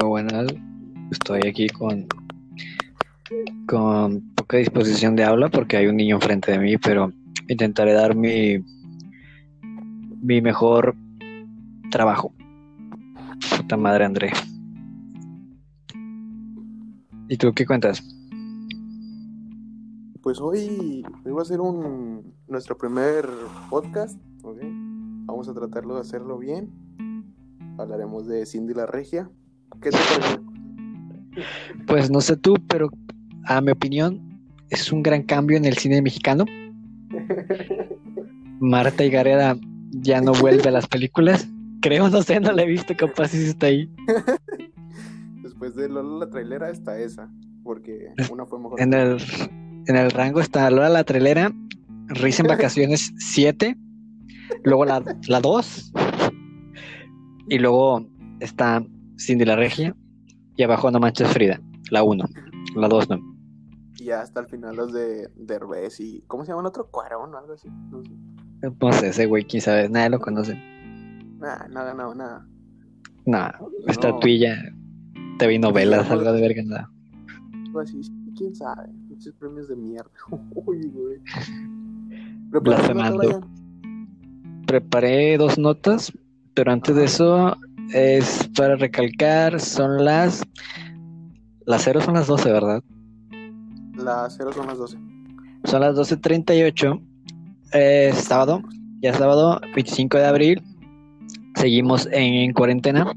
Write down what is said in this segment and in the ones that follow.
Muy buenas. Estoy aquí con, con poca disposición de habla porque hay un niño enfrente de mí, pero intentaré dar mi, mi mejor trabajo. Puta madre, André. ¿Y tú qué cuentas? Pues hoy, va a ser un, nuestro primer podcast, ¿ok? Vamos a tratarlo de hacerlo bien. Hablaremos de Cindy la Regia. ¿Qué te parece? Pues no sé tú, pero a mi opinión es un gran cambio en el cine mexicano. Marta y Gareda ya no vuelve a las películas. Creo, no sé, no la he visto, capaz si está ahí. Después de Lola la trailera está esa, porque una fue mejor. En el, en el rango está Lola la trailera, Risa en Vacaciones 7, luego la, la 2, y luego está Cindy la Regia, y abajo No Manches Frida, la 1, la 2 no. Y ya hasta el final los de Derbez y... ¿Cómo se llama el otro? Cuarón o algo así. No sé. No sé, ese güey, quién sabe, nadie lo conoce. Nah, no ha ganado nada. Nah, estatuilla, TV novelas, algo de verga, nada. Algo así, quién sabe. Muchos premios de mierda. Uy, güey. Blasfemando. ¿Preparaste nota, Preparé dos notas, pero antes de eso es para recalcar, son las... Las cero son las 12, ¿verdad? Las cero son las 12. Son las 12.38, es sábado, ya sábado, 25 de abril. Seguimos en cuarentena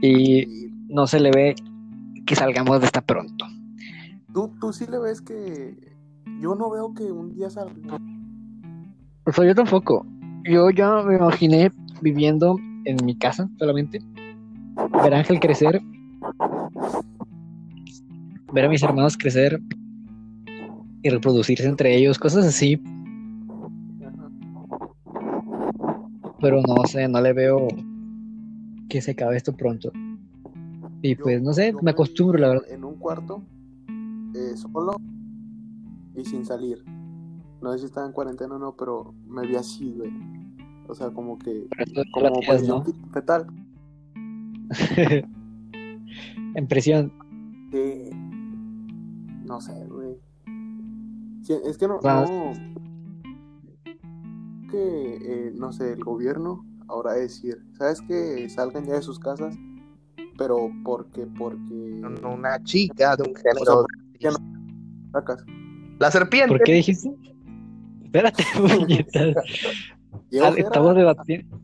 y Y no se le ve que salgamos de esta pronto. tú, tú sí le ves que... Yo no veo que un día salga. O sea, yo tampoco. Yo ya me imaginé viviendo en mi casa solamente, ver a Ángel crecer, ver a mis hermanos crecer y reproducirse entre ellos, cosas así, pero no sé, no le veo que se acabe esto pronto. Y Yo- pues no sé, me acostumbro, la verdad. En un cuarto, eh, solo y sin salir. No sé si estaba en cuarentena o no, pero me vi así, güey. O sea, como que. Como hacías, posición fetal. en. No sé, güey. Sí, es que no. Vas. no que, eh, no sé, el gobierno ahora decir, ¿sabes que Salgan ya de sus casas, pero porque, porque. una chica de un O género. sea, no sacas. La serpiente. ¿Por qué dijiste? Espérate, puñetas. Ah, Estamos debatiendo.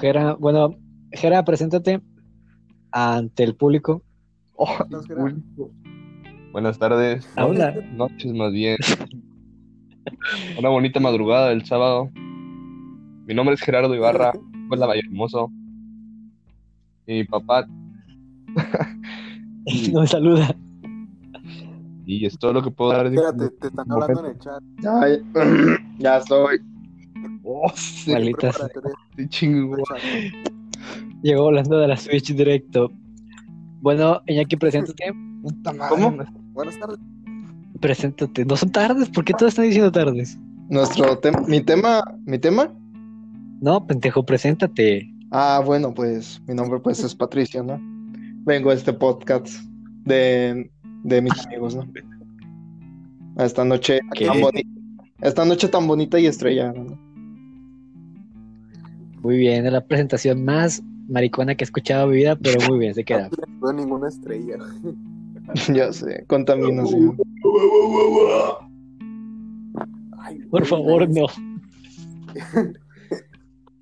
Jera, bueno, Jera, preséntate ante el público. Oh. Buenas tardes, Habla. noches más bien. Una bonita madrugada del sábado. Mi nombre es Gerardo Ibarra, hola Valle Hermoso. Y mi papá, No me saluda. y es todo lo que puedo dar. Espérate, te están hablando en el chat. Ay, ya estoy. Oh, sí, Malitas. Llegó hablando de la Switch directo. Bueno, Iñaki, preséntate. Puta madre. ¿Cómo? Buenas tardes. Preséntate. No son tardes, ¿por qué todos están diciendo tardes? Nuestro tema, mi tema, mi tema. No, pendejo, preséntate. Ah, bueno, pues mi nombre pues es Patricio, ¿no? Vengo a este podcast de, de mis amigos, ¿no? Esta noche ¿Qué? tan bonita, esta noche tan bonita y estrellada, ¿no? Muy bien, es la presentación más maricona que he escuchado en mi vida, pero muy bien, se queda. No ninguna estrella. Ya sé, contaminación. Ay, Por favor, no.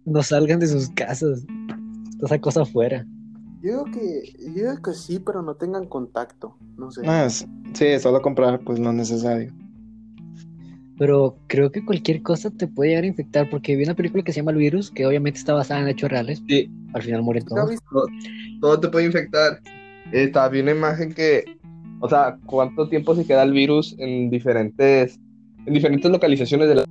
No salgan de sus casas. Toda esa cosa afuera. Yo digo que, yo digo que sí, pero no tengan contacto. No sé. Ah, es- sí, solo comprar pues lo necesario. Pero creo que cualquier cosa te puede llegar a infectar, porque vi una película que se llama El Virus, que obviamente está basada en hechos reales. Sí. Al final mueren ¿Sí la todos. viste? Todo te puede infectar. Está vi una imagen que, o sea, cuánto tiempo se queda el virus en diferentes, en diferentes localizaciones de la.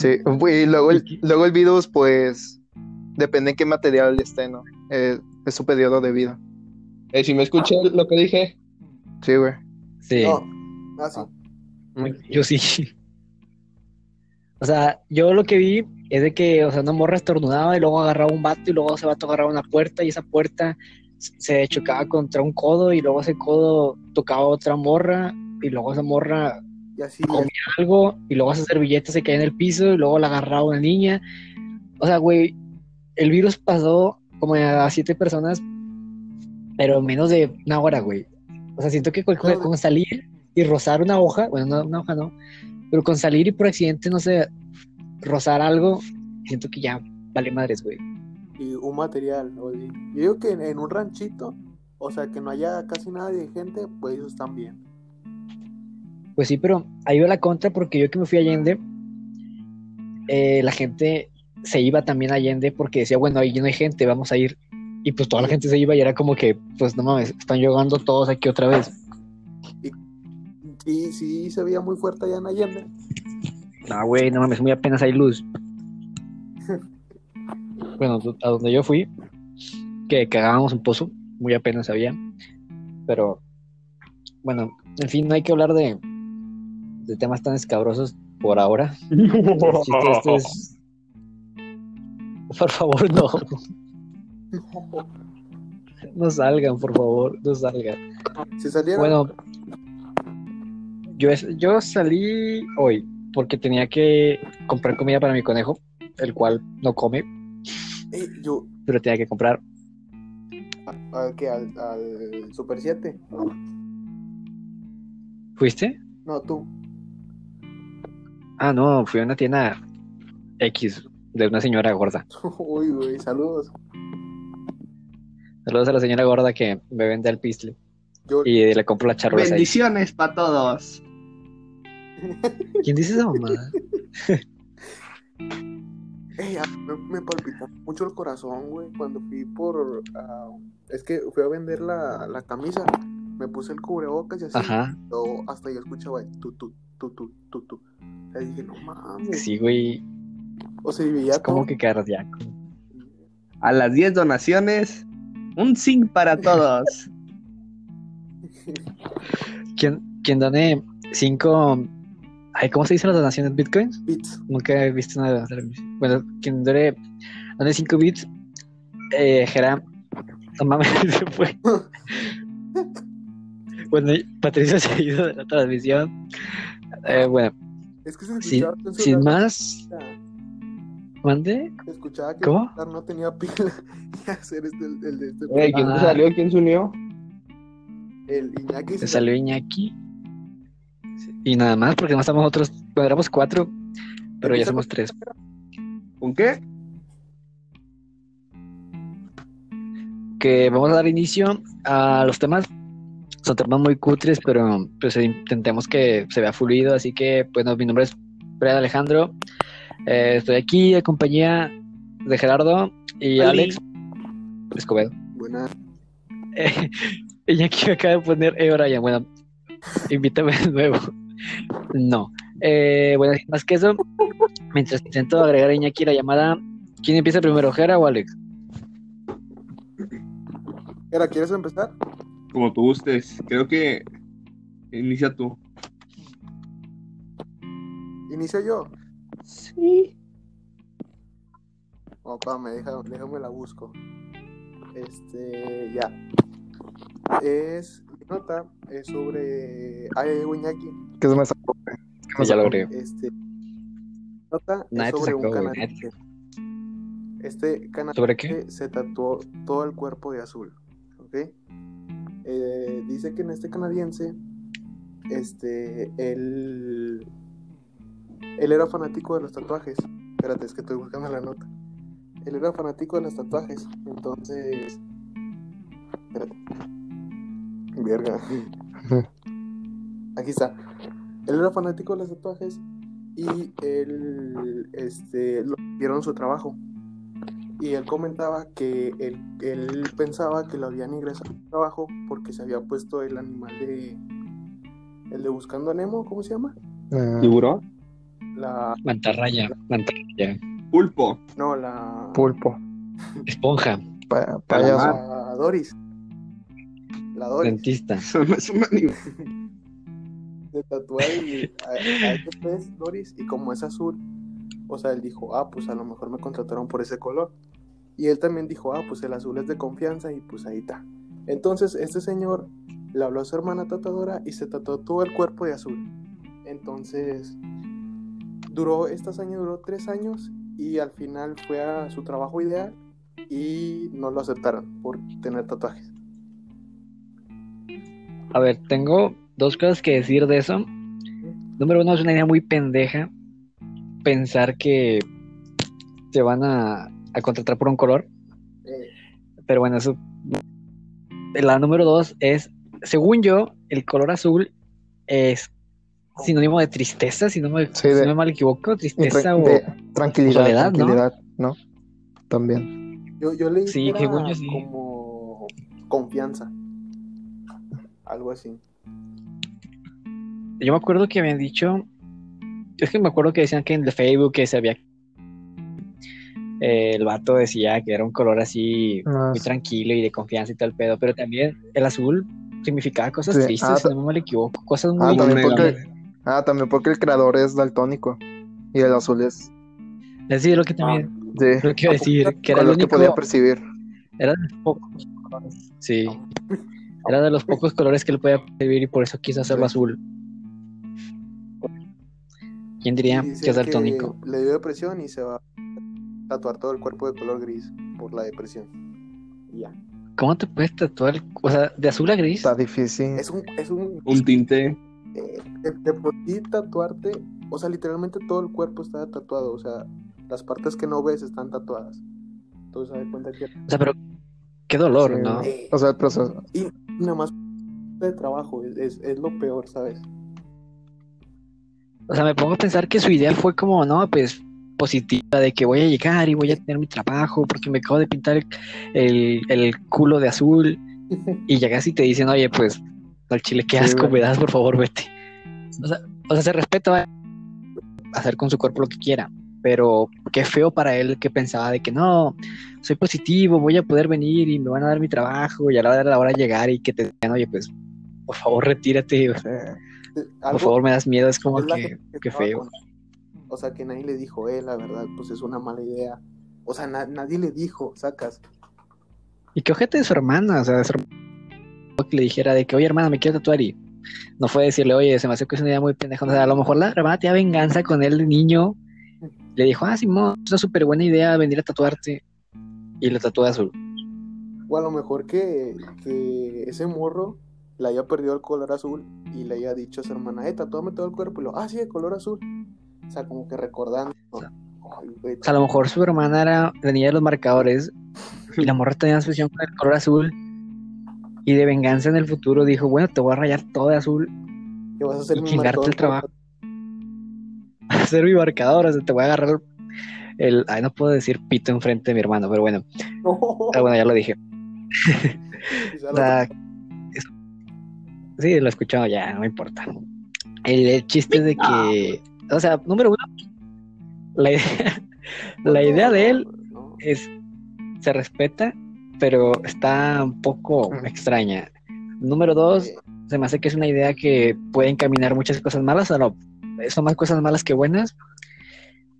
Sí, y luego el, luego el virus pues depende en qué material esté, ¿no? Eh, es su periodo de vida. Eh, si me escuché lo que dije, Sí, güey. Sí, No. Ah, yo sí. O sea, yo lo que vi es de que, o sea, una morra estornudaba y luego agarraba un vato y luego ese vato agarraba una puerta y esa puerta se chocaba contra un codo y luego ese codo tocaba a otra morra y luego esa morra Y así, comía algo y luego esa servilleta se caía en el piso y luego la agarraba una niña. O sea, güey, el virus pasó como a siete personas, pero en menos de una hora, güey. O sea, siento que con, con salir y rozar una hoja, bueno, no, una hoja no, pero con salir y por accidente, no sé, rozar algo, siento que ya vale madres, güey. y un material. o sea, Yo digo que en, en un ranchito, o sea, que no haya casi nada de gente, pues ellos están bien. Pues sí, pero ahí va la contra porque yo que me fui a Allende, eh, la gente se iba también a Allende porque decía, bueno, ahí no hay gente, vamos a ir. Y pues toda la gente se iba y era como que, pues no mames, están llegando todos aquí otra vez. Sí, sí, se veía muy fuerte allá en Allende. No, güey, no mames, muy apenas hay luz. bueno, a donde yo fui, que cagábamos un pozo, muy apenas había. Pero, bueno, en fin, no hay que hablar de, de temas tan escabrosos por ahora. Este es... Por favor, no. No salgan, por favor, no salgan. Si salieron, Bueno, yo, es- yo salí hoy porque tenía que comprar comida para mi conejo, el cual no come, eh, yo, pero tenía que comprar. ¿a qué? Al, al Super 7. ¿Fuiste? No, tú. Ah, no, fui a una tienda X de una señora gorda. Uy, güey, saludos. Saludos a la señora gorda que me vende el pistle Yo, y le compro la charola. ahí. Bendiciones para todos. ¿Quién dice esa mamada? me, me palpitó mucho el corazón, güey, cuando fui por... ah, es que fui a vender la, la camisa, me puse el cubrebocas y así. Ajá, luego hasta yo escuchaba tu, tu, tu, tu, tu, tu. Y dije, no mames. sí, güey, O sea, veía es como que cardíaco. A las 10 donaciones, un zinc para todos. ¿Quién, quién done cinco... Ay, ¿cómo se dicen las donaciones? ¿Bitcoins? bits. Nunca he visto nada. Bueno, quien dure, done 5 bits, eh, Jera, no mames, se fue. bueno, Patricia se ha ido de la transmisión. Eh, bueno, Es que se sin, sin más, mande. Escuchaba que ¿Cómo? el no tenía pila y hacer este, el, el de este. Oye, ¿quién Ah. salió? ¿Quién se unió? El Iñaki Se salió Iñaki. Y nada más, porque no estamos nosotros, bueno, éramos cuatro, pero ya somos tres. ¿Con qué? Que vamos a dar inicio a los temas. Son temas muy cutres, pero pues intentemos que se vea fluido. Así que, bueno, mi nombre es Fred Alejandro. Eh, estoy aquí en compañía de Gerardo y. Alex Escobedo. Buena. Eh, Iñaki me acaba de poner, eh, Brian, bueno, invítame de nuevo. No. Eh, bueno, sin más que eso, mientras intento agregar a Iñaki la llamada, ¿quién empieza primero, Gera o Alex? Era, ¿quieres empezar? Como tú gustes. Creo que inicia tú. Inicio yo. Sí. Opa, me deja, déjame la busco. Este, ya. Es, nota es sobre Ay Iñaki. ¿Qué se me sacó? Ya lo agregué. Este, nota Nadie es te sobre sacó, un canadiense. Este canadiense ¿Sobre qué? se tatuó todo el cuerpo de azul. ¿Ok? Eh, dice que en este canadiense, este, él, él era fanático de los tatuajes. Espérate, es que estoy buscando la nota. Él era fanático de los tatuajes. Entonces, espérate. Verga. Aquí está. Él era fanático de los tatuajes y él, este, lo vieron su trabajo. Y él comentaba que él, él pensaba que lo habían ingresado al trabajo porque se había puesto el animal de. El de Buscando a Nemo, ¿cómo se llama? ¿Tiburón? La. Mantarraya, mantarraya, Pulpo. No, la. Pulpo. esponja, Pa- payaso. La Doris. Dentista. Eso no es un animal. de tatuar y a, a este pez Doris y como es azul O sea, él dijo, ah, pues a lo mejor me contrataron por ese color. Y él también dijo, ah, pues el azul es de confianza y pues ahí está. Entonces este señor le habló a su hermana tatuadora y se tatuó todo el cuerpo de azul. Entonces duró, esta hazaña duró tres años y al final fue a su trabajo ideal y no lo aceptaron por tener tatuajes. A ver, tengo dos cosas que decir de eso. Número uno, es una idea muy pendeja pensar que te van a, a contratar por un color. Pero bueno, eso. La número dos es, según yo, el color azul es sinónimo de tristeza, si no me, Sí, si de- no me mal equivoco, tristeza tra- o... de tranquilidad, tranquilidad, ¿no? También. yo, yo leí Sí, que era yo sí. como confianza. Algo así. Yo me acuerdo que habían dicho, es que me acuerdo que decían que en el Facebook que se había... eh, el vato decía que era un color así Ah, muy sí. tranquilo y de confianza y tal pedo, pero también el azul significaba cosas Sí, tristes, ah, si no me mal equivoco, cosas muy... Ah, también porque, ah, también porque el creador es daltónico. Y el azul es Es decir, lo que también, de lo que iba a decir, que era el color que único, podía percibir. era de pocos colores, sí, era de los pocos colores que él podía percibir y por eso quiso hacerlo Sí. azul. ¿Quién diría que es daltónico? Le dio depresión y se va a tatuar todo el cuerpo de color gris por la depresión. Ya. ¿Cómo te puedes tatuar, o sea, de azul a gris? Está difícil. Es un, es un Un tinte. eh, de, por sí tatuarte, o sea, literalmente todo el cuerpo está tatuado, o sea, las partes que no ves están tatuadas. Entonces, cuenta que O sea, pero qué dolor, Sí, ¿no? Eh, O sea, el proceso. y nada más de trabajo es, es, es lo peor, ¿sabes? O sea, me pongo a pensar que su idea fue como, no, pues positiva, de que voy a llegar y voy a tener mi trabajo porque me acabo de pintar el, el, el culo de azul y llegas y te dicen, oye, pues al chile, qué Sí, asco güey. me das, por favor, vete. O sea, o sea, se respeta ¿va? hacer con su cuerpo lo que quiera, pero qué feo para él que pensaba de que no, soy positivo, voy a poder venir y me van a dar mi trabajo y a la hora de la hora llegar y que te digan, oye, pues por favor, retírate, por favor, me das miedo, es como es que, que feo. con- O sea, que nadie le dijo, eh, la verdad, pues es una mala idea. O sea, na- nadie le dijo, sacas. Y qué ojete de su hermana, o sea, de su hermana que le dijera de que, oye, hermana, me quiero tatuar y no fue decirle, oye, se me hace que es una idea muy pendeja. O sea, a lo mejor la hermana tenía venganza con él de niño. Le dijo, ah, Simón, es una súper buena idea venir a tatuarte. Y lo tatuó de azul. O a lo mejor que, que ese morro le haya perdido el color azul y le haya dicho a su hermana, eh, tatúame todo el cuerpo. Y lo, ah, sí, de color azul. O sea, como que recordando. Ay, güey, O sea, a lo mejor su hermana era la niña de los marcadores y la morra tenía obsesión con el color azul. Y de venganza en el futuro dijo, bueno, te voy a rayar todo de azul, que vas a hacer y mi chingarte el trabajo. A hacer mi marcador, o sea, te voy a agarrar el... Ay, no puedo decir pito enfrente de mi hermano, pero bueno, No. ah, bueno, ya lo dije. Es- Sí, lo he escuchado ya, no me importa. El, el chiste es de que, o sea, número uno, la idea, la idea de él es, se respeta, pero está un poco extraña. Número dos, se me hace que es una idea que puede encaminar muchas cosas malas, o no, son más cosas malas que buenas.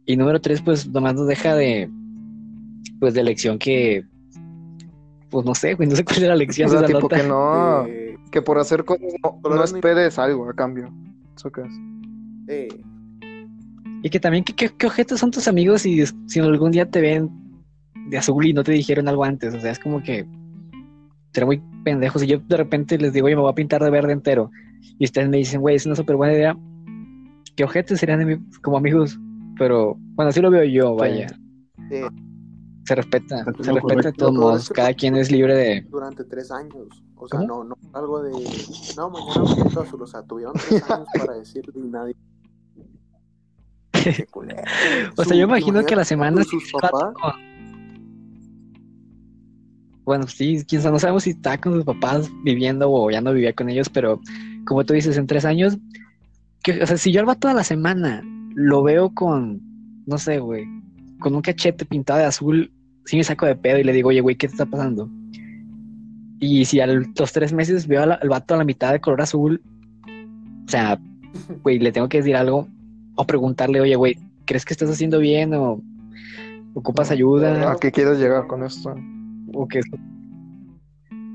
Y número tres, pues nomás nos deja de, pues de lección que, pues no sé, güey, no sé cuál es la lección O sea, de esa tipo nota. que no, eh, que por hacer cosas no, esperes algo a cambio. ¿Eso qué es? eh, Y que también, ¿qué, qué, qué objetos son tus amigos si, si algún día te ven de azul y no te dijeron algo antes? O sea, es como que será muy pendejo. Si yo de repente les digo, oye, me voy a pintar de verde entero, y ustedes me dicen, güey, es una súper buena idea, ¿qué objetos serían de mí como amigos? Pero, bueno, así lo veo yo, vaya. Sí. Se respeta, se respeta de todos modos. Cada quien es libre de. durante tres años. O sea, ¿Cómo? no, no algo de. No, mañana me pinto azul. O sea, tuvieron tres años para decirle y nadie. Qué culero. O sea, yo imagino que a la semana sus papás. con- Bueno, sí, quién sabe, no sabemos si está con sus papás viviendo o ya no vivía con ellos, pero como tú dices, en tres años, que, o sea, si yo al vato a la semana lo veo con, no sé, güey, con un cachete pintado de azul, sí me saco de pedo y le digo, oye, güey, ¿qué te está pasando? Y si a los tres meses veo al, al vato a la mitad de color azul, o sea, güey, le tengo que decir algo o preguntarle, oye, güey, ¿crees que estás haciendo bien o ocupas ayuda? ¿A qué quieres llegar con esto? ¿O qué,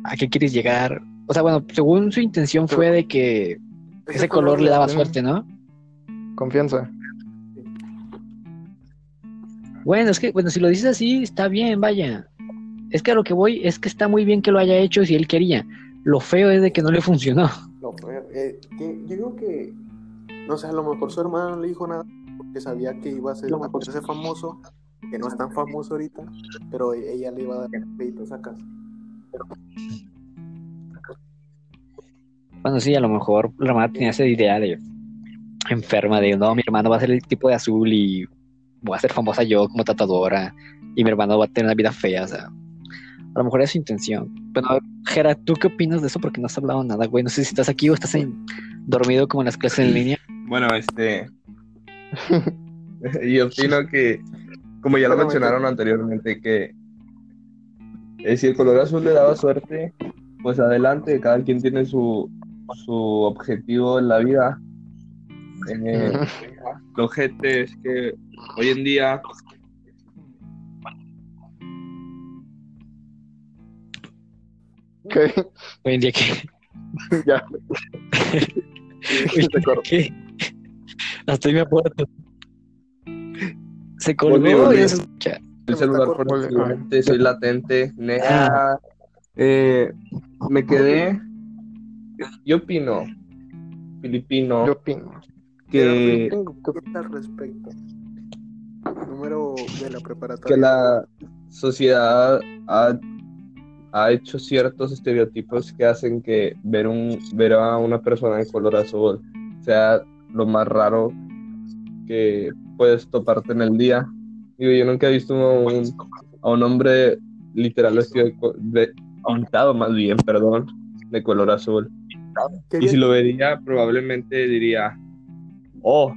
¿A qué quieres llegar? O sea, bueno, según su intención fue de que ese color le daba suerte, ¿no? Confianza. Bueno, es que, bueno, si lo dices así, está bien, vaya. Es que a lo que voy es que está muy bien que lo haya hecho si él quería. Lo feo es de que no le funcionó. No, fue- eh, que- yo digo que, no sé, a lo mejor su hermano no le dijo nada porque sabía que iba a ser a famoso, que no es tan famoso ahorita, pero ella le iba a dar créditos a casa. Bueno, sí, a lo mejor la hermana tenía esa idea de enferma de, no, mi hermano va a ser el tipo de azul y voy a ser famosa yo como tatuadora y mi hermano va a tener una vida fea, o sea, a lo mejor es su intención. Bueno, a ver, Jera, ¿tú qué opinas de eso? Porque no has hablado nada, güey. No sé si estás aquí o estás en- dormido como en las clases en línea. Bueno, este. y opino que, como ya lo mencionaron anteriormente, que eh, si el color azul le daba suerte, pues adelante, cada quien tiene su, su objetivo en la vida. Eh, lo ojete es que hoy en día Ok, Hoy en día que... ya. ¿Qué? Hasta ahí me acuerdo. Se colgó y eso el celular por soy latente. Ah. eh, me quedé. Yo opino, filipino, Yo opino. que. Tengo que- ¿Qué al respecto? Número de la preparatoria. que la sociedad ha, ha hecho ciertos estereotipos que hacen que ver, un, ver a una persona de color azul sea lo más raro que puedes toparte en el día. Digo, yo nunca he visto a un, a un hombre literal vestido de, más bien, perdón, de color azul. ¿Qué Y si lo vería, probablemente diría, oh,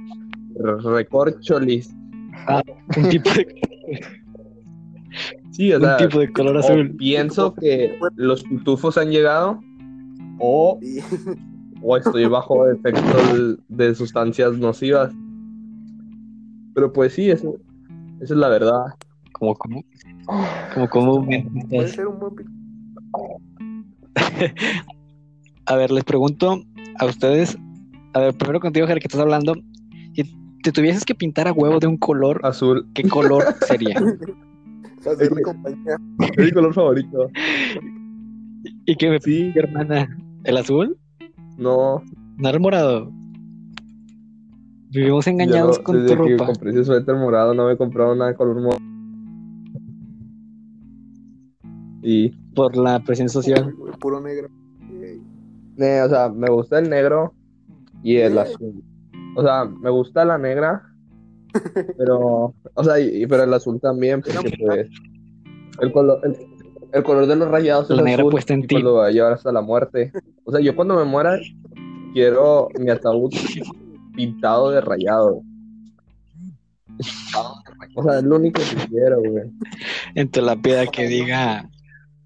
recorcholis. Un tipo de, Sí, o un sea, tipo de color O azul. pienso que los pitufos han llegado o, o estoy bajo efectos de, de sustancias nocivas. Pero pues sí, eso, esa es la verdad. Como, como, como, como puede ser un buen A ver, les pregunto a ustedes. A ver, primero contigo, Jera, que estás hablando. Si te tuvieses que pintar a huevo de un color, Azul ¿qué color sería? hacerle compañía. es mi color favorito. ¿Y qué me Sí, hermana? ¿El azul? no. ¿No el morado? Vivimos engañados no- con desde tu que ropa. compré ese suéter morado no me he comprado nada de color morado. Y, Por la presión social. Puro negro. Eh, o sea, me gusta el negro y el azul. O sea, me gusta la negra, pero, o sea, y, pero el azul también, porque pues el color, el, el color de los rayados es La negra azul puesta en ti. pues lo va a llevar hasta la muerte. O sea, yo cuando me muera quiero mi ataúd pintado de rayado. O sea, es lo único que quiero, güey. En tu lápida que diga.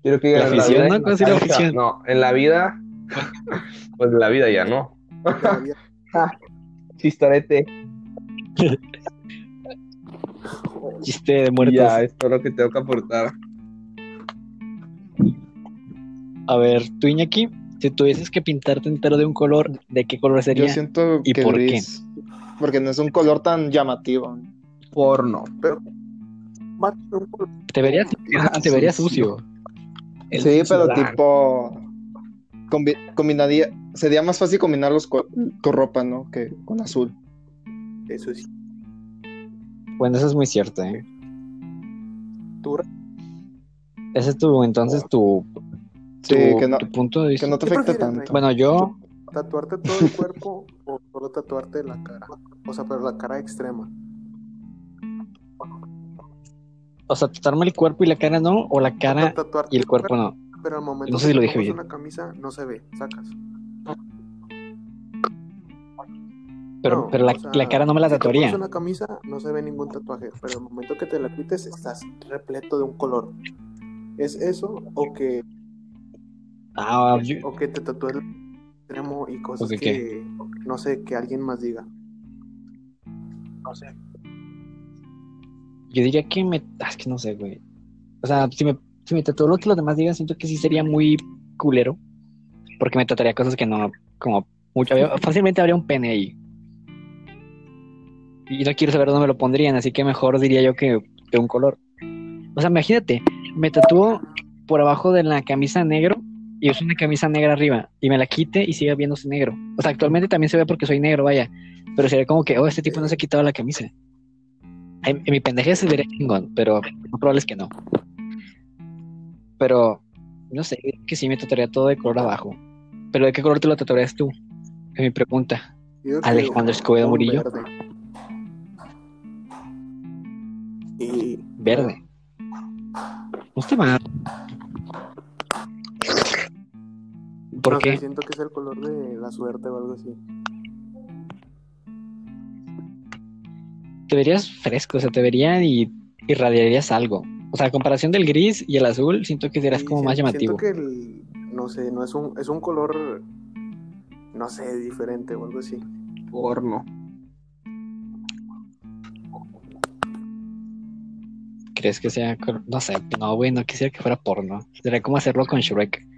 Quiero que La en afición, vida- ¿no? ¿Cómo se llama o sea, afición? No, en la vida, pues en la vida ya no. Chistorete. Chiste de muertos. ya, es todo lo que tengo que aportar. A ver, tú, Iñaki, si tuvieses que pintarte entero de un color, ¿de qué color Yo sería? siento ¿Y que por qué? Porque no es un color tan llamativo. Porno. color- Te verías, Ah, te verías sucio. sucio. Sí, pero tipo. combi- combinaría. Sería más fácil combinarlos con tu ropa, ¿no? Que con azul. Eso sí. Bueno, eso es muy cierto, ¿eh? Tú, Ese es tu, entonces, tu, Sí, tu, que no, tu punto de que vista. no te ¿Qué afecte prefieres, tanto. Bueno, yo, ¿Tatuarte todo el cuerpo o solo tatuarte la cara? O sea, pero la cara extrema. o sea, tatuarme el cuerpo y la cara no, o la cara y el cuerpo no. Pero al momento No sé que si lo te dije bien. una camisa no se ve, sacas. Pero, No, pero la, o sea, la cara no me la si te tatuaría. una camisa no se ve ningún tatuaje, pero al momento que te la quites estás repleto de un color. ¿Es eso o que, Ah, yo- o que te tatúes el extremo y cosas ¿O que no sé, que alguien más diga? Yo diría que me. ah, Es que no sé, güey. O sea, si me, si me tatuó lo que los demás digan, siento que sí sería muy culero. Porque me trataría cosas que no. Como. Mucho, fácilmente habría un pene ahí. Y no quiero saber dónde me lo pondrían, así que mejor diría yo que, que un color. O sea, imagínate, me tatúo por abajo de la camisa negro y uso una camisa negra arriba y me la quite y sigue viéndose negro. O sea, actualmente también se ve porque soy negro, vaya. Pero sería como que, oh, este tipo no se ha quitado la camisa. En, en mi pendeje se vería chingón, pero lo probable es que no. Pero, no sé, que sí me tatuaría todo de color abajo. Pero ¿de qué color te lo tatuarías tú? Es mi pregunta. Yo Alejandro Escobedo Murillo. verde. Y Verde. No está mal. ¿Por no sé, qué? siento que es el color de la suerte o algo así. Te verías fresco, o sea, te verían y irradiarías algo. O sea, a comparación del gris y el azul, siento que serás Sí, como más llamativo. Siento que el, no sé, no es un, es un color, no sé, diferente o algo así. Porno. ¿Crees que sea.? No sé, no, güey, no quisiera que fuera porno. Sería como hacerlo con Shrek.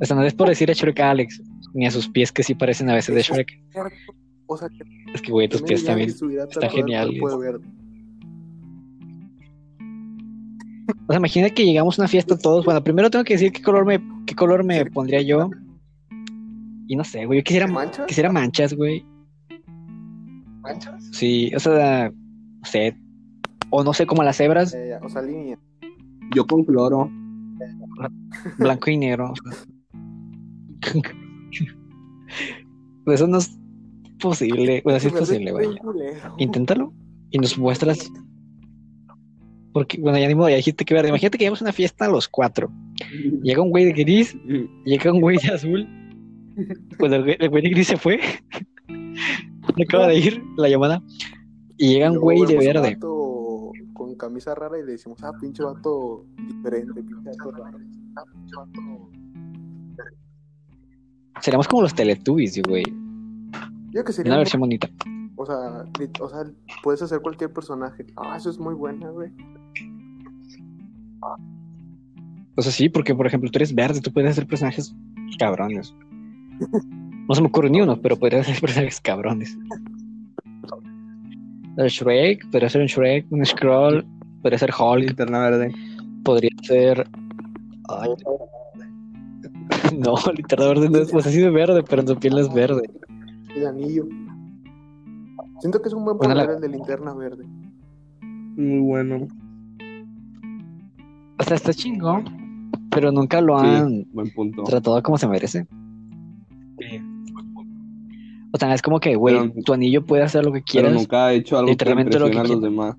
O sea, no es por decir a Shrek a Alex, ni a sus pies que sí parecen a veces de Shrek. O sea, que Es que, güey, tus pies también. está genial. O sea, imagina que llegamos a una fiesta todos. Bueno, primero tengo que decir qué color me, qué color me pondría yo. Y no sé, güey, yo quisiera, ¿Manchas? quisiera manchas, güey. ¿Manchas? Sí, o sea, no sé. O no sé, como las cebras, Eh, o sea, línea. Yo con cloro. blanco y negro. Eso no es posible. Bueno, sí es posible, culero. Inténtalo y nos muestras. Porque, bueno, ya ni modo, ya dijiste que verde. Imagínate que llevamos una fiesta a los cuatro. Llega un güey de gris, llega un güey de azul. Pues el güey, el güey de gris se fue. Acaba de ir la llamada. Y llega un güey de verde. vato con camisa rara y le decimos, ah, pinche vato diferente, pinche vato raro. Ah, pinche vato. Seremos como los Teletubbies, güey. Yo que sería Una muy- versión bonita. O sea, o sea, puedes hacer cualquier personaje. Ah, eso es muy buena, güey. O sea, sí, porque por ejemplo, tú eres verde, tú puedes hacer personajes cabrones. No se me ocurre ni uno, pero podrías hacer personajes cabrones. El Shrek, podría ser un Shrek, un Scroll, podría ser Hulk, Linterna verde. podría ser. Ay, no, linterna verde no es, o sea, sí es verde, pero en su piel es verde. El anillo. Siento que es un buen Bueno, poder la- el de linterna verde. Muy bueno. O sea, está chingón, pero nunca lo Sí. han Buen punto. tratado como se merece. O sea, es como que, güey, Pero- tu anillo puede hacer lo que Pero quieras. nunca ha hecho algo que lo a los demás.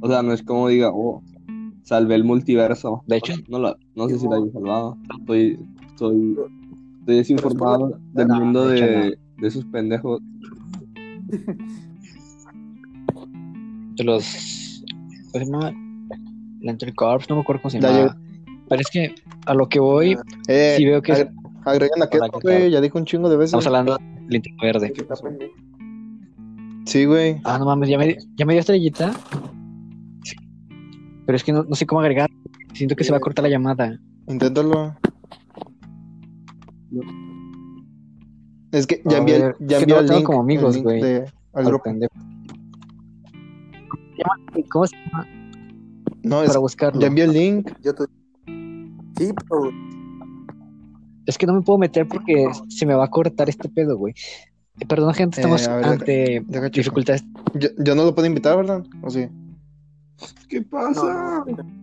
O sea, no es como diga, oh, salvé el multiverso. De hecho- no, la- no sé si la haya salvado. Estoy, estoy, estoy desinformado del No, mundo de de, de esos pendejos. de los. ¿Cómo se llama? Lantern Corps, no me acuerdo cómo se llama. Pero es que a lo que voy, Eh, sí veo que agre- agregan a que, ¿qué güey, tal? ya dijo un chingo de veces. estamos hablando de linterna verde. Sí, güey. Ah, no mames, ya me, ya me dio estrellita. Pero es que no, no sé cómo agregar. Siento que se va a cortar la llamada. Inténtalo. Es que ya envié, el- ver, ya es que envié no el link, como amigos, güey. al grupo. ¿Cómo se llama? No, es, Para buscarlo. ya envié el link. Yo te... Sí, pero Es que no me puedo meter porque se me va a cortar este pedo, güey. Eh, Perdón, gente, estamos Eh, ver, ante Deja dificultades. Yo, yo no lo puedo invitar, ¿verdad? ¿O sí? ¿Qué pasa? no.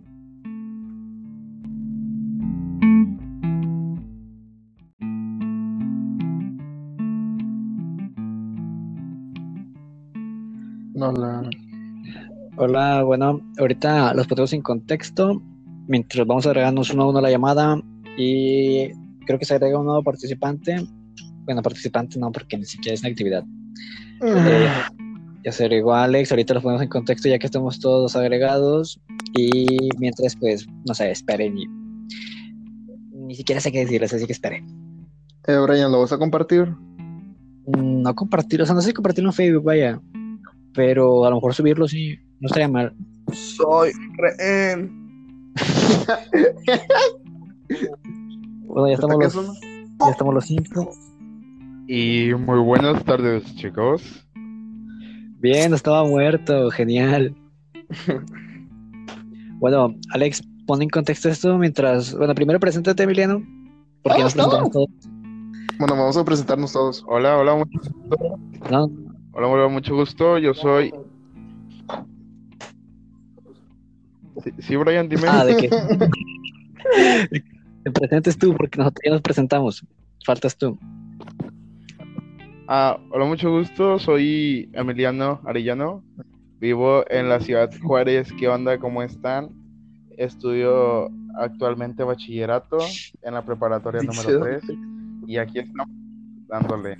No, la... Hola, bueno, ahorita los ponemos en contexto. Mientras vamos agregándonos uno a uno a la llamada. Y creo que se agrega un nuevo participante. Bueno, participante no, porque ni siquiera es una actividad. Eh, ya se agregó Alex, ahorita los ponemos en contexto ya que estamos todos agregados. Y mientras, pues, no sé, esperen. Y... Ni siquiera sé qué decirles, así que esperen. Eh, Brian, ¿lo vas a compartir? Mm, No compartir, o sea, no sé si compartirlo en Facebook, vaya. Pero a lo mejor subirlo sí. No estaría mal. Soy rehén. Bueno, ya estamos ¿Hasta los, ya estamos los cinco. Y muy buenas tardes, chicos. Bien, estaba muerto, genial. bueno, Alex, pon en contexto esto mientras. Bueno, primero preséntate, Emiliano. Porque nos presentamos todos. Bueno, vamos a presentarnos todos. Hola, hola, mucho, ¿no? hola, hola, mucho gusto. Yo soy. Sí, sí, Brian, dime. Ah, de que. Te presentes tú, porque nosotros ya nos presentamos. Faltas tú. Ah, hola, mucho gusto. Soy Emiliano Arellano. Vivo en la ciudad de Juárez. ¿Qué onda? ¿Cómo están? Estudio actualmente bachillerato en la preparatoria número 3. Y aquí estamos dándole.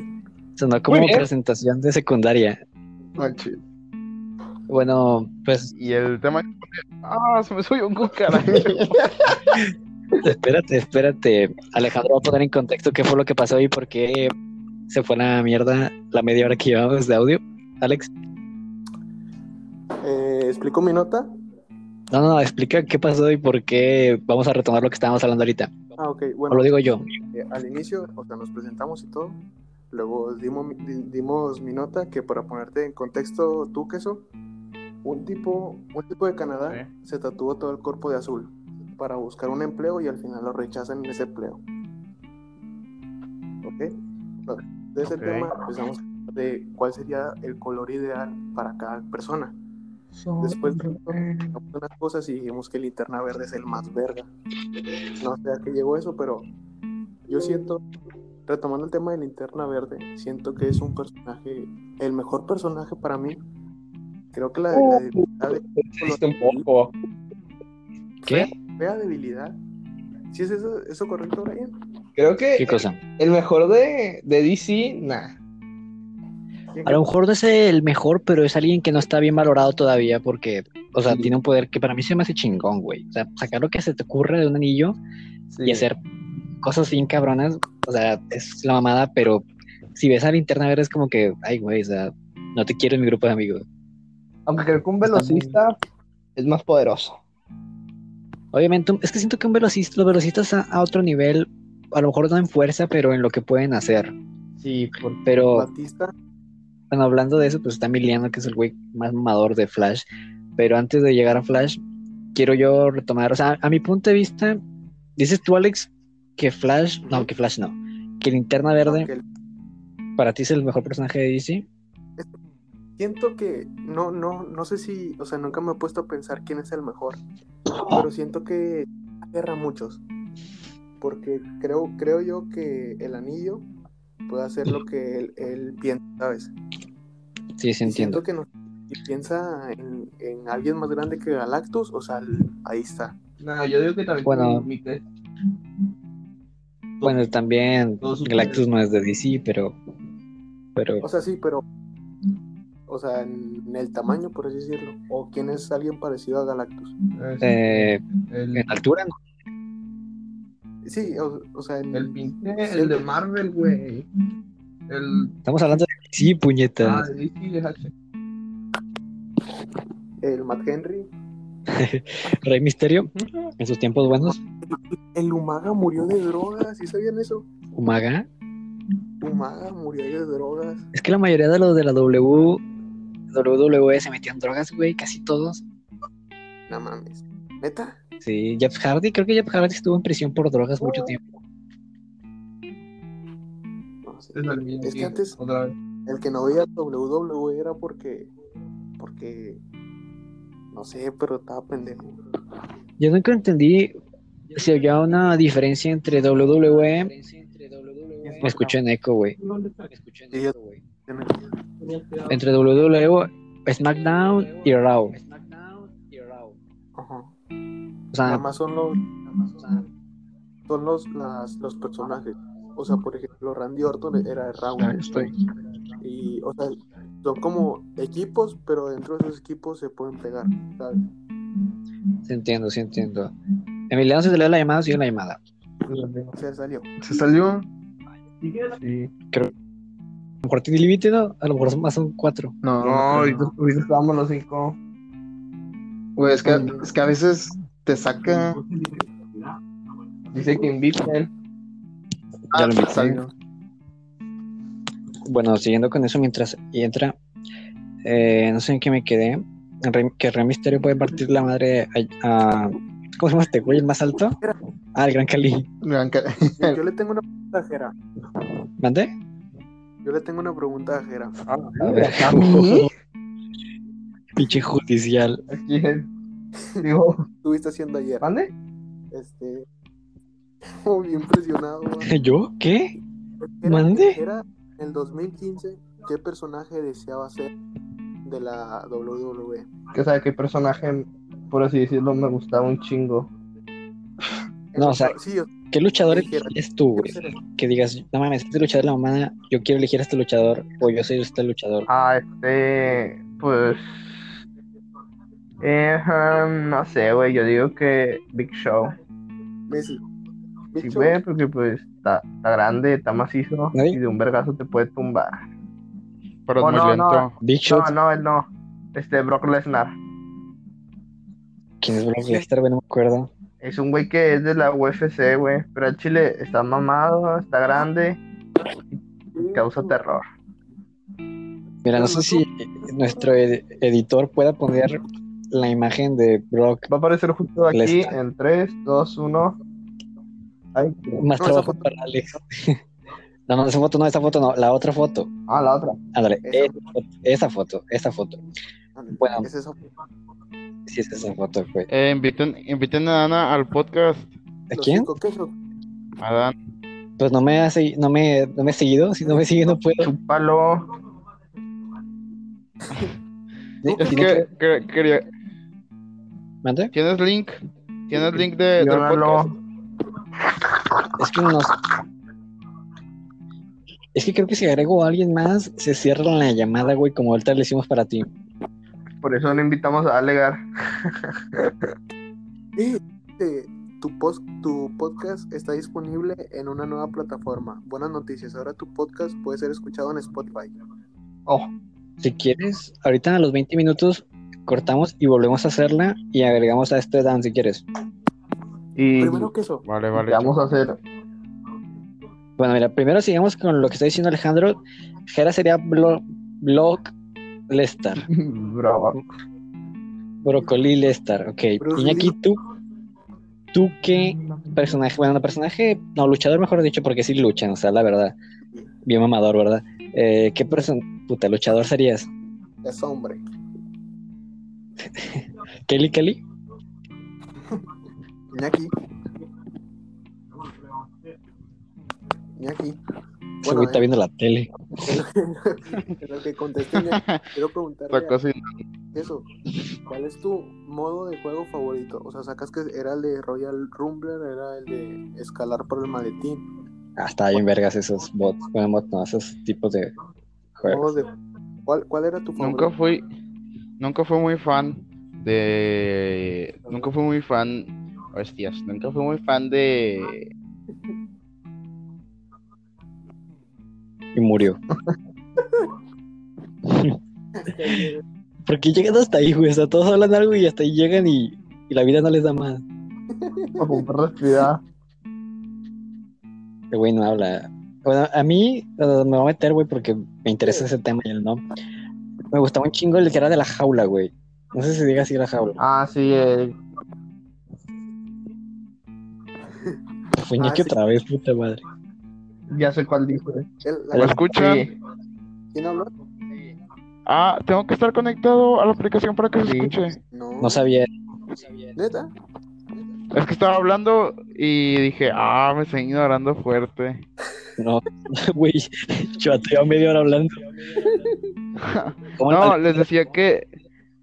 Sonó como presentación de secundaria. Bueno, pues Y el tema. Ah, se me subió un cucaracho. espérate, espérate. Alejandro va a poner en contexto qué fue lo que pasó y por qué se fue a la mierda la media hora que llevamos de audio. Alex, Eh, ¿Explico mi nota? no, no, no, explica qué pasó y por qué vamos a retomar lo que estábamos hablando ahorita. Ah, ok. O Bueno, lo digo yo. eh, al inicio, o sea, nos presentamos y todo. Luego dimos, dimos mi nota, que para ponerte en contexto, tú, queso, un tipo, un tipo de Canadá se tatuó todo el cuerpo de azul para buscar un empleo y al final lo rechazan en ese empleo. ¿Ok? De ese tema empezamos de cuál sería el color ideal para cada persona. Después Hicimos unas cosas y dijimos que linterna verde es el más verga. No sé a qué llegó eso, pero yo siento, retomando el tema de linterna verde, siento que es un personaje, el mejor personaje para mí. Creo que la, la debilidad de Existe un poco. ¿Qué? fea debilidad. ¿Sí es eso, eso correcto, Brian? Creo que ¿Qué cosa? el mejor de, de DC, nah. A lo mejor no es el mejor, pero es alguien que no está bien valorado todavía porque, o sea, Sí. tiene un poder que para mí se me hace chingón, güey. O sea, sacar lo que se te ocurre de un anillo Sí. y hacer cosas bien cabronas, o sea, es la mamada, pero si ves a linterna verde es como que, ay, güey, o sea, no te quiero en mi grupo de amigos. Aunque creo que un velocista es más poderoso. Obviamente, es que siento que un velocista, los velocistas a, a otro nivel, a lo mejor no en fuerza, pero en lo que pueden hacer. Sí. Pero, Batista, bueno, hablando de eso, pues está Emiliano, que es el güey más mamador de Flash. Pero antes de llegar a Flash, quiero yo retomar, o sea, a mi punto de vista, dices tú, Alex, que Flash, no, que Flash no, que Linterna Verde para ti es el mejor personaje de DC. siento que no, no, no sé si, o sea, nunca me he puesto a pensar quién es el mejor, pero siento que agarra a muchos, porque creo, creo yo que el anillo puede hacer lo que él, él piensa, ¿sabes? Sí, sí, entiendo. siento que no, si piensa en, en alguien más grande que Galactus, o sea, el- ahí está. No, yo digo que también Bueno. mi- mi- Bueno, también Galactus no es de DC, pero, pero O sea, sí, pero, o sea, en el tamaño, por así decirlo, o quién es alguien parecido a Galactus. eh, el, en altura no. Sí, o, o sea, en, el pinche, el de Marvel, güey. El... Estamos hablando de DC, Ah, puñetas. de DC, déjate. el Matt Henry. Rey Misterio, en sus tiempos buenos, El Umaga murió de drogas, ¿sí sabían eso? Umaga. Umaga murió de drogas. Es que la mayoría de los de la W, WWE se metían drogas, güey, casi todos. No mames. ¿Neta? Sí, Jeff Hardy, creo que Jeff Hardy estuvo en prisión por drogas mucho tiempo. No sé. Es el Es que antes Otra vez. el que no veía WWE era porque. Porque. No sé, pero estaba pendejo. Yo nunca entendí si había una diferencia entre WWE. Me escuché en eco, güey. Entre WWE, SmackDown y Raw. O Nada más son los. Son los, las, los personajes. O sea, por ejemplo, Randy Orton era de Raw. Ah, estoy. Y, o sea, son como equipos, pero dentro de esos equipos se pueden pegar. ¿sabes? sí entiendo, sí entiendo. Emiliano, si se le da la llamada, sigue la llamada. Se salió. ¿Se salió? Sí. A lo mejor tiene límite, ¿no? A lo mejor son más son cuatro. No. No, no, estábamos los cinco. Güey, es que, es que a veces te saca. Dice que inviten. Ya lo invité. exacto. Bueno, siguiendo con eso mientras entra, eh, no sé en qué me quedé. Que Rey Misterio puede partir la madre a, a- ¿Cómo se llama este güey, el más alto? Ah, el Gran Cali. Yo le tengo una pregunta a Jera. ¿Mande? Yo le tengo una pregunta a Jera. A ver. Pinche judicial. ¿A quién? Digo, ¿Qué estuviste haciendo ayer? ¿mande? Este. Muy impresionado. güey. ¿Yo? ¿Qué? ¿Mande? Jera, en el 2015, ¿qué personaje deseaba ser de la WWE? Que sabe qué personaje, por así decirlo, me gustaba un chingo. No, o sea, sí, ¿Qué luchador eres tú, güey? Que digas, no mames, este luchador es la mamada, yo quiero elegir a este luchador, o yo soy este luchador. Ah, este, pues, eh, um, no sé, güey, yo digo que Big Show. Messi. Big Sí, Show, güey, porque pues está, está grande, está macizo, ¿Nadie? y de un vergazo te puede tumbar. Pero Oh, es muy no, lento. no. Big Shot, No, no, él no. Este, Brock Lesnar. ¿quién es Brock Lesnar, güey? No me acuerdo. Es un güey que es de la UFC, güey, pero el chile está mamado, está grande, y causa terror. Mira, no sé si nuestro ed- editor pueda poner la imagen de Brock. Va a aparecer justo aquí Lesnar. en 3, 2, 1. Ay, Más No, trabajo foto. para Alex. No, no, esa foto no, esa foto no, la otra foto. ah, la otra. Ándale, Esa. esa foto, esa foto, Bueno. es esa- Sí, es esa foto, güey. Eh, inviten, inviten a Ana al podcast. ¿A quién? A Dan. Pues no me ha, no me, no me he seguido, si no me sigue no puedo. Chúpalo. Es que, que- quería. ¿Mande? ¿Tienes link? ¿Tienes link de, del podcast? Es que no. Es que creo que si agrego a alguien más, se cierra la llamada, güey, como ahorita le hicimos para ti. Por eso no invitamos a Alegar. Eh, tu, post, tu podcast está disponible en una nueva plataforma. Buenas noticias. Ahora tu podcast puede ser escuchado en Spotify. Oh, Si quieres, ahorita a los 20 minutos cortamos y volvemos a hacerla y agregamos a este Dan si quieres. y Primero queso. Vale, vale. ¿qué vamos a hacer? Bueno, mira, primero sigamos con lo que está diciendo Alejandro. Jera sería Blo- Block Lestar. Bravo. Brocoli Lestar, ok. Iñaki, Lee. tú, tú qué personaje, bueno, no personaje, no, luchador mejor dicho, porque sí luchan, o sea, la verdad, bien mamador, ¿verdad? Eh, ¿Qué persona, puta, luchador serías? Es hombre. ¿Kelly Kelly? Iñaki. Iñaki. Güey está eh, viendo la tele. lo que Iñaki, quiero preguntarle a- eso. ¿Cuál es tu modo de juego favorito? O sea, sacas que era el de Royal Rumble, era el de escalar por el maletín. Ah, está bien vergas esos bots, bueno, bots no, esos tipos de juegos. De- ¿Cuál, ¿Cuál era tu favorito? Nunca fui. Nunca fui muy fan de. Nunca fui muy fan. Hostias, nunca fui muy fan de. Y murió. Porque llegan hasta ahí, güey, o sea, todos hablan algo y hasta ahí llegan y, y la vida no les da más. Para respirar. El güey no habla. Bueno, a mí uh, me voy a meter, güey, porque me interesa ese tema y él no. Me gustaba un chingo el que era de la jaula, güey. No sé si diga así la jaula. Ah, sí, eh, Fue Iñaki ah, sí. otra vez, puta madre. ya sé cuál dijo. eh. El- ¿Me escuchan? Sí, ¿Quién habló? Ah, tengo que estar conectado a la aplicación para que se escuche. No. No sabía. ¿Neta? Es que estaba hablando y dije, ah, me estoy ignorando fuerte. No, güey. Yo ya media hora hablando. ¿Cómo No, les decía que.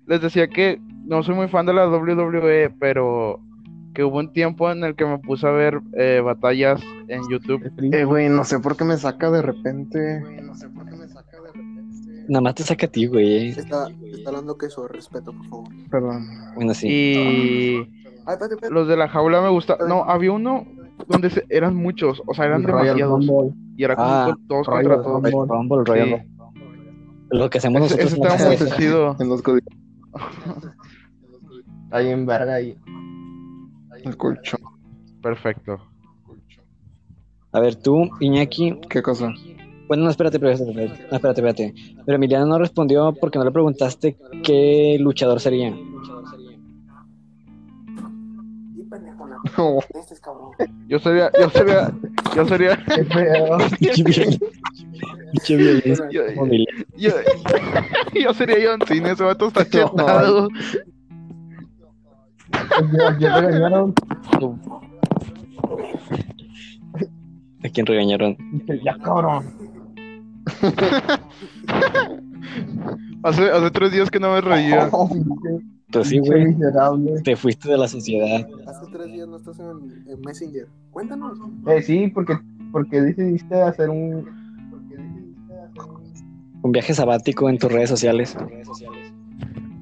Les decía que no soy muy fan de la WWE, pero que hubo un tiempo en el que me puse a ver eh, batallas en YouTube. Eh, güey, no sé por qué me saca de repente. No sé por qué me saca de repente. Nada más te saca a ti, güey. Está, está hablando que eso, respeto, por favor. Perdón. Bueno, sí. Y. los de la jaula me gusta. No, había uno donde se- eran muchos, o sea, eran Royal demasiados. Rumble. Y era como Ah, todos Royal contra todos. Royal Rumble, Royal Sí. Rumble. Lo que hacemos Ese, nosotros ese estaba muy. En los códigos. Ahí en verga ahí. El colchón. Perfecto. A ver, tú, Iñaki. ¿Qué cosa? Bueno, no, espérate, pero, espérate, espérate, espérate. Pero Emiliano no respondió porque no le preguntaste qué luchador sería. No. Este es cabrón. Yo sería, yo sería, yo sería, qué feo. Yo, yo, yo sería John Cena, ese vato está chetado. ¿Quién regañaron? ¿A quién regañaron? Ya, cabrón. Hace, hace tres días que no me reía. Pues sí, Pinche güey. miserable. Te fuiste de la sociedad. Hace tres días no estás en, en Messenger. Cuéntanos. Eh, sí, porque, porque decidiste hacer un. Un viaje sabático en tus redes sociales.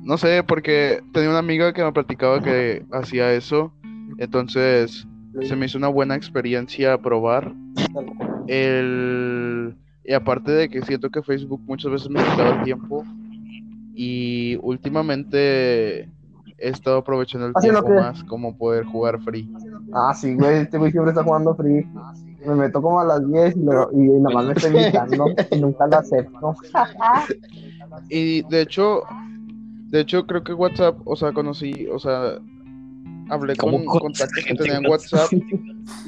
No sé, porque tenía una amiga que me platicaba que hacía eso. Entonces se me hizo una buena experiencia probar. El... Y aparte de que siento que Facebook muchas veces me quitaba el tiempo. Y últimamente he estado aprovechando el ¿Haciendo tiempo más como poder jugar free. Ah, sí, güey. Este güey siempre está jugando free. Me meto como a las 10 y, lo- y nada más me está invitando y nunca lo acepto. Y de hecho, de hecho creo que WhatsApp, o sea, conocí, o sea, hablé ¿Cómo con contactos que tenía en WhatsApp.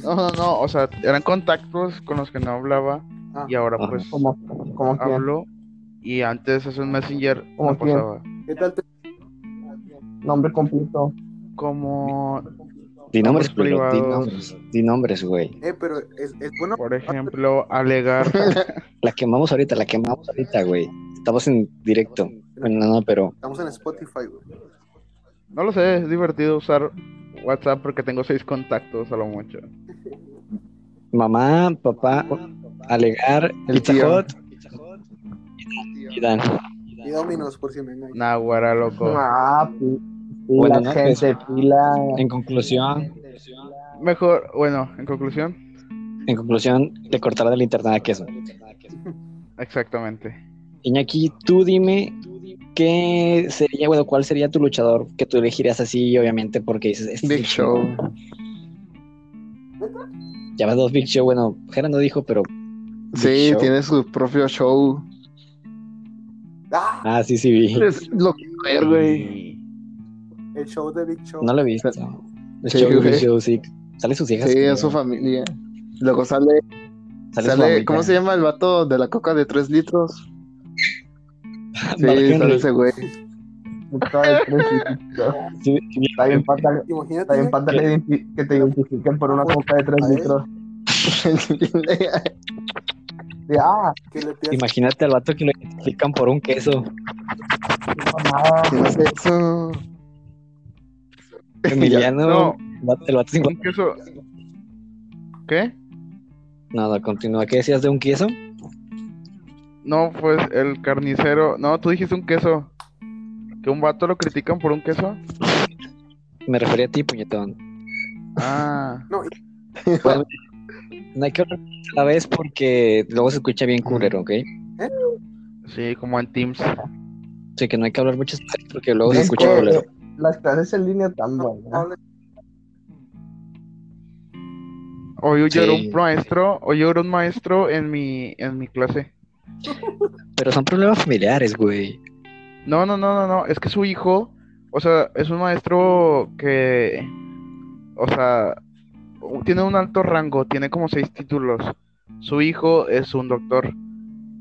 No, no, no, o sea, eran contactos con los que no hablaba Ah, y ahora pues quien. hablo y antes hace un Messenger ¿Cómo no quién? pasaba. ¿Qué tal te Nombre completo. Como, Di nombres, Nombres culero, di privados. nombres. Di nombres, güey. Eh, pero es, es bueno. por ejemplo, alegar. La quemamos ahorita, la quemamos ahorita, güey. Estamos en directo. Bueno, no, pero Estamos en Spotify, güey. No lo sé, es divertido usar WhatsApp porque tengo seis contactos a lo mucho. mamá, papá, alegar, El tío. Y Dan. Y Dominos, por si me engañan. Nah, güera, loco. Ah, pi- pila, Bueno, no, gente, pila. En conclusión, Mejor, bueno, en conclusión, en conclusión, le cortaron el internet a queso. exactamente. Iñaki, tú dime qué sería, bueno, cuál sería tu luchador que tú elegirías así, obviamente, porque dices, este es Big Show. Ya vas dos Big Show, bueno, Jera no dijo, pero. Big Sí, Show. tiene su propio show. ¡Ah! Ah, sí, sí, vi. Es lo que ver, güey. El show de Big Show. No lo he visto. El Sí, show, Big güey. Show, sí. Sale sus hijas. Sí, en su familia. Luego sale, Sale, sale. ¿cómo se llama el vato de la coca de 3 litros? Sí, sale ese güey. Sí, Está bien pata, está bien pata identi- que te identifiquen por una coca de 3 A él. litros. Sí, ah, que le pidas Imagínate al vato que lo identifican por un queso. ¿Quién es eso? Emiliano. No. El vato- sin- Un queso. ¿Qué? Nada, continúa. ¿Qué decías de un queso? No, pues el carnicero. No, tú dijiste un queso. ¿Que un vato lo critican por un queso? Me refería a ti, puñetón. Ah, No, Bueno, no hay que hablar a la vez porque luego se escucha bien culero, ¿ok? sí, como en Teams. Sí, que no hay que hablar muchas veces porque luego se Es escucha que, culero. eh, Las clases en línea tan no, Hoy yo era Sí. un maestro, hoy yo era un maestro en mi, en mi clase. Pero son problemas familiares, güey. No, no, no, no, no, es que su hijo, o sea, es un maestro que, o sea, tiene un alto rango, tiene como seis títulos. Su hijo es un doctor.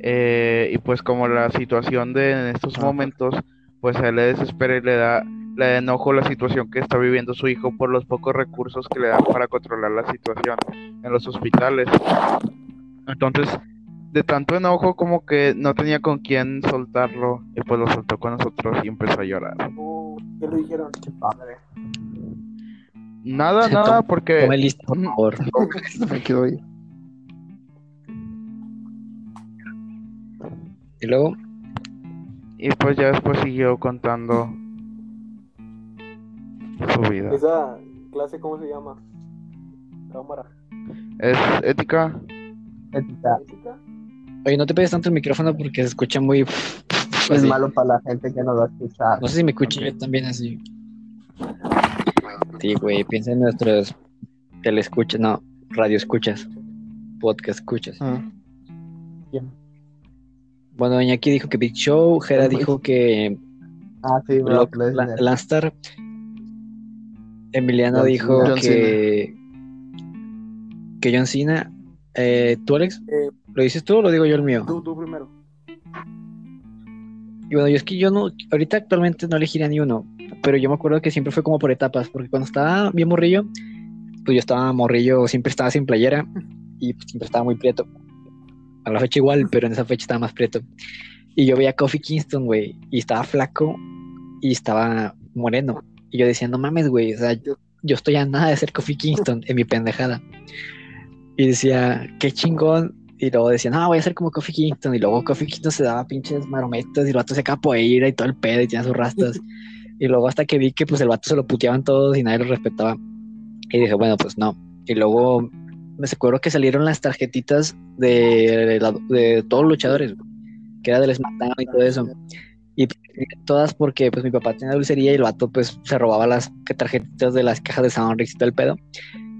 eh, y pues como la situación de en estos momentos, pues a él le desespera y le da, le da enojo la situación que está viviendo su hijo por los pocos recursos que le dan para controlar la situación en los hospitales. Entonces, de tanto enojo como que no tenía con quién soltarlo y pues lo soltó con nosotros y empezó a llorar. oh, ¿Qué le dijeron? Qué padre. Nada, nada, porque Tome listo, por favor. Me quedo ahí. Y luego, y pues ya después siguió contando su vida. ¿Esa clase cómo se llama? Cámara. Es ética. Ética. ¿Ética? oye, no te pegues tanto el micrófono porque se escucha muy. Es así. malo para la gente que nos va a escuchar. No sé si me escucho Ok. yo también así. Sí, güey, piensa en nuestros telescuchas, no, radio escuchas, podcast escuchas. Mm. Bueno, Iñaki dijo que Big Show, Jera dijo que Ah, sí, La- leer. Lanstar. Emiliano John dijo. John que. Que John Cena. Eh, ¿Tú, Alex? Eh, ¿Lo dices tú o lo digo yo el mío? tú, tú primero. Y bueno, yo es que yo no. Ahorita actualmente no elegiría ni uno. Pero yo me acuerdo que siempre fue como por etapas. Porque cuando estaba bien morrillo, pues yo estaba morrillo, siempre estaba sin playera. Y pues, siempre estaba muy prieto. A la fecha igual, pero en esa fecha estaba más prieto. Y yo veía a Kofi Kingston, güey. Y estaba flaco y estaba moreno. Y yo decía, no mames, güey. O sea, yo, yo estoy a nada de ser Kofi Kingston en mi pendejada. Y decía, qué chingón. Y luego decía, no, voy a ser como Kofi Kingston. Y luego Kofi Kingston se daba pinches marometas y el vato se capoeira y todo el pedo y tenía sus rastas. Y luego hasta que vi que pues el vato se lo puteaban todos y nadie lo respetaba. Y dije, bueno, pues no. Y luego me acuerdo que salieron las tarjetitas de, la- de todos los luchadores, que era del SmackDown y todo eso. Y pues, todas porque pues mi papá tenía dulcería y el vato pues se robaba las tarjetitas de las cajas de Soundrix y todo el pedo.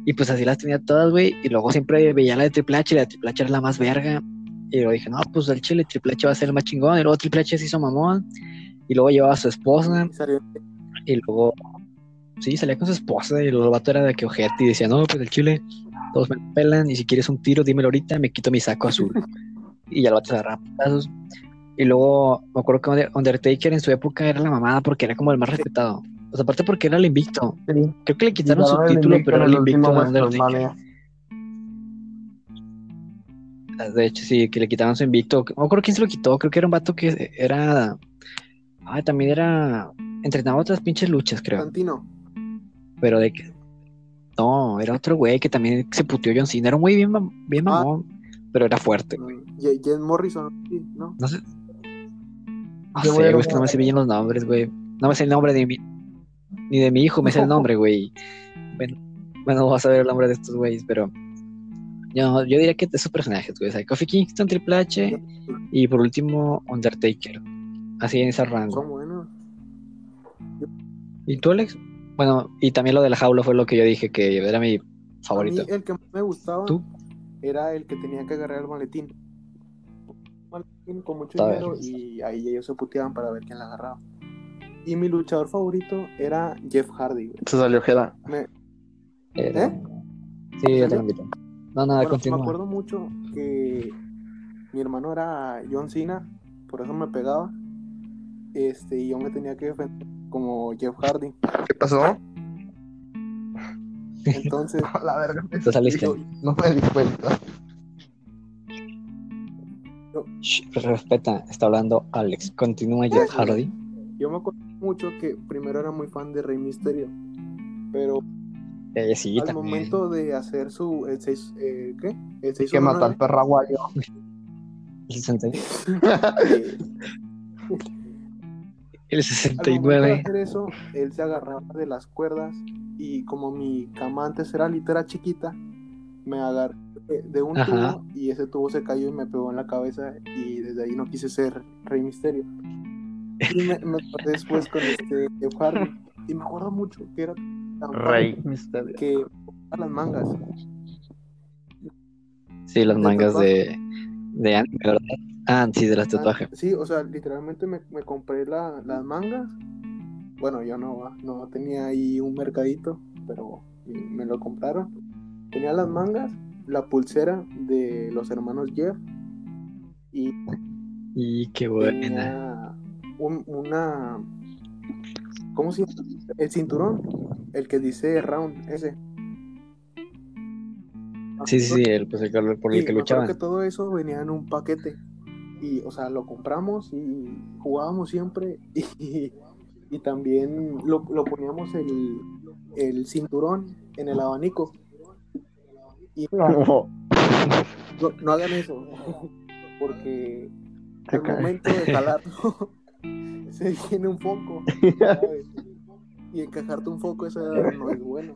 Y pues así las tenía todas, güey. Y luego siempre veía la de Triple H y la de Triple H era la más verga. Y luego dije, no, pues el chile Triple H va a ser el más chingón. Y luego Triple H se hizo mamón. Y luego llevaba a su esposa. Y luego, sí, salía con su esposa. Y luego el vato era de que ojete. Y decía, no, pues el chile, todos me pelan. Y si quieres un tiro, dímelo ahorita. Me quito mi saco azul. y ya el vato se agarraba. Y luego me acuerdo que Under- Undertaker en su época era la mamada porque era como el más respetado. O sea, aparte porque era el invicto. Creo que le quitaron su título, pero era el invicto de Undertaker. WrestleMania. De hecho, sí, que le quitaron su invicto. No me acuerdo quién se lo quitó. Creo que era un vato que era. Ah, también era. Entrenaba otras pinches luchas, creo. Santino. Pero de que. No, era otro güey que también se puteó John Cena. Era un güey bien, bien Ah. mamón. Pero era fuerte. mm, Ye- Jen Morrison, ¿no? No sé. No Yo sé, güey, es que no me sé bien los nombres, güey. No me sé el nombre de mi. Ni de mi hijo me sé el nombre, güey. Bueno, bueno, vas a ver el nombre de estos güeyes, pero. Yo, yo diría que de esos personajes, güey. O sea, Kofi Kingston, Triple H y por último Undertaker. Así en ese rango. ¿Y tú, Alex? Bueno, y también lo de la jaula fue lo que yo dije que era mi A mí favorito. el que más me gustaba ¿Tú? era el que tenía que agarrar el maletín. Un maletín con mucho Está dinero y ahí ellos se puteaban para ver quién la agarraba. Y mi luchador favorito era Jeff Hardy. güey. Se salió Jera. Me- Eh, ¿Eh? Sí, yo ¿Salió? también. No, nada, Bueno, me acuerdo mucho que mi hermano era John Cena, por eso me pegaba. Este, y yo me tenía que defender como Jeff Hardy. ¿Qué pasó? Entonces, La verga. Te saliste. yo, No me di cuenta. Shh, respeta, está hablando Alex. Continúa Jeff Hardy. yo me acuerdo mucho que primero era muy fan de Rey Misterio. Pero Eh, sí, al también. momento de hacer su el 6 eh, ¿qué? El Que mató al 619, perraguayo. El 60 el al momento de 69. hacer eso, él se agarraba de las cuerdas y como mi cama antes era litera chiquita, me agarré de un Ajá. tubo y ese tubo se cayó y me pegó en la cabeza y desde ahí no quise ser Rey Misterio. Y me, me después con este Jeff Hardy y me acuerdo mucho que era tan Rey. Misterio. que a las mangas. Sí, las mangas de, de anime, ¿verdad? Ah, sí, de las tatuajes. Sí, o sea, literalmente me, me compré la- las mangas. Bueno, yo no, no tenía ahí un mercadito, pero me, lo compraron. Tenía las mangas, la pulsera de los hermanos Jeff y Y qué buena. tenía un- una... ¿Cómo se llama? El cinturón, el que dice round, ese. Sí, sí, sí, el, pues el por el Y que luchaban. que todo eso venía en un paquete. Y, o sea, lo compramos y jugábamos siempre. Y, y también lo, lo poníamos el, el cinturón en el abanico. Y no, No. no hagan eso. Porque al cae. momento de jalarlo, se viene un foco. ¿sabes? Y encajarte un foco, eso no es bueno.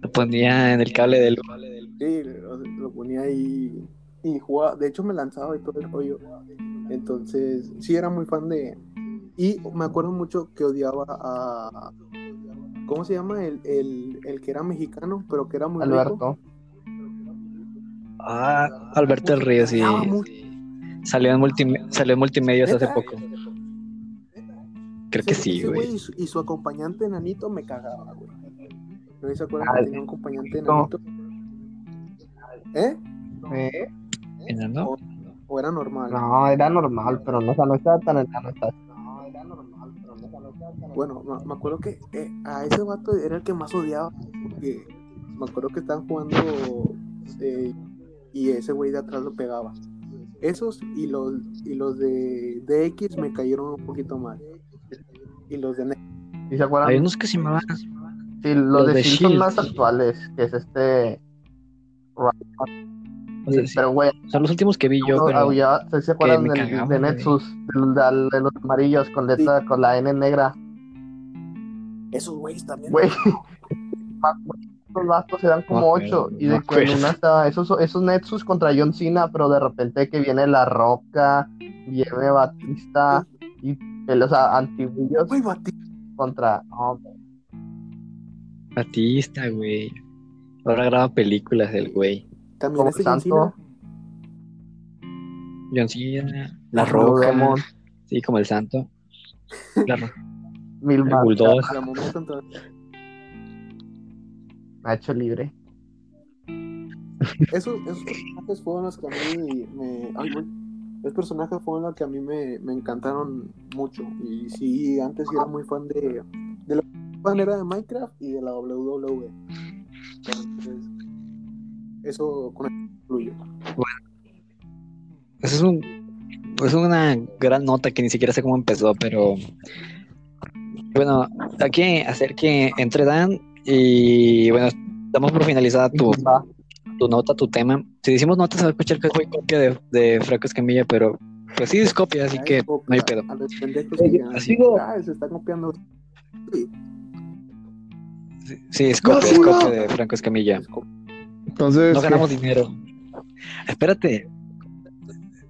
Lo ponía en el cable del. Sí, lo, lo ponía ahí y jugaba. De hecho, me lanzaba y todo el rollo. Entonces, sí, era muy fan de, Y me acuerdo mucho que odiaba a. ¿Cómo se llama? El, el, el que era mexicano, pero que era muy rico. Alberto. Ah, Alberto del Río, sí. Salió en, multime- salió en multimedios hace poco. Creo que sí, güey. Y su, y su acompañante enanito me cagaba, güey. ¿No se acuerdan Ah, que tenía un acompañante enanito? ¿Eh? ¿Eh? ¿Enano? ¿O era normal? No, era normal, pero no, o sea, no estaba tan enano. No, era normal, pero no, o sea, no estaba tan Bueno, me, me acuerdo que eh, a ese vato era el que más odiaba. Porque me acuerdo que estaban jugando eh, y ese güey de atrás lo pegaba. Esos y los y los de DX me cayeron un poquito mal. Y los de Ne- ¿Y se acuerdan? Hay unos que se llamaban. Sí, los, los de de Shield son Shield. más actuales, que es este. O sea, sí, Pero, güey, Son los últimos que vi yo, pero. ¿se, se acuerdan del- de. Nexus? del- del- de los amarillos con letra, con la N negra. esos güeyes también. Güey, los vatos eran como acuerdo, ocho. Y de acuerdo. una estaba esos, esos Nexus contra John Cena, pero de repente que viene La Roca, viene Batista, y sea, antiguillos Güey, Batista. contra. Batista, güey. Ahora graba películas el güey. También como John Santo. John Cena, La Roca. Demon, Sí, como el santo. La Mil el. Bulldog. La Nacho Libre. Esos, esos personajes fueron los que a mí me. Ay, güey. Esos personajes fueron los que a mí me, me encantaron mucho. Y sí, antes era muy fan de. de lo fan era de Minecraft y de la WWE. Entonces, eso con eso concluyo. Eso es un. Es una gran nota que ni siquiera sé cómo empezó, pero. Bueno, hay que hacer que entre Dan y. Bueno, damos por finalizada tu, nota, tu tema. Si decimos nota, se va a escuchar que fue copia de, de Franco Escamilla, pero. Pues sí, es copia, así que es copia no hay pedo. A los pendejos Oye, que digan, así digo- "Ah, se está copiando. Sí, Sí, es copia, No, es copia no. de Franco Escamilla. es copia. Entonces, No ¿qué? ganamos dinero. Espérate.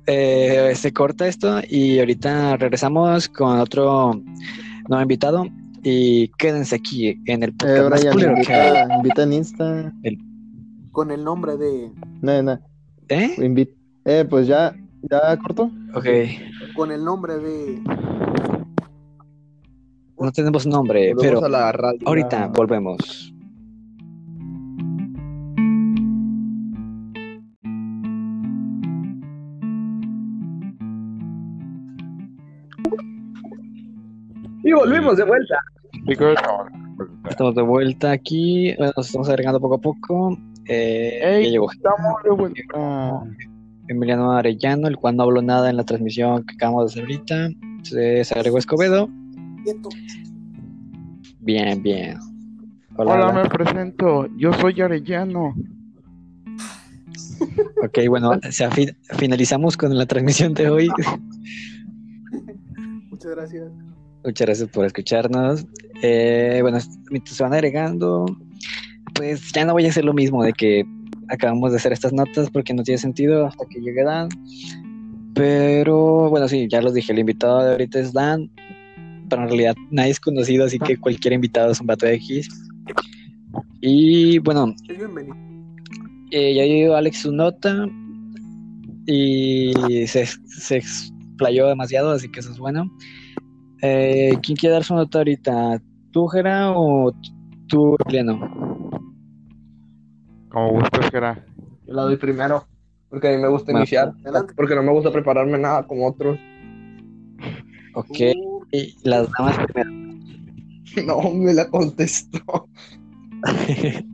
Eh, se corta esto y ahorita regresamos con otro nuevo invitado. Y quédense aquí en el Eh, podcast que hay. invita, en Insta. Con el nombre de. No, no, ¿Eh? invita. Eh, pues ya, ya corto. Ok. Con el nombre de. No tenemos nombre, Volvemos pero a la radio. ahorita volvemos. Y volvimos de vuelta. Estamos de vuelta aquí. Bueno, nos estamos agregando poco a poco. Eh, Ey, ya llegó Estamos de vuelta. Emiliano Arellano, el cual no habló nada en la transmisión que acabamos de hacer ahorita. Se, se agregó Escobedo. Bien, bien. Hola, Hola, hola. me presento. Yo soy Arellano. Ok, bueno, se afi- finalizamos con la transmisión de hoy. Muchas gracias. Muchas gracias por escucharnos. Eh, bueno, mientras se van agregando, pues ya no voy a hacer lo mismo de que acabamos de hacer estas notas porque no tiene sentido hasta que llegue Dan. Pero bueno, sí, ya los dije, el invitado de ahorita es Dan, pero en realidad nadie es conocido, así que cualquier invitado es un vato X. Y bueno, eh, ya dio Alex su nota y se, se explayó demasiado, así que eso es bueno. Eh, ¿Quién quiere dar su nota ahorita? ¿Tú, Jera, o tú, Emiliano? Como gustas, Jera. Yo la doy primero. Porque a mí me gusta Bueno. iniciar. Adelante. Porque no me gusta prepararme nada como otros. Ok, Uh, y las damas primero. No, me la contestó.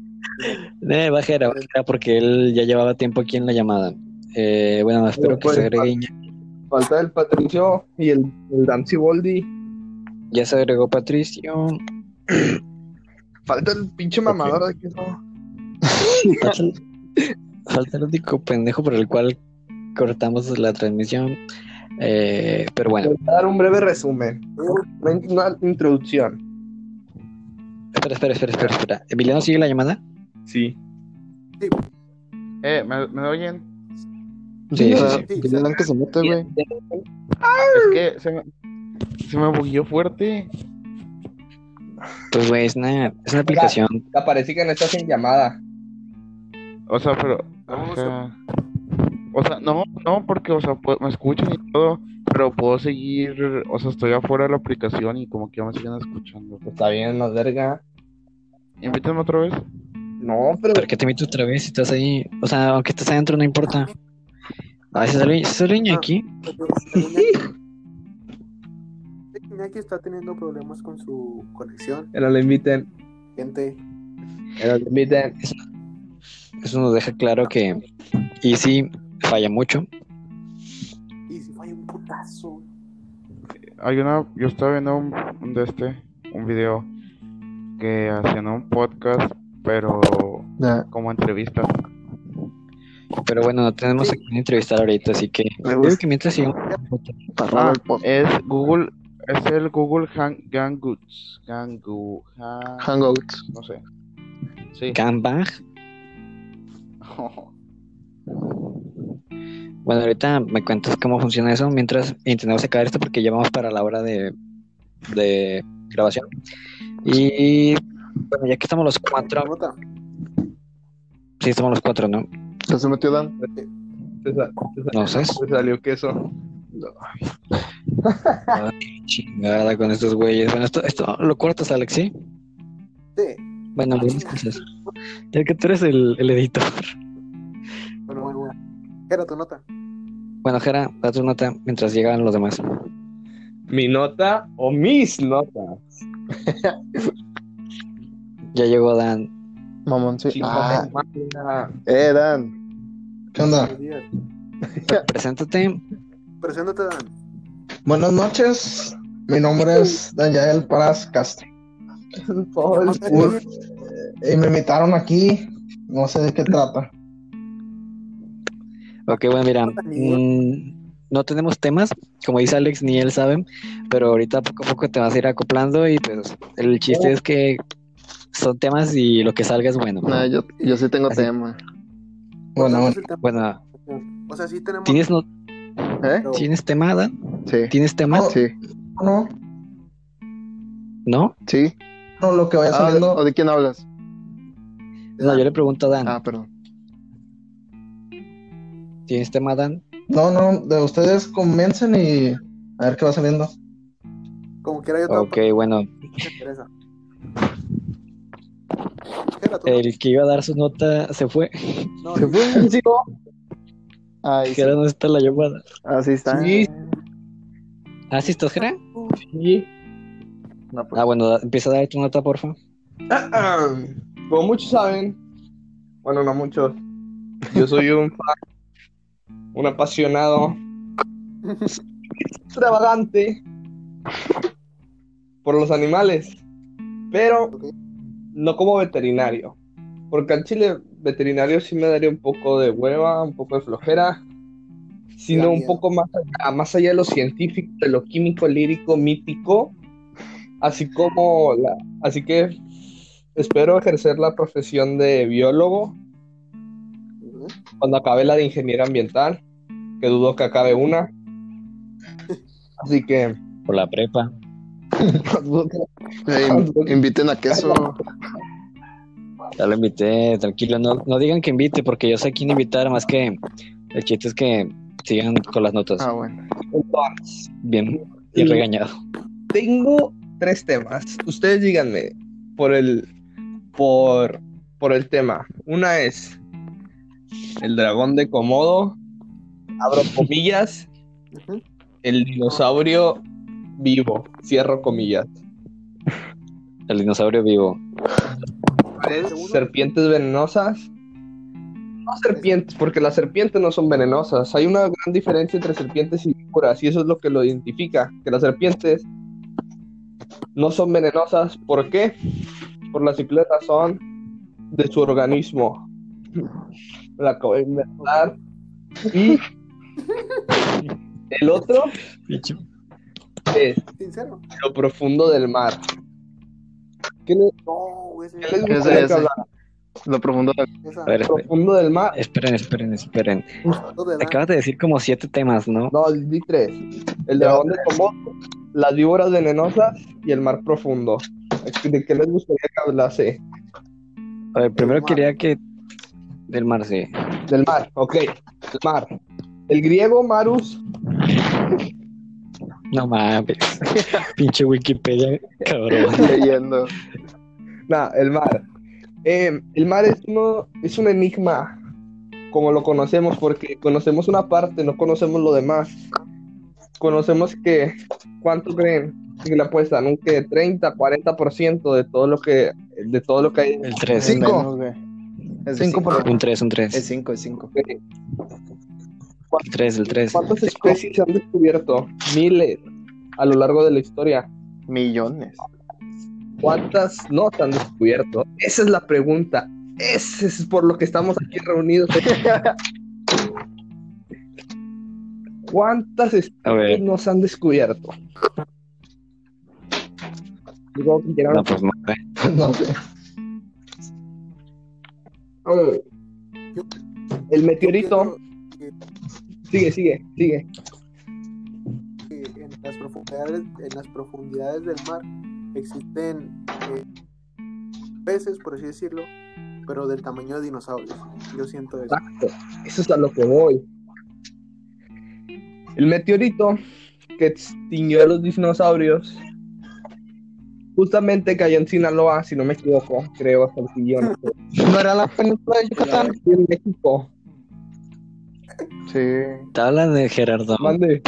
Eh, va Jera, va Jera, porque él ya llevaba tiempo aquí en la llamada. Eh, bueno, espero que pues, se agregue. Falta el Patricio y el, el Dancy Boldi. Ya se agregó Patricio. Falta el pinche mamador de queso. Falta el, falta el único pendejo por el cual cortamos la transmisión. Eh, pero bueno, Voy a dar un breve resumen. Una, una introducción. espera, espera, espera, espera, espera. ¿Emiliano sigue la llamada? Sí. Eh, ¿me, me oyen? Sí, sí, sí. sí. Dile a Dan que se mete, güey. Es que se me, Se me bugueó fuerte. Pues, güey, es una, es una aplicación. Te aparece que no estás en llamada. O sea, pero. O sea, o sea, no, no, porque, o sea, pu- me escuchan y todo, pero puedo seguir, o sea, estoy afuera de la aplicación y como que ya me siguen escuchando. Pues está bien, no verga. Invítame otra vez. No, pero. ¿Para qué te invito otra vez si estás ahí? O sea, aunque estés adentro, no importa. Ah, si sale, sale Iñaki. Iñaki está teniendo problemas con su conexión. Que no le inviten. Gente, Que no le inviten. Eso nos deja claro que Easy falla mucho. y si falla un putazo. Hay una, yo estaba viendo un, un de este, un video que hacían un podcast, pero Ya. como entrevista. Pero bueno, no tenemos a quien entrevistar ahorita, así que Me digo gusta. que mientras sigamos. Ah, es Google, es el Google Hang, Ha- Hangouts. no sé. Sí. Gangbang. Bueno, ahorita me cuentas cómo funciona eso mientras intentamos acabar esto porque ya vamos para la hora de, de grabación. Y bueno, ya que estamos los cuatro, sí, estamos los cuatro, ¿no? ¿Ya se metió Dan? Sa- No sé. salió queso. Chingada con estos güeyes. Bueno, esto, esto lo cortas, Alex, ¿sí? Sí. Bueno, algunas cosas. Ya que tú eres el, el editor. Bueno, bueno, bueno. Era tu nota. Bueno, Jera, da tu nota mientras llegan los demás. Mi nota o mis notas. Ya llegó Dan. Mamón, sí. Ah, eh, Dan. ¿Qué onda? Preséntate. Preséntate, Dan. Buenas noches, mi nombre es Daniel Paras Castro Todo el Uy, y me invitaron aquí, no sé de qué trata. Ok, bueno, mira, mm, no tenemos temas, como dice Alex, ni él sabe, pero ahorita poco a poco te vas a ir acoplando y pues el chiste es que son temas y lo que salga es bueno. Nah, yo, yo sí tengo Así- tema. Bueno, ¿Cuál bueno, tema? Bueno, O sea, sí tenemos. ¿tienes, no- ¿Eh? ¿tienes tema, Dan? Sí. ¿Tienes temas? Sí. no, ¿No? Sí. no, lo que vaya Ah, saliendo, ¿O de quién hablas? No, yo le pregunto a Dan. Ah, perdón. ¿Tienes tema, Dan? no, no, de ustedes convencen y a ver qué va saliendo. Como quiera, yo Ok, bueno, el que iba a dar su nota se fue. No, ¿Se fue? Ay, Que ahora no está la llamada. Así está. Sí. ¿Ah, sí estás, Jera? Sí. No, pues, Ah, bueno, da- empieza a dar tu nota, porfa. Como muchos saben, bueno, no muchos, yo soy un fan, un apasionado, extravagante por los animales, pero. No como veterinario, porque al chile veterinario sí me daría un poco de hueva, un poco de flojera, sino un poco más allá, más allá de lo científico, de lo químico, lírico, mítico, así como la, así que espero ejercer la profesión de biólogo cuando acabe la de ingeniero ambiental, que dudo que acabe una. Así que Por la prepa. Inviten a queso. Ya lo invité, tranquilo. No, no digan que invite, porque yo sé quién invitar, más que el chiste es que sigan con las notas. Ah, bueno. entonces, Bien, bien y regañado. tengo tres temas. Ustedes díganme por el por por el tema. Una es el dragón de Komodo, abro comillas, el dinosaurio vivo, cierro comillas. El dinosaurio vivo. Serpientes venenosas. No serpientes, porque las serpientes no son venenosas. Hay una gran diferencia entre serpientes y víboras, y eso es lo que lo identifica. Que las serpientes no son venenosas. ¿Por qué? Por la simple razón de su organismo. La acabo de inventar. Y el otro es Sincero. lo profundo del mar. ¿Qué, le- No, ese. Lo profundo. Esa. A ver, esperen, Profundo del mar. esperen, esperen, esperen. Lo de. Acabas de decir como siete temas, ¿no? No, di tres. El dragón de Komodo, las víboras venenosas y el mar profundo. ¿De qué les gustaría que hablase? A ver, primero quería que. Del mar, sí. Del mar, ok. El mar. El griego Marus, No mames. Pinche Wikipedia, cabrón. Leyendo. nah, el mar. Eh, el mar es, uno, es un enigma, como lo conocemos, porque conocemos una parte, no conocemos lo demás. Conocemos que, ¿cuánto creen? Que le apuestan un que 30, 40% de todo lo que de todo lo que hay. El 3. Cinco. Menos, güey. Es Cinco cinco. por- Un 3, un Es 3. 5, es 5. El 3, el 3. ¿Cuántas especies se han descubierto? Miles a lo largo de la historia. Millones. ¿Cuántas no se han descubierto? Esa es la pregunta. Ese es por lo que estamos aquí reunidos. ¿Cuántas especies no se han descubierto? Digo, No, pues no. sé. No sé. El meteorito. Sigue, sigue, sigue. en las profundidades, en las profundidades del mar existen eh, peces, por así decirlo, pero del tamaño de dinosaurios. Yo siento eso. Exacto. Eso es a lo que voy. El meteorito que extinguió a los dinosaurios justamente cayó en Sinaloa, si no me equivoco, creo, Saltillo, no sé. ¿No era la península de Yucatán? En México. Sí. Te hablan de Gerardo. Mande.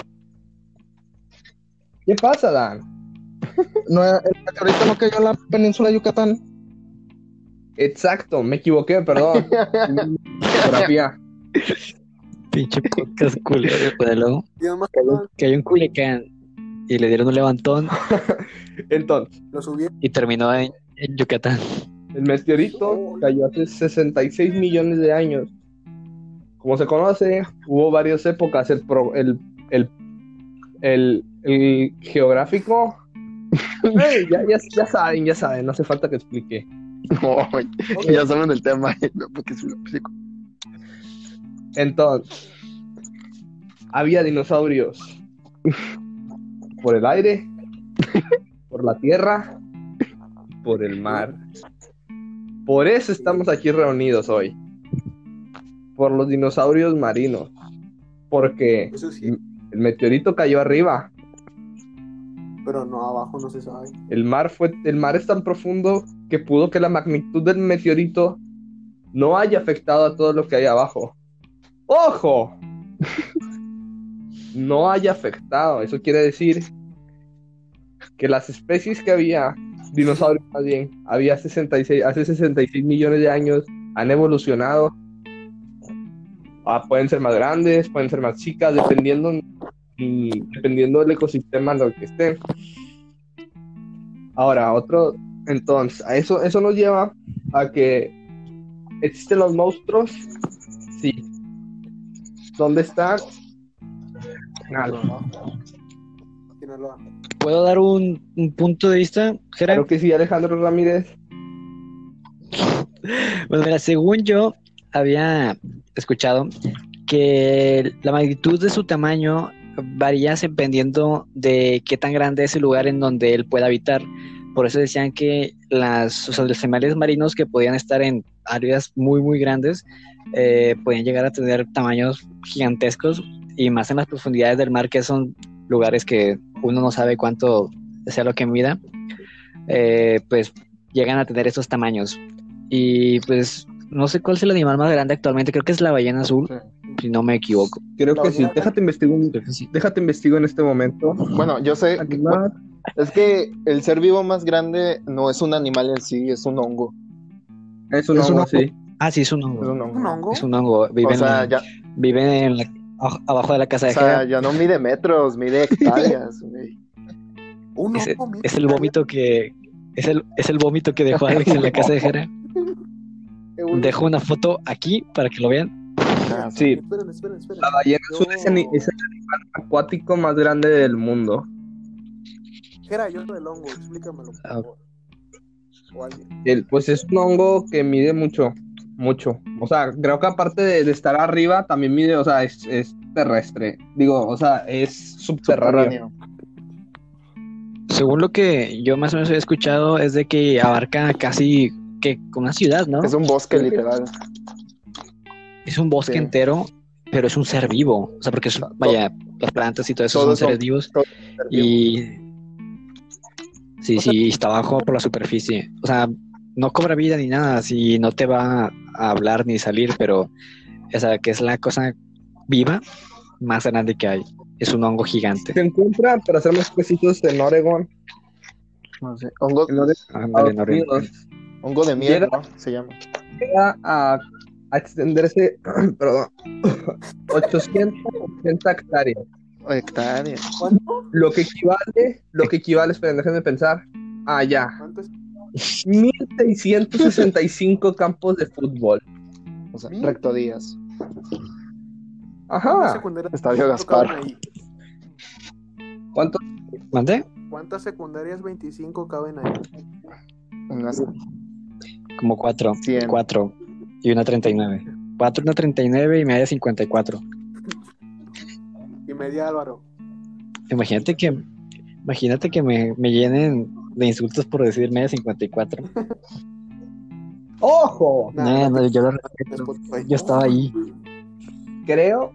¿Qué pasa, Dan? ¿No el meteorito no cayó en la península de Yucatán? Exacto, me equivoqué, perdón. Geografía. Pinche podcast culero. además que hay un Culiacán y le dieron un levantón Entonces, lo subí. y terminó en, en Yucatán. el meteorito cayó hace 66 millones de años. Como se conoce, hubo varias épocas. El, pro- el, el, el, el geográfico. Ya, ya, ya saben, ya saben, no hace falta que explique. No, ya saben el tema. Porque se lo explico. Entonces, había dinosaurios por el aire, por la tierra, por el mar. Por eso estamos aquí reunidos hoy. Por los dinosaurios marinos. Porque Eso sí, el meteorito cayó arriba. pero no abajo no se sabe. El mar fue, el mar es tan profundo que pudo que la magnitud del meteorito no haya afectado a todo lo que hay abajo. ¡Ojo! No haya afectado. Eso quiere decir que las especies que había, dinosaurios más bien, había 66, hace 66 millones de años, han evolucionado. Ah, pueden ser más grandes, pueden ser más chicas, dependiendo, y dependiendo del ecosistema en el que estén. Ahora, otro, entonces, a eso, eso nos lleva a que existen los monstruos. Sí. ¿Dónde están? Nada. ¿Puedo dar un, un punto de vista, Gerard? Claro que sí, Alejandro Ramírez. Pues mira, según yo había escuchado que la magnitud de su tamaño varía dependiendo de qué tan grande es el lugar en donde él pueda habitar. Por eso decían que los animales marinos que podían estar en áreas muy, muy grandes eh, podían llegar a tener tamaños gigantescos y más en las profundidades del mar, que son lugares que uno no sabe cuánto sea lo que mida, eh, pues llegan a tener esos tamaños. Y pues no sé cuál es el animal más grande actualmente, creo que es la ballena azul, si no me equivoco. Creo La que sí. Déjate que sí. déjate investigo en este momento. Bueno, yo sé. Animal. Es que el ser vivo más grande no es un animal en sí, es un hongo. Es un Es un hongo, sí. Ah, sí, es un Es hongo. un hongo. ¿Un hongo? Es un hongo. Vive, O en, sea, la- ya, vive en la- a- abajo de la casa o de sea, Gerard. ya no mide metros, mide hectáreas. Un Es, hongo, es el vómito que es el, es el vómito que dejó Alex en la casa de Gerard. Dejo una foto aquí para que lo vean. Ah, Sí. Esperen, esperen, esperen. La ballena azul es, ani- No. es el animal acuático más grande del mundo. Jera, yo del hongo, explícamelo, por Ah. favor. O alguien. El, pues es un hongo que mide mucho, mucho. O sea, creo que aparte de, de estar arriba, también mide, o sea, es, es terrestre. Digo, o sea, es subterráneo. subterráneo. según lo que yo más o menos he escuchado, es de que abarca casi que una ciudad, ¿no? Es un bosque literal. Es un bosque Sí. entero, pero es un ser vivo. O sea, porque es- vaya, las plantas y todo eso Todos son seres son- vivos. Y sí, sí, está abajo por la superficie. O sea, no cobra vida ni nada, si no te va a hablar ni salir, pero o sea, que es la cosa viva más grande que hay. Es un hongo gigante. Se encuentra, para ser más precisos, en Oregon. No sé. Hongo, En Ándale, Unidos. Hongo de miel, Llega- ¿no? Se llama. llega a, a extenderse, perdón, 880 hectáreas. Hectárea. Lo que equivale, lo que equivale, esperen, déjenme pensar, a ya, ¿Cuánto es? 1665 campos de fútbol. O sea, recto días. ¿Cuántas Ajá. Estadio 25 Gaspar. caben ahí? ¿Cuánto? ¿Mande? ¿Cuántas secundarias 25 caben ahí? Unas Como cuatro. 100. Cuatro y una 39. Cuatro, una 39 y media 54. Y media Álvaro. Imagínate que, imagínate que me, me llenen de insultos por decir media 54. ¡Ojo! Nah, No, no, yo, lo respeto. Spotify. yo estaba ahí. Creo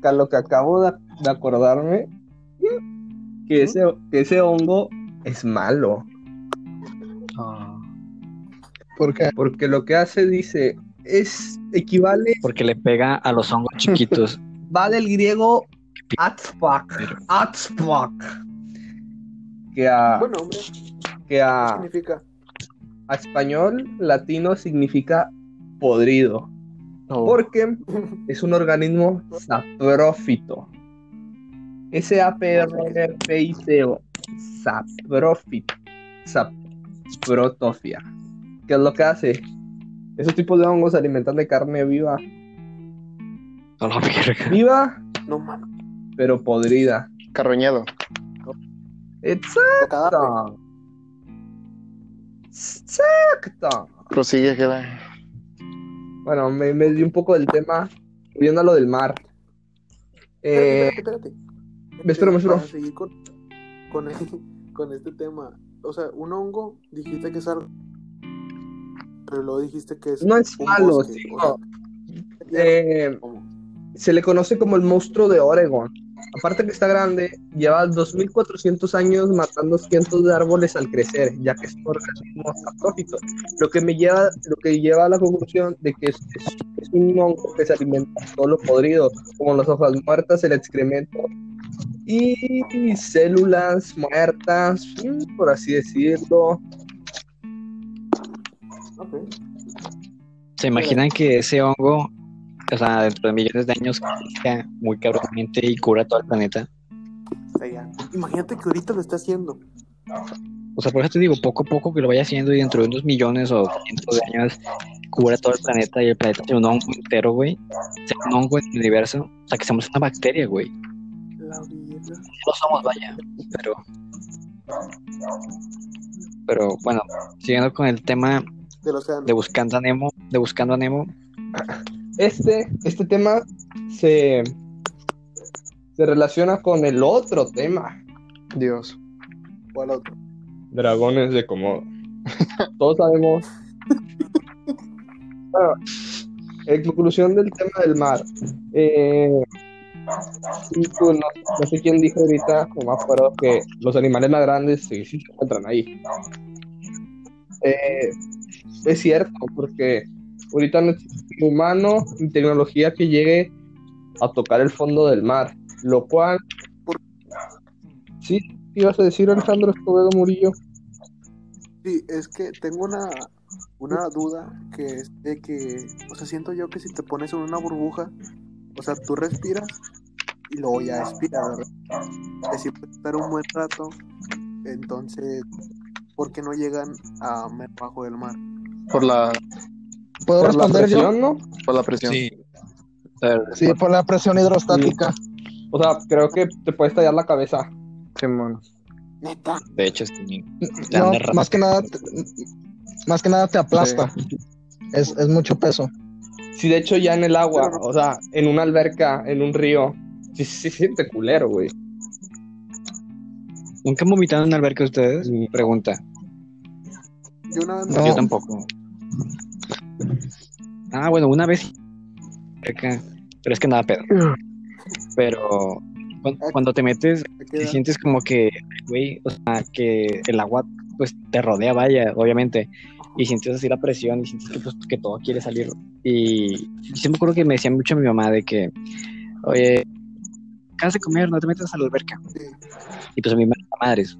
que a lo que acabo de, de acordarme, que ese, que ese hongo es malo. ¿Por qué? Porque lo que hace, dice, es equivale, Porque le pega a los hongos chiquitos. va del griego atzpak, atzpak, que a, Bueno, hombre, que ¿qué a, significa? a español latino significa podrido, No. porque es un organismo saprófito. S-A-P-R-F-I-C-O. Saprófito. Saprotofia. ¿Qué es lo que hace? Esos tipos de hongos se alimentan de carne viva. A la verga. Viva, No mames. pero podrida. Carroñedo. Exacto. Exacto. Prosigue, queda. Bueno, Bueno, me, me di un poco del tema. Viendo a lo del mar. Eh, espérate, espérate. me espero, me espero. Para seguir con, con, el- con este tema. O sea, un hongo, dijiste que es algo. Pero luego dijiste que es. no es malo, bosque, sí, no. Eh, se le conoce como el monstruo de Oregon. Aparte que está grande, lleva 2.400 años matando cientos de árboles al crecer, ya que es un organismo saprófito. Lo que me lleva, lo que lleva a la conclusión de que es, es- es un hongo que se alimenta solo podrido, como las hojas muertas, el excremento y células muertas, mm, por así decirlo. Ok. ¿Se imaginan que ese hongo, o sea, dentro de millones de años, crezca muy cabronamente y cura todo el planeta? Imagínate que ahorita lo está haciendo. O sea, por eso te digo, poco a poco que lo vaya haciendo y dentro de unos millones o cientos de años cubra todo el planeta y el planeta sea un hongo entero, güey. Sea un hongo en el universo. O sea, que seamos una bacteria, güey. La vida. No somos, vaya. Pero. Pero bueno, siguiendo con el tema Del océano. de Buscando a Nemo, de Buscando a Nemo, Este, este tema se, se relaciona con el otro tema. Dios. ¿Cuál otro? Dragones de Komodo. Todos sabemos. Bueno, en conclusión del tema del mar. Eh, no, no sé quién dijo ahorita, no me acuerdo, que los animales más grandes sí, sí se encuentran ahí. Eh, es cierto, porque ahorita no existe humano ni tecnología que llegue a tocar el fondo del mar, lo cual... Sí, ¿qué ibas a decir Alejandro Escobedo Murillo? Sí, es que tengo una, una duda que es de que, o sea, siento yo que si te pones en una burbuja, o sea, tú respiras y luego ya expiras, ¿verdad? Así puede estar un buen rato, entonces, ¿por qué no llegan a mer bajo del mar? Por la, ¿Puedo Por la responder yo? presión, ¿no? por la presión. sí. Sí, por la presión hidrostática. O sea, creo que te puede estallar la cabeza. Simón. Neta, de hecho, sí. Te No, más que nada, te- más que nada te aplasta. Es, es mucho peso. Sí, de hecho, ya en el agua, o sea, en una alberca, en un río, sí, sí, se siente culero, güey. ¿Nunca han vomitado en una alberca ustedes? Mm. Pregunta. Yo una vez No. Yo tampoco. Ah, bueno, una vez. Pero es que nada pedo. Pero cu- cuando te metes, me te sientes como que, güey, o sea, que el agua pues te rodea, vaya, obviamente. Y sientes así la presión y sientes que, pues, que todo quiere salir. Y yo me acuerdo que me decía mucho mi mamá de que, oye, acabas de comer, no te metas a la alberca. Y pues a mí me da madres.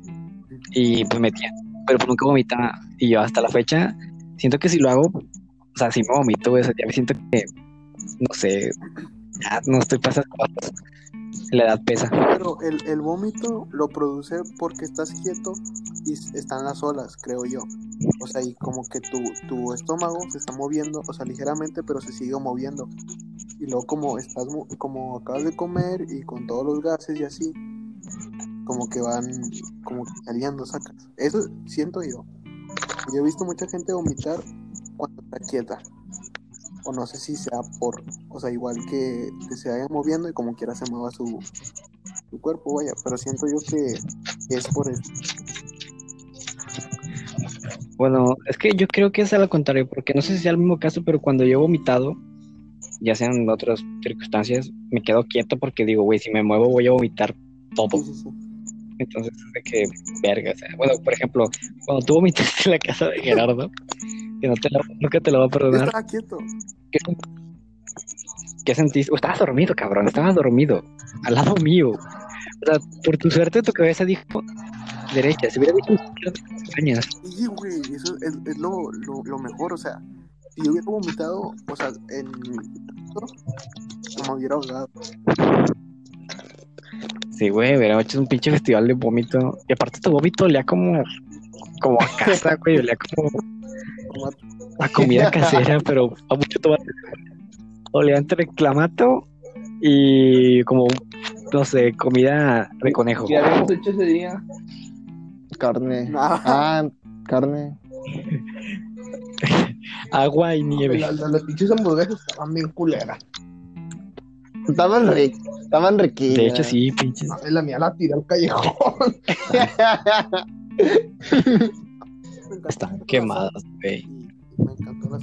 Y pues metía. Pero pues nunca vomitaba. Y yo hasta la fecha siento que si lo hago, o sea, si me vomito, o sea, ya me siento que, no sé, ya no estoy esas cosas. La edad pesa. Pero el, el vómito lo produce porque estás quieto y están las olas, creo yo. O sea, y como que tu, tu estómago se está moviendo, o sea, ligeramente, pero se sigue moviendo. Y luego como estás mo- como acabas de comer y con todos los gases y así, como que van como que saliendo, sacas. Eso siento yo. Yo he visto mucha gente vomitar cuando está quieta. O no sé si sea por, o sea, igual que, que se vaya moviendo y como quiera se mueva su, su cuerpo, vaya, pero siento yo que, que es por eso. Bueno, es que yo creo que es al contrario, porque no sé si sea el mismo caso, pero cuando yo he vomitado, ya sean en otras circunstancias, me quedo quieto porque digo, güey, si me muevo voy a vomitar todo. Sí, sí, sí. Entonces, es de que, verga, o sea, bueno, por ejemplo, cuando tú vomitaste en la casa de Gerardo, que no te lo, nunca te lo va a perdonar, estaba quieto. ¿qué, qué sentiste? Oh, estabas dormido, cabrón, estabas dormido, al lado mío. O sea, por tu suerte tu cabeza dijo derecha, si hubiera dicho izquierda. Sí, güey, eso es, es lo, lo, lo mejor, o sea, si yo hubiera vomitado, o sea, en no me hubiera ahogado. Sí, güey, hubiera hecho un pinche festival de vómito. Y aparte tu vómito olía como, como a casa, güey, olía como Como a- a comida casera, pero a mucho tomate. Olía entre clamato y como, no sé, comida de conejo. ¿Qué habíamos hecho ese día? Carne. Nada. Ah, carne. Agua y nieve. Las, las, las pinches hamburguesas estaban bien culeras. Estaban ricas. Estaban riquillas. De hecho, sí, pinches. Ay, La mía la tiré al callejón. Están quemadas, güey. Me encantó la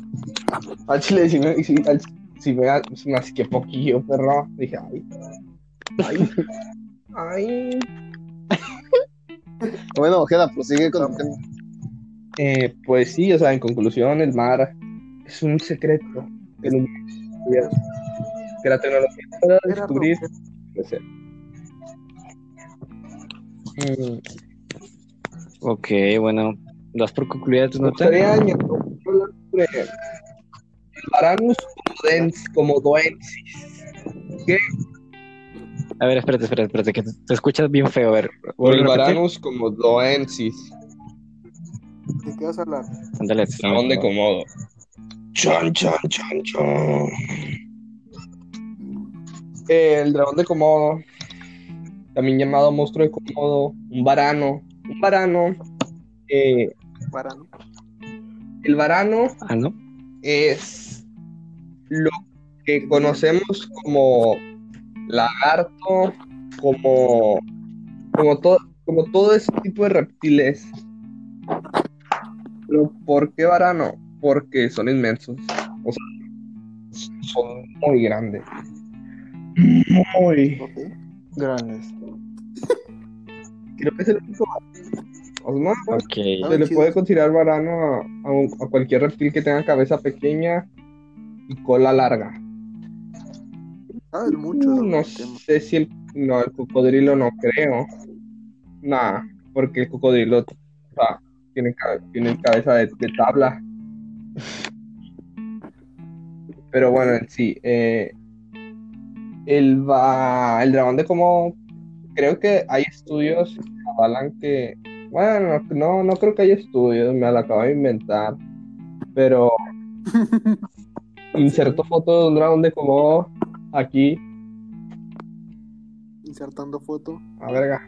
Al chile, si me, si, al- si me, si me asqué poquillo, perro. Dije, ay. Ay. Ay. Bueno, Ojeda, prosigue con tu tema. Eh, pues sí, o sea, en conclusión, el mar es un secreto que, que la tecnología pueda descubrir. No sé. Mm. Ok, bueno, das por concluida tu nota. Varanus comodens- comodoensis. A ver, espérate, espérate, espérate, que te, escuchas bien feo. A ver, el. Varanus comodoensis. ¿De qué vas a hablar? Ándale, de Komodo. Chan, chan, chan, chan. El dragón de Komodo, también llamado monstruo de Komodo, un varano. Un varano, eh, el varano Ah, ¿no? es lo que conocemos como lagarto, como, como, todo, como todo ese tipo de reptiles. Pero ¿por qué varano? Porque son inmensos. O sea, son muy grandes. Muy. Ok. Grandes. Creo que es el único. Osman, Ok. se le puede considerar varano a, a un- a cualquier reptil que tenga cabeza pequeña y cola larga. Sabes mucho Uh, no sé si el, no, el cocodrilo no creo. Nah, porque el cocodrilo o sea, tiene, tiene cabeza de, de tabla. Pero bueno, en sí, eh, el, va, el dragón de como creo que hay estudios que avalan que, bueno, no, no creo que haya estudios, me lo acabo de inventar, pero inserto foto de un dragón de como aquí Insertando foto. A verga.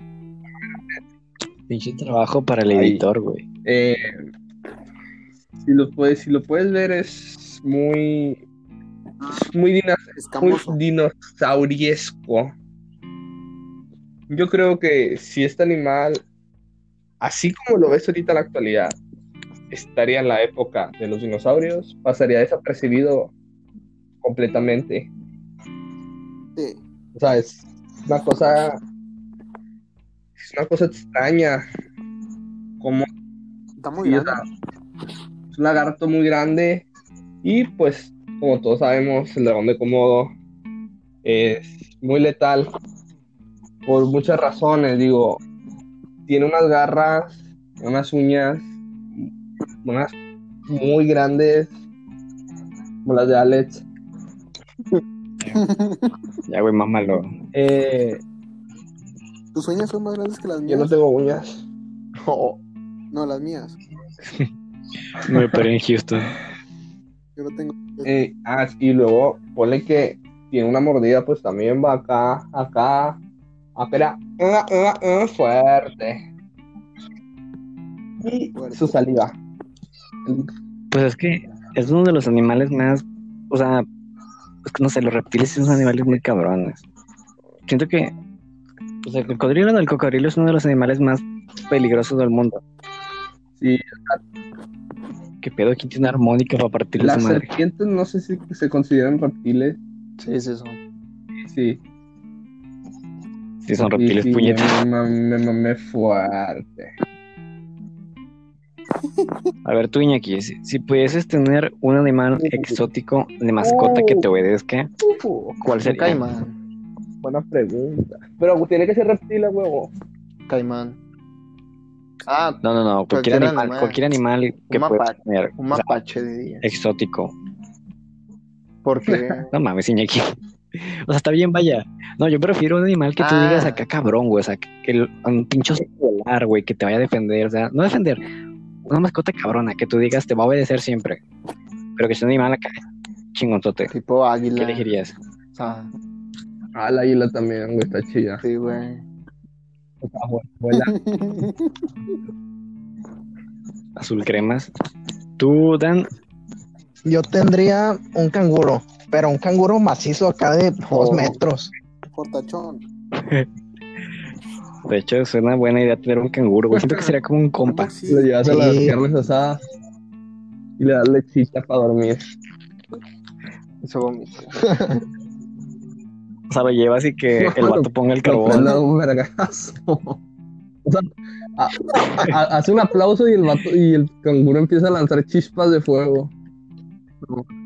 Pinche trabajo para el Ahí. editor, güey. Eh, si, lo puedes, si lo puedes ver, es muy. Es muy, dina- muy dinosauriesco. Yo creo que si este animal así como lo ves ahorita en la actualidad, estaría en la época de los dinosaurios, pasaría desapercibido completamente. Sí. O sea, es una cosa. Es una cosa extraña. Como Está muy grande. es un lagarto muy grande. Y pues, como todos sabemos, el dragón de Komodo es muy letal. Por muchas razones, digo. Tiene unas garras, unas uñas, unas muy grandes, como las de Alex. Ya, güey, mámalo. Eh, ¿Tus uñas son más grandes que las yo mías? no tengo uñas. No, las mías. Me operé en Houston. Yo no tengo. Eh, ah, y luego ponle que tiene una mordida, pues también va acá, acá, acá, ah, ah, ah, fuerte. Y Fuerte. su saliva. Pues es que es uno de los animales más, o sea, es que no sé, los reptiles son animales muy cabrones. Siento que pues el cocodrilo el cocodrilo es uno de los animales más peligrosos del mundo. Sí, ¿Qué pedo? ¿Quién tiene armónica para partirle las su madre? serpientes no sé si se consideran reptiles. Sí, sí, son. Sí. Sí, son Sí, reptiles sí, puñetas. Me mamé, me mamé fuerte. A ver, tú, Iñaki, si, si pudieses tener un animal exótico de mascota que te obedezca, ¿cuál sería? caimán. Buena pregunta. Pero tiene que ser reptil, huevo. Caimán. Ah, No, no, no, cualquier, Cualquier animal, animal. cualquier animal que Un mapache. tener. un o sea, mapache diría. exótico. Porque No mames, Iñaki. O sea, está bien, vaya. No, yo prefiero un animal que tú Ah. digas acá cabrón, güey. O sea, que el, un pincho volar, güey, que te vaya a defender. O sea, no defender. Una mascota cabrona, que tú digas te va a obedecer siempre. Pero que sea un animal acá chingonzote. tipo ¿Qué águila. elegirías? O sea, Ah, la águila también, güey, está chida. sí, güey. Azul cremas. Tú, Dan, Yo tendría un canguro, pero un canguro macizo acá de dos Oh. metros. Portachón. de hecho, es una buena idea tener un canguro, güey. Siento que sería como un compa. ¿Cómo sí? Lo llevas a las Sí. carnes asadas y le das lechita para dormir. Eso vomita. O sea, lo llevas y que el vato ponga el carbón. prende un vergazo. O sea, a- a- hace un aplauso y el vato, y el canguro empieza a lanzar chispas de fuego.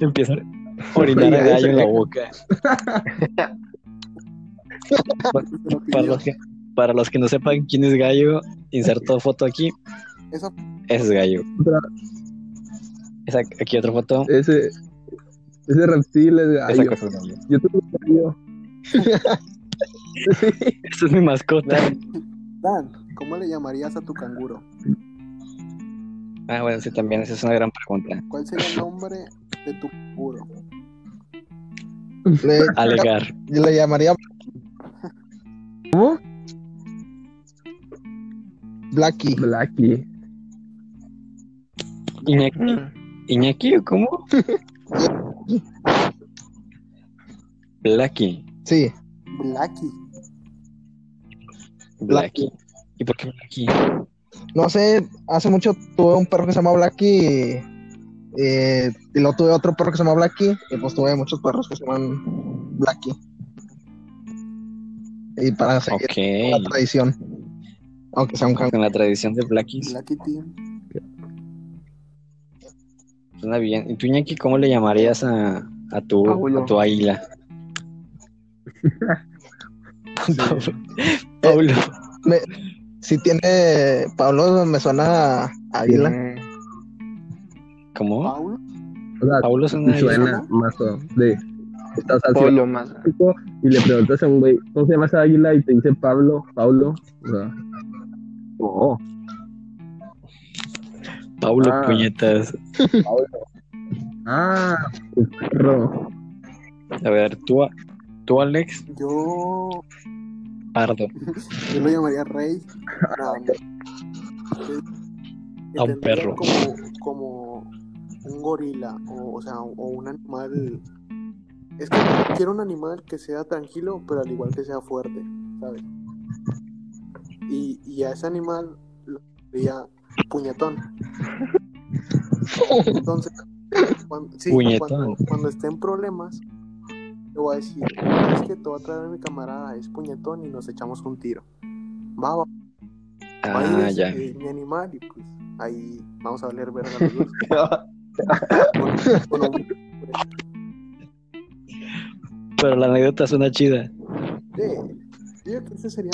Empieza a orinar a gallo en la boca. Para los, que, para los que no sepan quién es Gallo, inserto foto aquí. Esa Ese es Gallo. Esa, aquí otra foto. Ese, ese reptil es Esa gallo. cosa es Gallo. Yo tengo un gallo. Sí. Esa es mi mascota. Dan, ¿cómo le llamarías a tu canguro? Ah, bueno, sí, también esa es una gran pregunta. ¿Cuál sería el nombre de tu canguro? Le, Alegar. yo le llamaría ¿Cómo? Blackie. Blackie. Iñaki. ¿Iñaki o cómo? Blacky. Sí, Blackie. Blacky. ¿Y por qué Blacky? no sé, hace mucho tuve un perro que se llama Blackie. eh, y luego tuve otro perro que se llama Blackie. Y pues tuve muchos perros que se llaman Blackie. Y para seguir la Ok. tradición. Aunque sea un. Con la tradición de Blackies. Blackie Team. Suena bien. ¿Y tú, Iñaki, cómo le llamarías a, a, tu, a tu águila? Pablo. Pablo. Si tiene. Pablo me suena a águila. Tiene- ¿Cómo? Paulo. O sea, Paulo suena suena más o- de estás haciendo Pollo más. y le preguntas a un güey, ¿cómo se llama esa águila? Y te dice Pablo, Pablo. O sea, oh, Pablo Ah. Puñetas. ah, tu perro. A ver, tú, tú Alex, Yo. Pardo. Yo lo llamaría Rey. A un perro. Como, como un gorila, o, o sea, o un animal. Es que quiero un animal que sea tranquilo, pero al igual que sea fuerte, ¿sabes? Y, y a ese animal lo diría puñetón. Entonces, cuando, sí, cuando, cuando esté en problemas, le voy a decir, es que te voy a traer a mi camarada, es puñetón y nos echamos un tiro. Va, va, va Ah, ese- ya. eh, mi animal y pues ahí vamos a valer verga los dos. Pero la anécdota suena chida. Sí, yo creo que ese sería,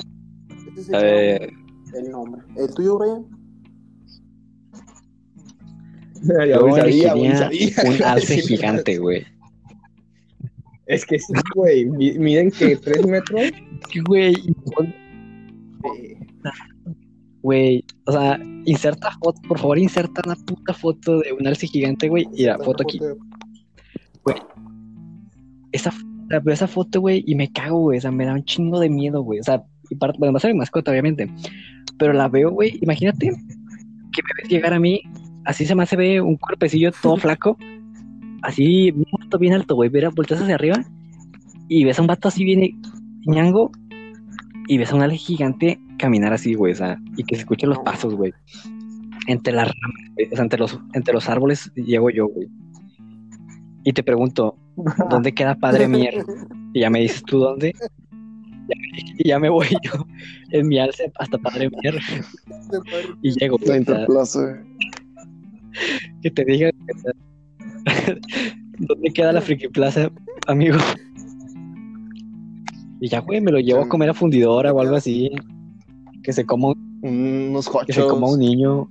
ese sería el nombre. ¿El tuyo, Brian? Yo sabía, sabía. un alce gigante, güey. Es que sí, güey. mi- Miden que tres metros. Güey, güey. O sea, inserta foto, por favor, inserta una puta foto de un alce gigante, güey. Y la foto aquí. de- Esa, la veo esa foto, güey, y me cago, güey. O sea, me da un chingo de miedo, güey. O sea, y para, bueno, va a ser mi mascota, obviamente. Pero la veo, güey. Imagínate que me ves llegar a mí. Así se me hace ve un cuerpecillo todo flaco. Así, bien alto, bien alto, güey. Mira, volteas hacia arriba y ves a un vato así bien ñango. Y ves a un alce gigante caminar así, güey. O sea, y que se escuchen los pasos, güey. Entre las ramas, güey, o sea, entre los, entre los árboles llego yo, güey. Y te pregunto, ¿dónde queda Padre Mier? Y ya me dices tú dónde. Y ya me voy yo en mi alce hasta Padre Mier y llego. Güey, o sea, interplaza. que te digan sea, dónde queda la Friki Plaza, amigo. Y ya, güey, me lo llevo a comer a fundidora o algo así. Que se coma un, Unos que se coma un hochos. niño.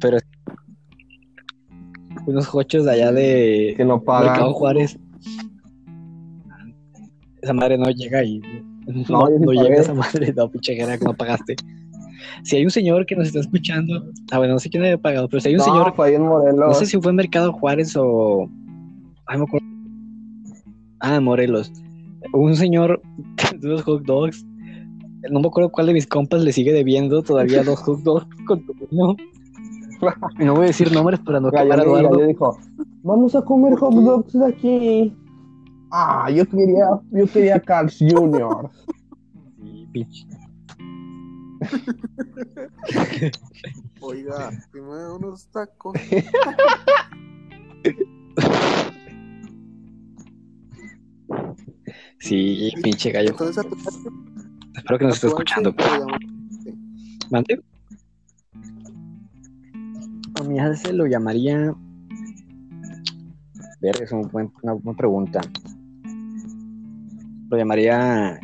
Pero unos hochos de allá de Que no pagan. Mercado Juárez. Esa madre no llega ahí. No, No, llega esa madre, no, pinche que no pagaste. Si hay un señor que nos está escuchando, ah, bueno, no sé quién haya pagado, pero si hay un No, señor, fue ahí en Morelos. no sé si fue en Mercado Juárez o. Ay, me acuerdo. Ah, Morelos. Un señor de unos hot dogs. No me acuerdo cuál de mis compas le sigue debiendo todavía dos hot dogs con tu no. No voy a decir nombres para no quemar a Eduardo. Gallo dijo, vamos a comer hot dogs de aquí. Ah, yo quería, yo quería Carl's Jr. Sí, pinche. Oiga, si me da unos tacos. Sí, pinche gallo. Entonces a tu Espero que nos esté escuchando. llamas- ¿Mande? A mi alce lo llamaría. Ver, es un buen- una buena pregunta. Lo llamaría.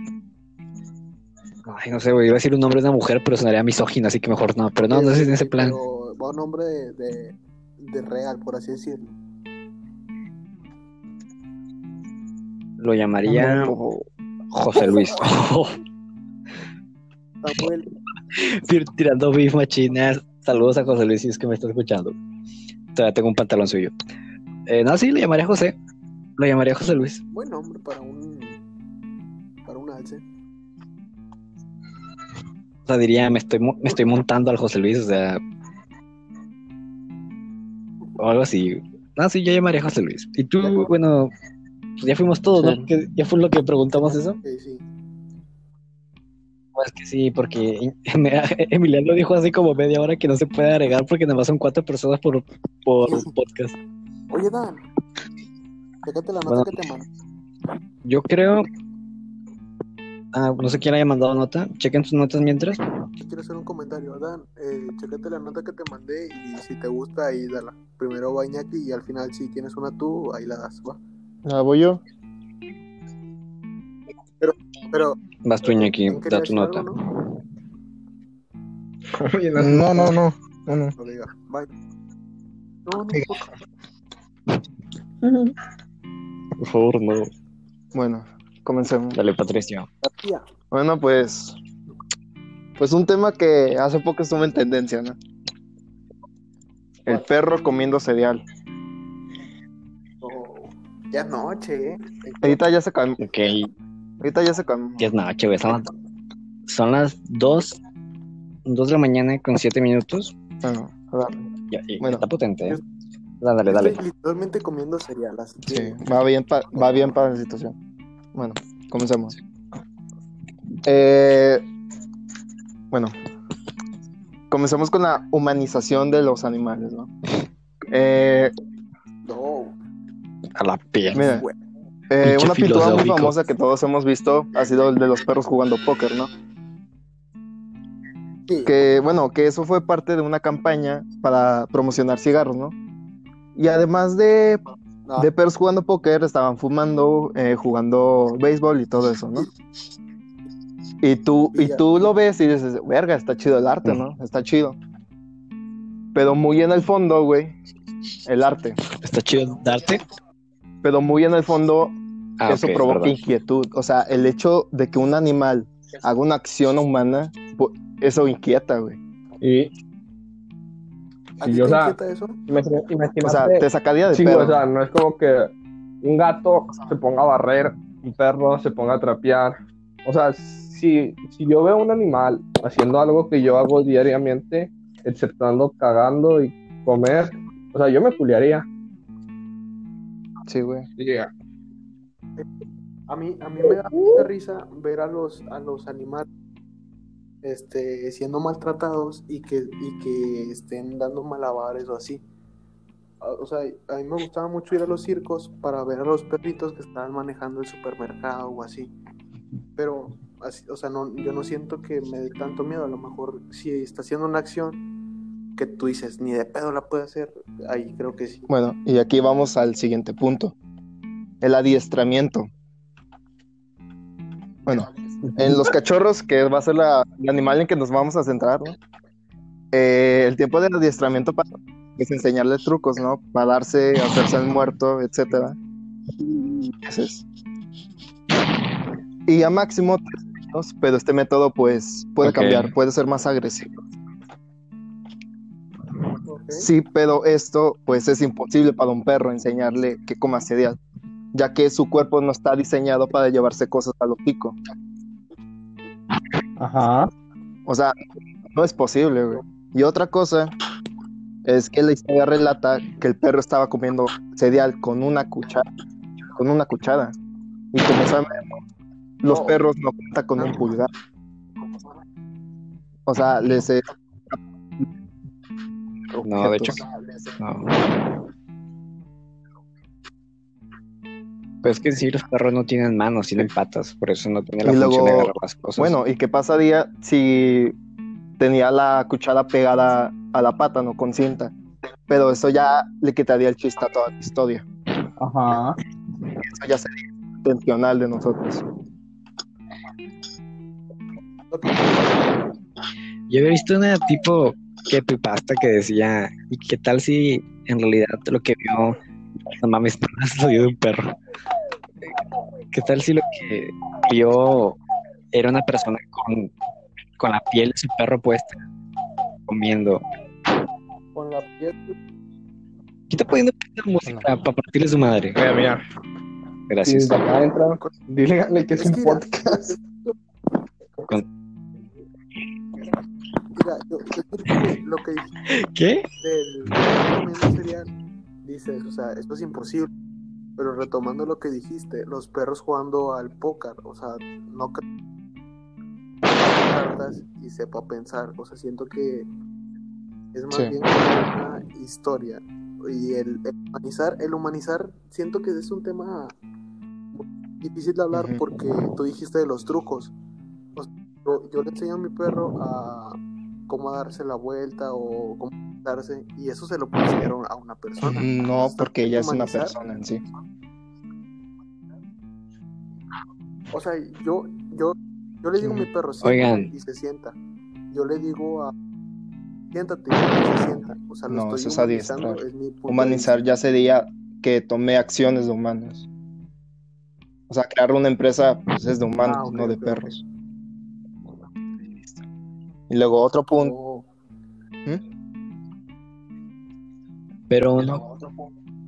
Ay, no sé, güey, iba a decir un nombre de una mujer, pero sonaría misógino, así que mejor no. Pero no, no es en ese plan. Pero va un nombre de, de, de real, por así decirlo. Lo llamaría José Luis. Samuel, Tirando beef machinas. Saludos a José Luis si es que me está escuchando. Todavía tengo un pantalón suyo. Eh, no, sí, le llamaría José. Lo llamaría José Luis. buen nombre para un para un alce. O sea, diría, me estoy, me estoy montando al José Luis, o sea. O algo así. No, sí, yo llamaría a José Luis. Y tú, bueno, pues ya fuimos todos, Sí. ¿no? Que ya fue lo que preguntamos eso. Sí, sí. Pues que sí, porque Emiliano dijo así como media hora que no se puede agregar porque nada más son cuatro personas por, por podcast. Oye, Dan, fíjate la nota Bueno. que te mandé. Yo creo. Ah, no sé quién haya mandado nota. Chequen sus notas mientras. Quiero hacer un comentario. Dan, eh, chécate la nota que te mandé y si te gusta, ahí dala. Primero va Iñaki y al final, si tienes una tú, ahí la das, ¿va? ¿La voy yo? Pero, Vas tú, Iñaki, ¿quién quería da tu nota. algo, no? No. No, no, no. no, no. No diga, bye. No, no, por- favor, no. Bueno, comencemos. Dale, Patricio. Bueno, pues. Pues un tema que hace poco estuvo en tendencia, ¿no? El perro comiendo cereal. Ya es noche, ¿eh? Ahorita ya se calmó. Ok, Ahorita ya se calmó. ya es noche, güey. Son las, son las 2, 2 de la mañana con 7 minutos. Ya, ya Bueno. está potente, ¿eh? Dale, dale. Estoy literalmente comiendo cereal, así que... Sí, va bien, pa- va bien para la situación. Bueno, comencemos. Eh, bueno, comenzamos con la humanización de los animales, ¿no? Eh, A la piel. eh, una pintura muy famosa que todos hemos visto ha sido el de los perros jugando póker, ¿no? Sí, Que, bueno, que eso fue parte de una campaña para promocionar cigarros, ¿no? Y además de, no, de perros jugando póker, estaban fumando, eh, jugando béisbol y todo eso, ¿no? Y tú, y tú lo ves y dices, verga, está chido el arte, ¿no? Está chido. Pero muy en el fondo, güey, el arte. Está chido darte. Pero muy en el fondo, Ah, eso ok, provoca perdón. inquietud. O sea, el hecho de que un animal haga una acción humana, pu- eso inquieta, güey. Y, ¿A sí, o sea, inquieta eso? imagina- imagínate. O sea, te sacaría de Sí, pedo. o sea, no es como que un gato se ponga a barrer, un perro se ponga a trapear. O sea, si, si yo veo un animal haciendo algo que yo hago diariamente, exceptuando cagando y comer, o sea, yo me culiaría. Sí, güey. A mí, a mí me da mucha risa ver a los, a los animales este, siendo maltratados y que, y que estén dando malabares o así. Ah, O sea, a mí me gustaba mucho ir a los circos para ver a los perritos que estaban manejando el supermercado o así. Pero, así, o sea, no, yo no siento que me dé tanto miedo. A lo mejor si está haciendo una acción que tú dices, ni de pedo la puede hacer, ahí creo que sí. Bueno, y aquí vamos al siguiente punto. El adiestramiento. Bueno, en los cachorros, que va a ser la, el animal en que nos vamos a centrar, ¿no? Eh, el tiempo del adiestramiento para es enseñarle trucos, ¿no? Para darse, hacerse el muerto, etcétera. Y a máximo tres años, pero este método pues puede cambiar, puede ser más agresivo. Sí, pero esto pues es imposible para un perro enseñarle que coma cereal, ya que su cuerpo no está diseñado para llevarse cosas al hocico. Ajá. O sea, no es posible, güey. Y otra cosa es que la historia relata que el perro estaba comiendo cereal con una cuchara, con una cuchara. Y como sabemos, los perros no cuentan con un pulgar. O sea, les es- No, de hecho. No. Pues es que sí, los perros no tienen manos, tienen patas, por eso no tiene la Y función de agarrar las cosas. Bueno, ¿y qué pasaría si tenía la cuchara pegada a la pata, no con cinta? Pero eso ya le quitaría el chiste a toda la historia. Ajá. Eso ya sería intencional de nosotros. Yo había visto una tipo pasta que decía, ¿y qué tal si en realidad lo que vio, no mames, lo vio de un perro? ¿Qué tal si lo que vio era una persona con, con la piel de su perro puesta, comiendo? Con la piel ¿Qué está poniendo música para partirle su madre? Mira, mira. Gracias. desde acá entra, dile dile que es, Es un que podcast. Con- Mira, yo, yo creo que lo que dijiste ¿Qué? del dices, o sea, esto es imposible. Pero retomando lo que dijiste, los perros jugando al póker, o sea, no creo cartas y sepa pensar. O sea, siento que es más Sí. bien una historia. Y el, el humanizar, el humanizar, siento que es un tema difícil de hablar porque tú dijiste de los trucos. O sea, yo, yo le enseño a mi perro a cómo darse la vuelta o cómo darse y eso se lo enseñar a una persona. No, Hasta porque ella es una persona en sí. O sea, yo, yo, yo le digo a mi perro siéntate Oigan. y se sienta. Yo le digo a siéntate y se sienta. O sea, lo No, eso estoy es humanizando, adiestrar. es mi Humanizar ya sería que tome acciones de humanos. O sea, crear una empresa pues, es de humanos, Ah, ok, no de perros. Y luego otro punto. Oh, Pero no.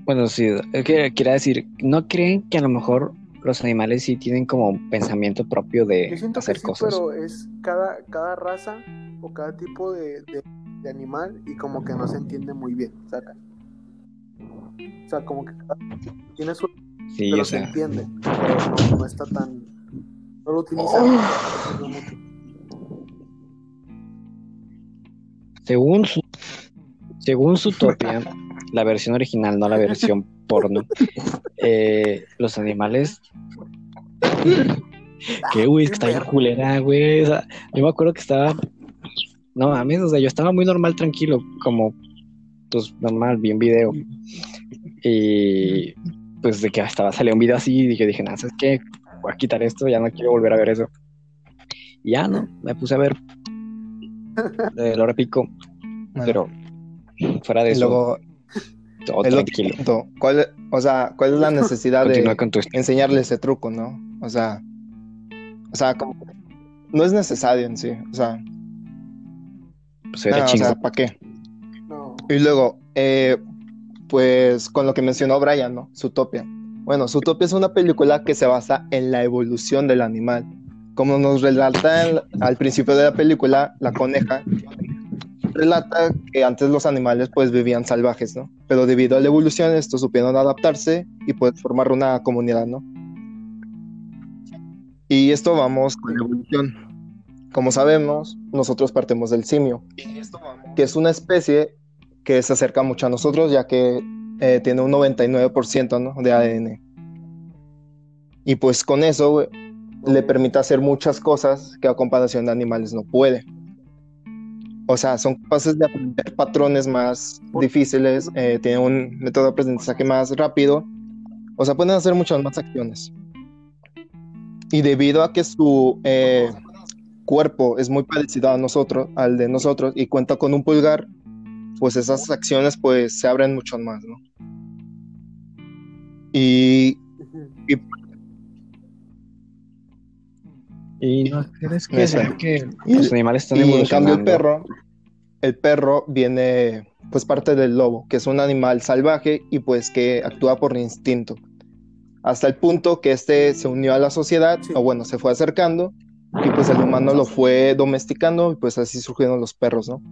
Bueno, sí, es que quería decir, ¿no creen que a lo mejor los animales sí tienen como un pensamiento propio de Yo siento que hacer sí, cosas? pero es cada, cada raza o cada tipo de, de- de animal y como que no se entiende muy bien, ¿saca? O sea, como que cada tiene su... Sí, pero o se sea, entiende, pero no, no está tan... No lo utiliza. no lo utiliza mucho. Según su, según Zootopia, la versión original, no la versión porno, eh, los animales. ¿Qué, güey? Es que está bien culera, güey. O sea, yo me acuerdo que estaba. No mames, o sea, yo estaba muy normal, tranquilo, como, pues, normal, vi un video. Y pues de que estaba salió un video así, y yo dije, nada, ¿sabes qué? Voy a quitar esto, ya no quiero volver a ver eso. Y ya no, me puse a ver de Lora Pico, pero fuera de Y eso, luego, todo el tranquilo. punto, ¿cuál, o sea, ¿cuál es la necesidad de tu enseñarle ese truco, no? O sea, o sea, como, no es necesario en sí, o sea, o chingón. sea, ¿para qué? No. Y luego, eh, pues con lo que mencionó Brian, ¿no? Zootopia. Bueno, Zootopia es una película que se basa en la evolución del animal. Como nos relata al principio de la película, la coneja relata que antes los animales pues vivían salvajes, ¿no? Pero debido a la evolución estos supieron adaptarse y pues formar una comunidad, ¿no? Y esto vamos con la evolución. Como sabemos, nosotros partimos del simio, que es una especie que se acerca mucho a nosotros, ya que eh, tiene un 99% ¿no? de ADN. Y pues con eso le permite hacer muchas cosas que a comparación de animales no puede. O sea, son capaces de aprender patrones más difíciles, eh, tienen un método de aprendizaje más rápido, o sea, pueden hacer muchas más acciones. Y debido a que su eh, cuerpo es muy parecido a nosotros, al de nosotros, y cuenta con un pulgar, pues esas acciones pues se abren mucho más, ¿no? Y Ujú. Y no crees que, Eso. sea que Y- los animales están Y en cambio el perro, el perro viene pues parte del lobo, que es un animal salvaje y pues que actúa por instinto. Hasta el punto que este se unió a la sociedad, Sí. o bueno, se fue acercando y pues el humano lo fue domesticando y pues así surgieron los perros, ¿no?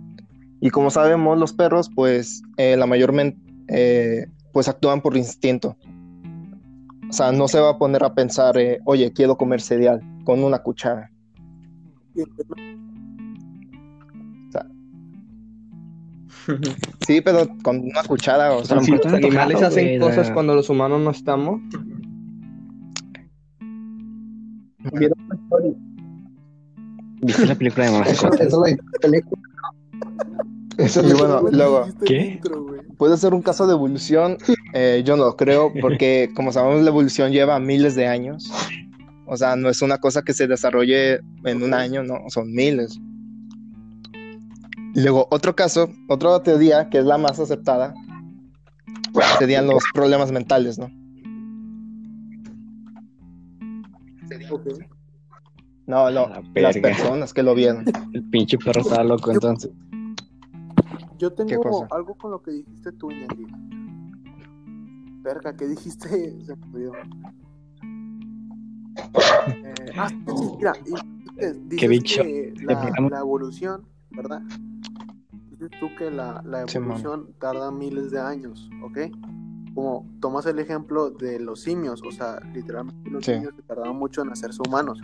Y como sabemos, los perros pues eh, la mayormente eh, pues actúan por instinto. O sea, no se va a poner a pensar, eh, oye, quiero comer cereal con una cuchara. Sí, pero con una cuchara, o sea, Sí, Los animales hacen güey, cosas cuando los humanos no estamos. ¿Viste la película de Mamá Eso, eso es la película. Eso Y bueno, luego, ¿qué? puede ser un caso de evolución, eh, yo no lo creo, porque como sabemos la evolución lleva miles de años, o sea, no es una cosa que se desarrolle en un año, no, son miles. Luego, otro caso, otra teoría que es la más aceptada, serían los problemas mentales, ¿no? No, no, La las personas que lo vieron. El pinche perro estaba loco entonces. Yo tengo algo con lo que dijiste tú, Ñandi. Verga, ¿qué dijiste? Se me olvidó. Eh, ah, sí, mira, dices, bicho. que la, la evolución, ¿verdad? Dices tú que la, la Sí, man. evolución tarda miles de años, ¿ok? Como tomas el ejemplo de los simios, o sea, literalmente los Sí. simios se tardaron mucho en hacerse humanos.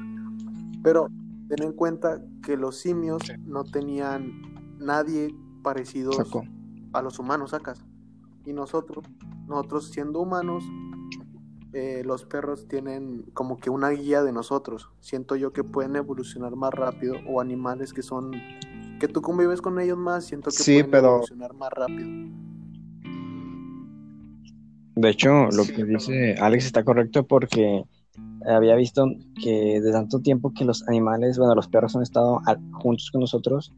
Pero ten en cuenta que los simios no tenían nadie parecidos Saco. a los humanos, sacas. Y nosotros, nosotros siendo humanos, eh, los perros tienen como que una guía de nosotros. Siento yo que pueden evolucionar más rápido o animales que son que tú convives con ellos más, siento que Sí, pueden pero- evolucionar más rápido. De hecho, lo que dice Alex está correcto porque había visto que de tanto tiempo que los animales, bueno, los perros han estado a- juntos con nosotros,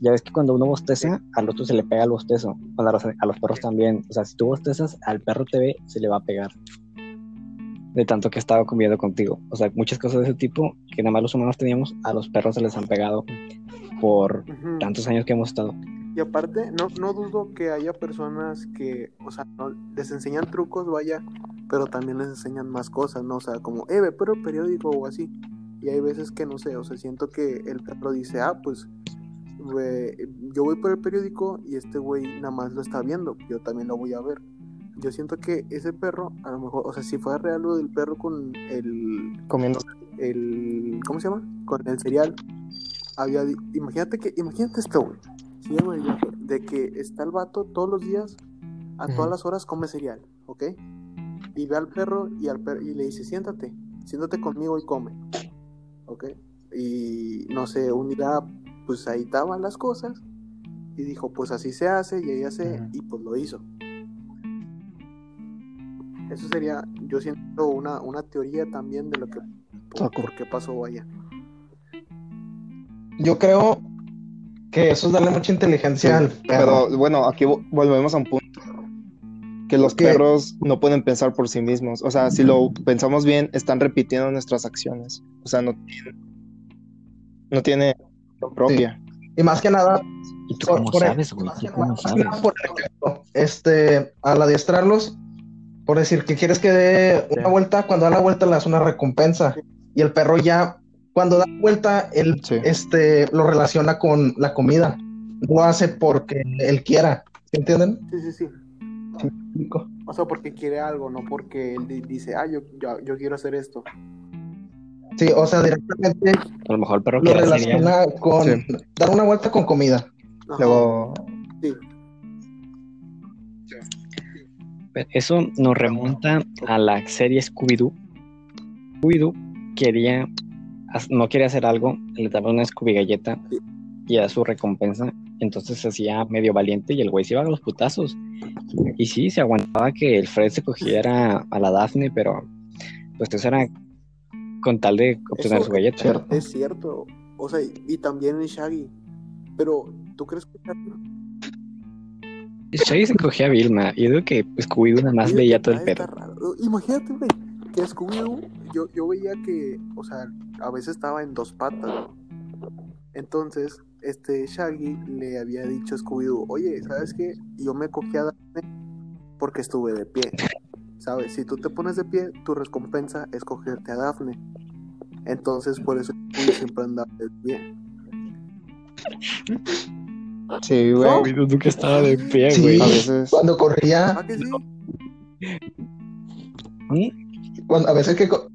ya ves que cuando uno bosteza, al otro se le pega el bostezo. A los, a los perros también. O sea, si tú bostezas, al perro te ve, se le va a pegar. De tanto que ha estado conviviendo contigo. O sea, muchas cosas de ese tipo que nada más los humanos teníamos, a los perros se les han pegado por Ujú. tantos años que hemos estado. Y aparte, no, no dudo que haya personas que, o sea, no, les enseñan trucos, vaya, pero también les enseñan más cosas, ¿no? O sea, como, eh, ve por el periódico o así. Y hay veces que, no sé, o sea, siento que el perro dice, ah, pues, güey, yo voy por el periódico y este güey nada más lo está viendo, yo también lo voy a ver. Yo siento que ese perro, a lo mejor, o sea, si fuera real lo del perro con el, Comiendo. el ¿cómo se llama? Con el cereal. Había, imagínate que, imagínate esto, güey. Sí, güey, de que está el vato todos los días, a todas las horas come cereal, ¿ok? Y ve al perro y, al per- y le dice, siéntate, siéntate conmigo y come, ¿ok? Y no sé, un día, pues ahí estaban las cosas y dijo, pues así se hace y ella hace, Ujú. y pues lo hizo. Eso sería, yo siento una, una teoría también de lo que, por, qué pasó allá. Yo creo que eso es darle mucha inteligencia al perro. Pero bueno, aquí vo- volvemos a un punto. Que los ¿Qué? perros no pueden pensar por sí mismos. O sea, si lo pensamos bien, están repitiendo nuestras acciones. O sea, no tiene, no tiene propia. Y más que nada, ¿Y tú Por- cómo por- sabes, güey? ¿Tú cómo más que sabes? nada, por ejemplo, este, al adiestrarlos, por decir que quieres que dé una vuelta, cuando da la vuelta le das una recompensa. Y el perro ya, cuando da la vuelta, él Sí. este, lo relaciona con la comida. Lo hace porque él quiera. ¿Sí ¿Entienden? Sí, sí, sí. O sea, porque quiere algo, no porque él di- dice, ah, yo, yo, yo quiero hacer esto. Sí, o sea, directamente A lo mejor el perro lo relaciona con Sí. dar una vuelta con comida. Ajá. Luego, Sí. Eso nos remonta a la serie Scooby-Doo. Scooby-Doo quería, no quería hacer algo, le daba una Scooby galleta y a su recompensa, entonces se hacía medio valiente y el güey se iba a los putazos. Y sí, se aguantaba que el Fred se cogiera a la Daphne, pero pues eso era con tal de obtener Eso- su galleta. Es cierto. O sea, y, y también en Shaggy. Pero, ¿tú crees que Shaggy se cogía a Vilma y yo digo que Scooby-Doo nada más veía todo el pedo. Imagínate, güey, que Scooby-Doo, yo, yo veía que, o sea, a veces estaba en dos patas, ¿no? Entonces, este Shaggy le había dicho a Scooby-Doo, oye, ¿sabes qué? Yo me cogí a Daphne porque estuve de pie. ¿Sabes? Si tú te pones de pie, tu recompensa es cogerte a Daphne. Entonces, por eso Scooby siempre andaba de pie. sí, güey. Scooby-Doo nunca estaba de pie, Sí. güey. A veces. Cuando corría, ¿Ah, que sí? cuando, a veces que co-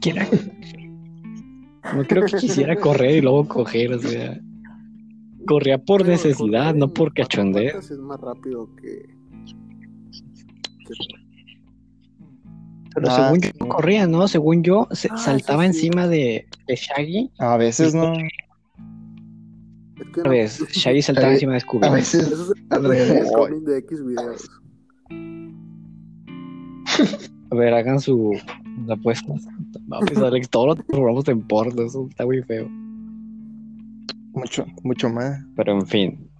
Quiera- No creo que quisiera correr y luego coger, o sea. Corría por Pero necesidad, no por cachondeo. Es más rápido que... Pero Ah, según sí. yo no corría, ¿no? Según yo, se Ah, saltaba sí. encima de, de Shaggy. A veces no. Es que A no- ver, Shaggy saltaba encima de a Scooby. veces Eso es al revés. de X videos. A ver, hagan su apuestas. Vamos, Alex, todos los programas en porno, eso está muy feo. Mucho, mucho más. Pero en fin.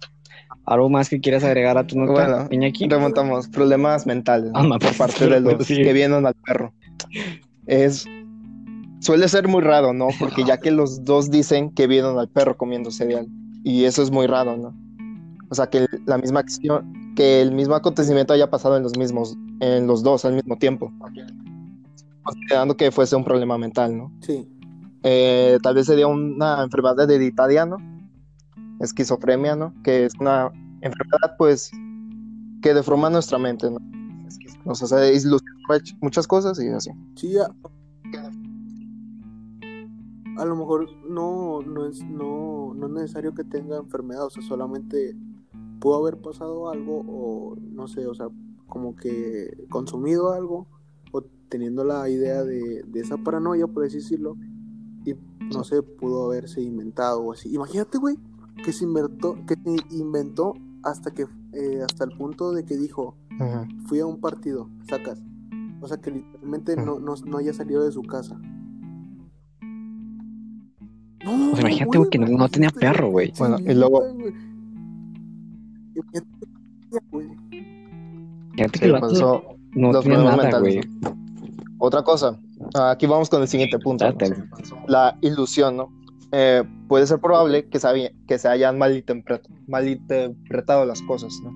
¿Algo más que quieras agregar a tu nota, Bueno, Iñaki? Remontamos problemas mentales. Ah, por pues, parte de los sí. que vienen al perro. Es suele ser muy raro, ¿no? Porque ya que los dos dicen que vieron al perro comiendo cereal y eso es muy raro, ¿no? O sea, que la misma acción, que el mismo acontecimiento haya pasado en los mismos, en los dos al mismo tiempo, considerando que fuese un problema mental, ¿no? Sí. Eh, tal vez sería una enfermedad hereditaria, ¿no? Esquizofrenia, ¿no? Que es una enfermedad, pues, que deforma nuestra mente, ¿no? Nos hace ilusionar muchas cosas y así. Sí, a, a lo mejor no, no, es, no, no es necesario que tenga enfermedad, o sea, solamente pudo haber pasado algo o no sé, o sea, como que consumido algo o teniendo la idea de, de esa paranoia, por así decirlo, y no sé, pudo haberse inventado o así. Imagínate, güey, que se inventó, que se inventó hasta que eh, hasta el punto de que dijo, fui a un partido, sacas. O sea que literalmente no, no, no haya salido de su casa. No, imagínate, güey, que no- no tenía perro, güey. Bueno, y luego-. Imagínate que- Sí, pasó no los tenía nada, güey. Otra cosa, aquí vamos con el siguiente punto. La ilusión, ¿no? Eh, puede ser probable que se, había- que se hayan malinterpre- malinterpretado las cosas, ¿no?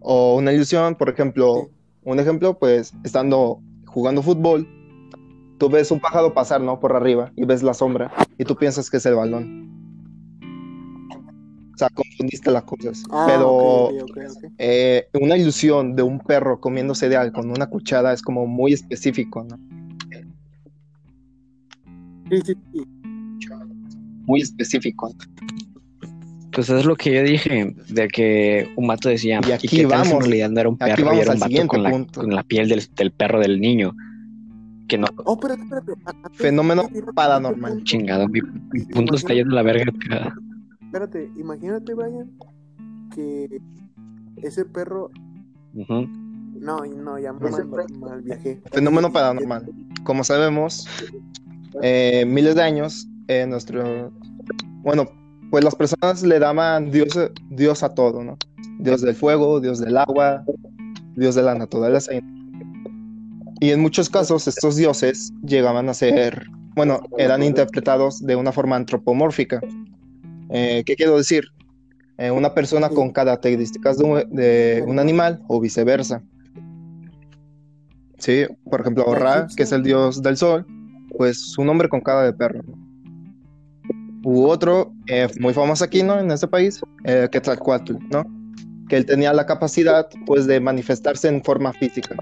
O una ilusión, por ejemplo, un ejemplo, pues estando jugando fútbol, tú ves un pájaro pasar, ¿no? Por arriba y ves la sombra y tú piensas que es el balón. O sea, confundiste las cosas. Ah, Pero eh, una ilusión de un perro comiendo cereal con una cuchara es como muy específico, ¿no? Sí, sí, sí. Muy específico. Pues es lo que yo dije, de que un vato decía, Y aquí qué tal si en vamos, realidad no era un perro y vamos era un con la, punto. con la piel del, del perro del niño? Que no, Oh, espérate, espérate. Fenómeno paranormal. chingado, mi, mi punto está yendo a la verga. Espérate, imagínate, Brian, que ese perro. No, no, ya me mal, mal viajé. Fenómeno paranormal. Como sabemos, eh, miles de años, eh, nuestro. Bueno, pues las personas le daban Dios, Dios a todo, ¿no? Dios del fuego, Dios del agua, Dios de la naturaleza. Y en muchos casos, estos dioses llegaban a ser, bueno, eran interpretados de una forma antropomórfica. Eh, ¿Qué quiero decir? Eh, una persona con características de un, un animal o viceversa. Sí, por ejemplo, Ra, que es el dios del sol, pues su nombre con cara de perro. U otro, eh, muy famoso aquí, ¿no? En este país, eh, Quetzalcóatl, ¿no? Que él tenía la capacidad, pues, de manifestarse en forma física.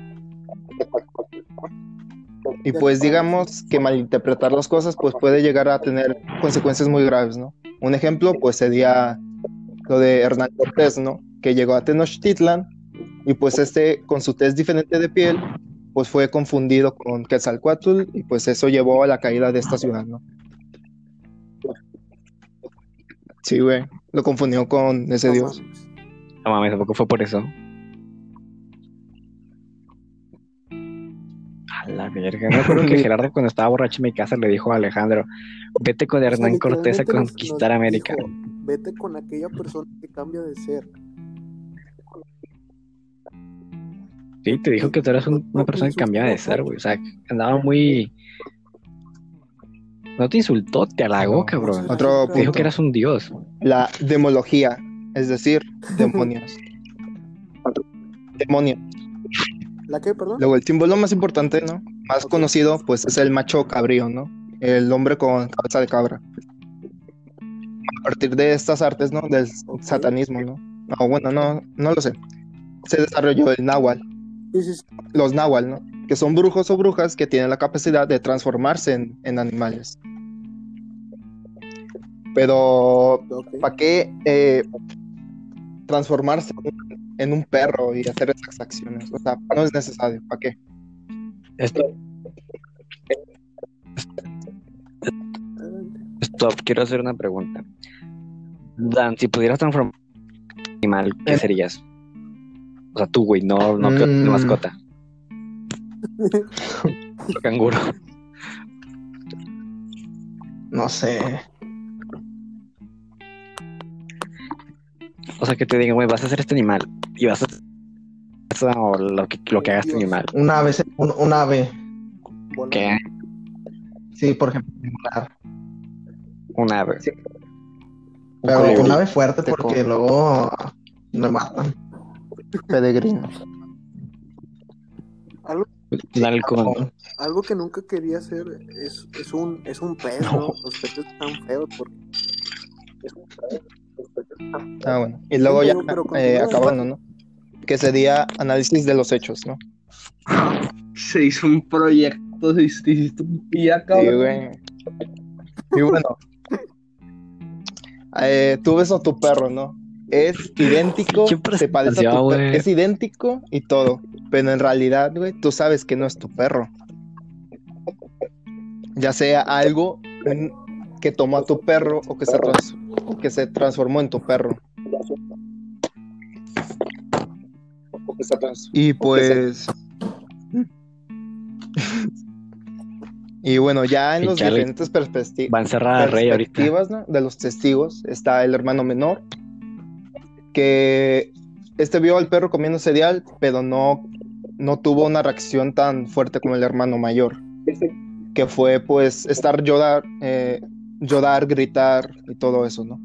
Y pues digamos que malinterpretar las cosas, pues puede llegar a tener consecuencias muy graves, ¿no? Un ejemplo, pues sería lo de Hernán Cortés, ¿no? Que llegó a Tenochtitlan y pues este, con su tez diferente de piel, pues fue confundido con Quetzalcóatl y pues eso llevó a la caída de esta ciudad, ¿no? Sí, güey, lo confundió con ese No dios. No mames, tampoco fue por eso. La verga. Me acuerdo que Gerardo cuando estaba borracho en mi casa le dijo a Alejandro, vete con Hernán Cortés a conquistar nos América. dijo, Vete con aquella persona que cambia de ser. Sí, te dijo que tú eras un- una persona que cambiaba de ser, güey. O sea, andaba muy... No te insultó, te halagó, cabrón. Otro Te dijo que eras un dios. La demología, es decir, demonios. Demonio. ¿La qué, perdón? Luego, el símbolo más importante, ¿no? Más conocido, pues es el macho cabrío, ¿no? El hombre con cabeza de cabra. A partir de estas artes, ¿no? Del satanismo, ¿no? No, bueno, no, no lo sé. Se desarrolló el náhuatl, Sí, sí, sí. los náhuatl, ¿no? Que son brujos o brujas que tienen la capacidad de transformarse en, en animales. Pero. ¿para qué eh, transformarse en un perro y hacer esas acciones? O sea, no es necesario. ¿Para qué? Esto, stop, quiero hacer una pregunta. Dan, si pudieras transformar en un animal, ¿qué Eh. serías? O sea, tú, güey, no, no que Mm. mascota. Canguro. No sé. O sea, que te digan, güey, vas a hacer este animal y vas a o lo que, lo que haga este animal. Un ave, un, un ave. ¿Qué? Sí, por ejemplo. Un ave. Un Pero un ave fuerte Te porque luego me matan. Peregrino. Algo, Un algo que nunca quería hacer es, es, un, es un pez, ¿no? Los peces están feos porque Ah, bueno. Y luego ya eh, acabando, ¿no? Que sería análisis de los hechos, ¿no? Se hizo un proyecto, se hizo- hiciste un Sí, cabrón. güey. Y bueno. Eh, tú ves a tu perro, ¿no? Es idéntico, ¿Qué se parece a tu perro, es idéntico y todo. Pero en realidad, güey, tú sabes que no es tu perro. Ya sea algo que tomó a tu perro o que se, trans- o que se transformó en tu perro. Y pues. y bueno, ya en Y los chale. diferentes perspecti- Va a encerrar a Rey ahorita. perspectivas ¿no? de los testigos está el hermano menor que este vio al perro comiendo cereal, pero no, no tuvo una reacción tan fuerte como el hermano mayor, que fue pues estar llorar, eh, llorar, gritar y todo eso, ¿no?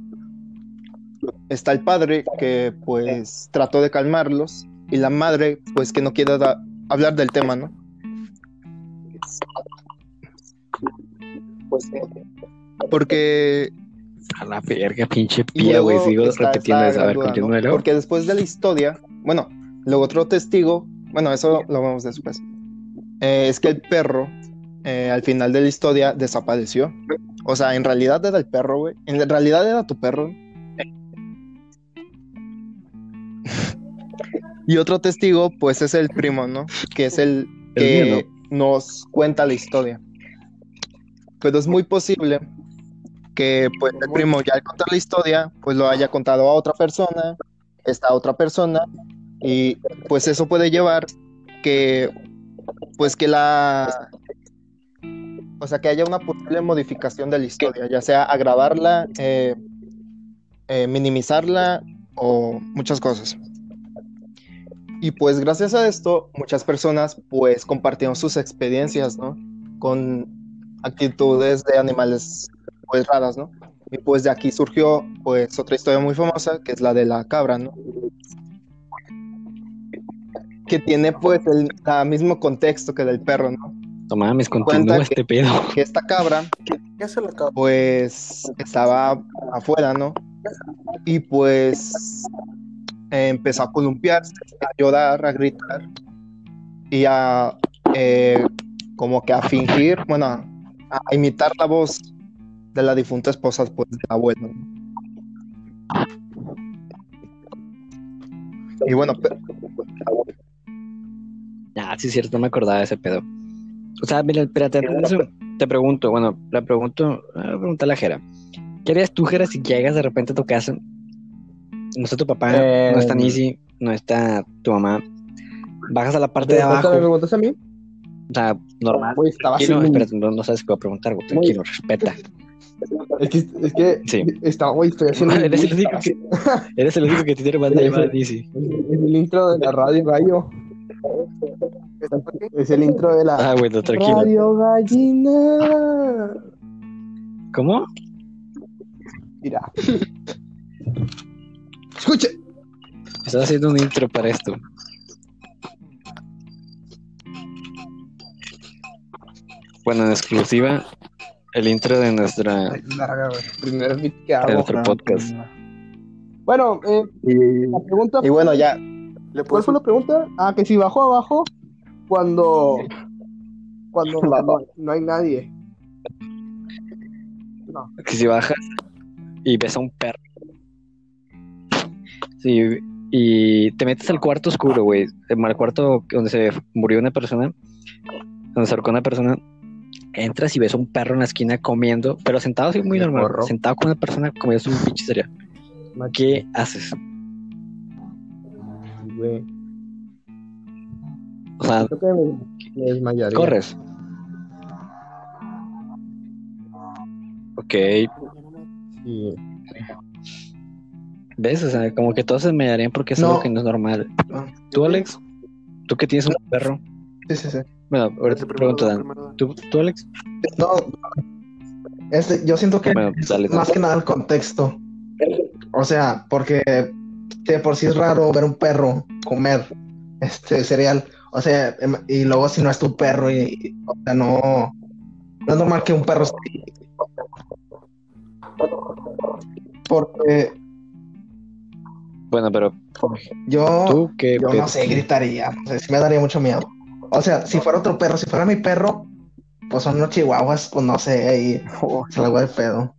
Está el padre que pues trató de calmarlos y la madre pues que no quiere hablar del tema, ¿no? Porque A la verga, pinche y pía, güey. Sigo está repitiendo esta eso. A ver, duda, ¿no? Porque después de la historia, bueno, luego otro testigo, bueno, eso lo vemos después, eh, es que el perro eh, al final de la historia desapareció. O sea, en realidad era el perro, güey. En realidad era tu perro. y otro testigo, pues es el primo, ¿no? Que es el que nos cuenta la historia. Pero es muy posible que pues el primo ya al contar la historia, pues lo haya contado a otra persona, esta otra persona, y pues eso puede llevar que pues que la o sea que haya una posible modificación de la historia, ya sea agravarla, eh, eh, minimizarla o muchas cosas. Y pues gracias a esto, muchas personas pues compartieron sus experiencias, ¿no? Con actitudes de animales pues raras, ¿no? Y pues de aquí surgió pues otra historia muy famosa, que es la de la cabra, ¿no? Que tiene pues el la mismo contexto que del perro, ¿no? Me Cuenta continúa este pedo. Que esta cabra ¿Qué hace la cabra? pues estaba afuera, ¿no? Y pues eh, empezó a columpiarse, a llorar, a gritar y a eh, como que a fingir, bueno, a, a imitar la voz de la difunta esposa pues del abuelo. ¿no? Y bueno, pe- Ah, sí, es cierto, no me acordaba de ese pedo. O sea, mira, espérate, eso, te pregunto, bueno, le pregunto, ah, pregunta a la Jera. ¿Qué harías tú, Jera, si llegas de repente a tu casa? No está tu papá, Eh, no está Nisi, no está tu mamá. Bajas a la parte de ¿Te abajo, me preguntas a mí? o sea, normal. Güey, estaba Tranquilo, espérate, no, no sabes qué voy a preguntar, güey, tranquilo, respeta. Es que, es que Sí. estaba, güey, estoy haciendo. Eres el único que, eres el único que tiene llamada Nisi. Es el intro de la radio Gallo. Es el intro de la Ah, bueno. Radio Gallina. ¿Cómo? Mira. Escuche. Estás haciendo un intro para esto. Bueno, en exclusiva, el intro de nuestra Larga. Primer beat que de nuestro podcast. Bueno, eh, y, la pregunta. y bueno, ya, ¿Le ¿Cuál fue la pregunta? Ah, que si bajó abajo cuando. Cuando no, no hay nadie. No. Que si bajas y ves a un perro. Sí, y te metes al cuarto oscuro, güey. Al cuarto donde se murió una persona, donde se ahorcó una persona. Entras y ves a un perro en la esquina comiendo, pero sentado así muy ¿De normal. Sentado con una persona comiendo un pinche cereal. ¿Qué haces? Güey. O sea, Creo que me, me desmayaría. corres. Ok, Sí. ¿ves? O sea, como que todos se me darían porque es No. algo que no es normal. ¿Tú, Alex? ¿Tú que tienes un perro? Sí, sí, sí. Bueno, ahorita te pregunto, da, Dan. ¿Tú, tú, Alex? No, este, yo siento que Bueno, dale. más que nada el contexto. O sea, porque de por sí es raro ver un perro comer este cereal. O sea, em- y luego si no es tu perro y, y- o sea, no, no es normal que un perro esté. Porque Bueno, pero yo, tú qué yo no sé, gritaría. O sea, sí me daría mucho miedo. O sea, si fuera otro perro, si fuera mi perro, pues son unos chihuahuas, pues no sé, ahí se la hago de pedo.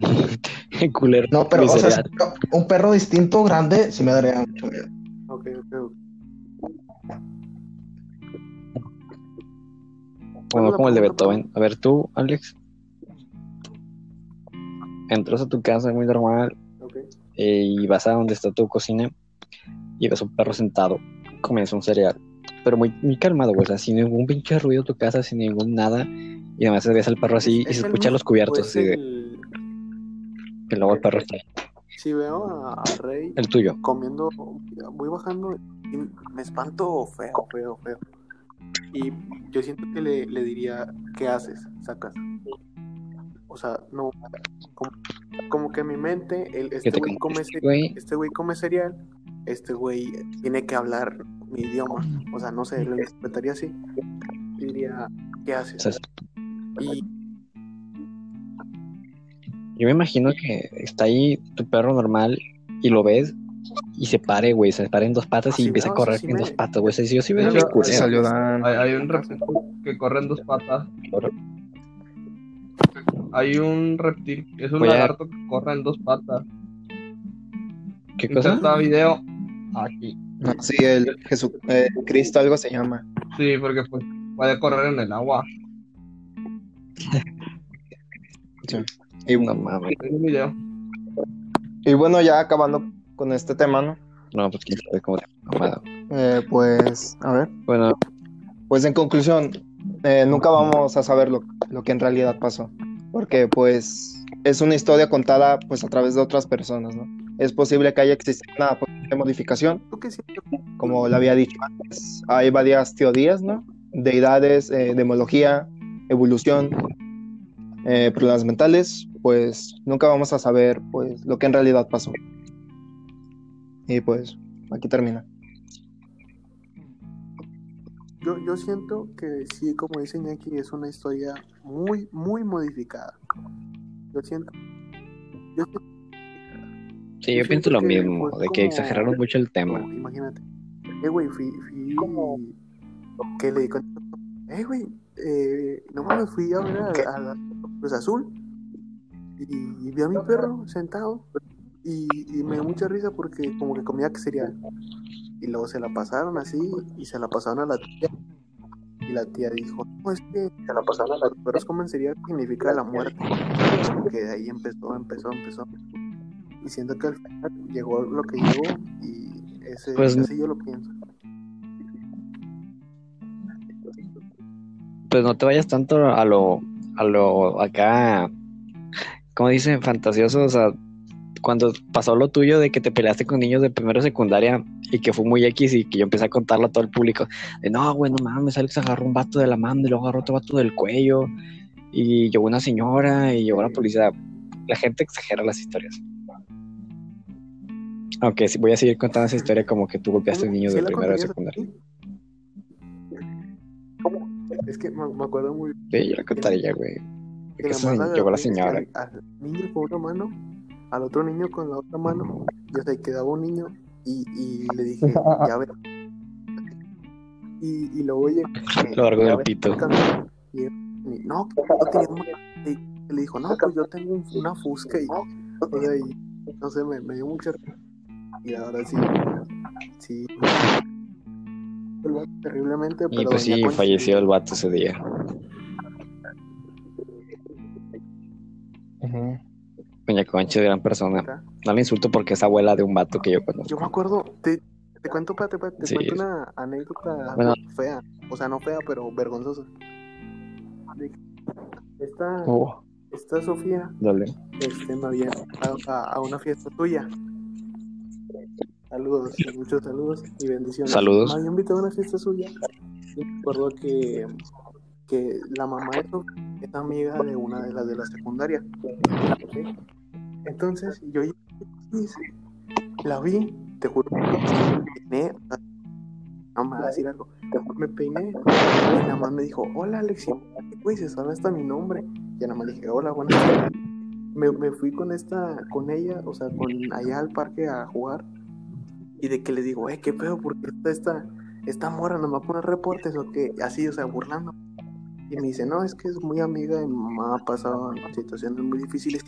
culero. No, pero, o sea, un perro distinto, grande, sí me daría mucho miedo. Ok, ok, ok. Bueno, como el de pregunta, Beethoven. A ver, tú, Alex. Entras a tu casa muy normal ok. eh, y vas a donde está tu cocina y ves un perro sentado comiendo un cereal. Pero muy, muy calmado, güey. O sea, sin ningún pinche ruido en tu casa, sin ningún nada. Y además ves al perro así y ¿Es se escuchan los cubiertos. es Así de el- que luego el perro está ahí. Si veo a, Rey El tuyo. comiendo, voy bajando y me espanto feo, feo, feo. Y yo siento que le, le diría, ¿qué haces? Sacas. O sea, no. Como, como que en mi mente, el, este te güey come, ce- güey. este güey come cereal, este güey tiene que hablar mi idioma. O sea, no sé, lo interpretaría así. Diría, ¿qué haces? Y yo me imagino que está ahí tu perro normal y lo ves y se pare, güey. Se para en dos patas y Así empieza a correr en me- dos patas, güey. O sea, yo sí veo salió Dan. Hay, hay un reptil que corre en dos patas. Hay un reptil, es un Voy a- lagarto que corre en dos patas. ¿Qué cosa? Inserta video aquí. No, sí, el Jesús, eh, Cristo algo se llama. Sí, porque pues, puede correr en el agua. Y, No mames. Es un video. y bueno, ya acabando con este tema, ¿no? No, pues quién sabe cómo te mamada. Eh, pues, a ver. Bueno, Pues en conclusión, eh, nunca vamos a saber lo, lo que en realidad pasó, porque pues es una historia contada pues a través de otras personas, ¿no? Es posible que haya existido una posible modificación, como lo había dicho antes, hay varias teorías, ¿no? Deidades, eh, demología, evolución, eh, problemas mentales, pues nunca vamos a saber pues lo que en realidad pasó. Y pues aquí termina. Yo, yo siento que sí, como dice Iñaki, es una historia muy, muy modificada. Yo siento. Yo siento sí, yo Yo pienso lo que mismo, de que como- exageraron mucho el tema. como, imagínate. Eh, güey, fui. fui que le digo. Eh, güey, eh, no mames, fui a ver a, a la Cruz Azul. Y, y vi a mi perro sentado. Y, y me dio mucha risa porque, como que comía que cereal. Y luego se la pasaron así y se la pasaron a la tía. Y la tía dijo, no, es que se la pasaron a la tía. Pero es como cereal significa la muerte. Que de ahí empezó, empezó, empezó. Y siento que al final llegó lo que llegó y ese, Pues- así yo lo pienso. Pues no te vayas tanto a lo, a lo acá, como dicen, fantasioso, o sea, cuando pasó lo tuyo de que te peleaste con niños de primero secundaria y que fue muy X y que yo empecé a contarlo a todo el público, de no, güey, no mames, Alex agarró un vato de la mano y luego agarró otro vato del cuello y llegó una señora y llegó la policía. La gente exagera las historias. Aunque sí voy a seguir contando esa historia como que tú golpeaste a niños ¿Sí de primero de secundaria. Es que me, acuerdo muy Sí, yo la contaría, güey. Que Que la se- mano llegó la señora. Al, al niño con una mano, al otro niño con la otra mano, y o sea, y quedaba un niño, y, y le dije, ya ve. Y, y luego llegó. Lo largo del pito. y, y no, no tenía mano. Y le dijo, no, pues yo tengo un- una fusca, y, y no sé, me, me dio mucha. Y ahora sí, sí. Terriblemente, pero Y pues sí, falleció el vato ese día. Concha, gran persona. No le insulto porque es abuela de un vato que yo conozco. Yo me acuerdo, te, te cuento, te Sí. cuento una anécdota Bueno. fea, o sea, no fea, pero vergonzosa. Esta, Oh, esta Sofía dale. este, me había a, a una fiesta tuya. Saludos, muchos saludos y bendiciones. Saludos. Me había invitado a una fiesta suya. Y me acuerdo que, que la mamá de Sofía es amiga de una de las de la secundaria. Entonces, yo la vi, te juro, me peiné. o sea, No me vas a decir algo. Te juro, me peiné. Y nada más me dijo, hola Alexi. Güey, se sabe hasta mi nombre. Y nada más le dije, hola, buenas tardes. Me, me fui con esta, con ella, o sea, con allá al parque a jugar. Y de que le digo, eh, qué pedo, porque esta, esta, esta mora no me va a poner reportes o qué, así, o sea, burlando. Y me dice, no, es que es muy amiga de mi mamá, ha pasado situaciones muy difíciles.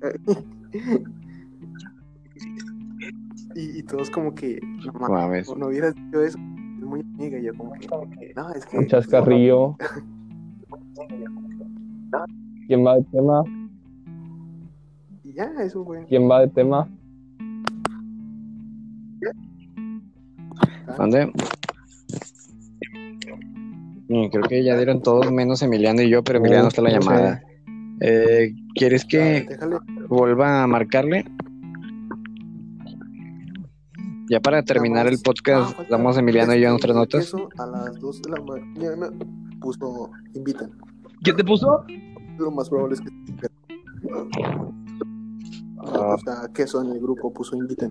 y, y todos como que, no mames, no hubieras dicho eso, es muy amiga. Y yo como que, no, es que... Un chascarrillo. ¿Quién va de tema? Y ya. ¿Quién va de tema? ¿Dónde? Creo que ya dieron todos menos Emiliano y yo, pero Emiliano no está la no sé. llamada. Eh, ¿Quieres que Déjale. vuelva a marcarle? Ya para terminar el podcast, Ah, falta- damos Emiliano y yo nuestras notas. Eso a las 2 de la mañana puso invitan. ¿Quién te puso? Lo más probable es que. Ah. O sea, queso en el grupo puso invitan.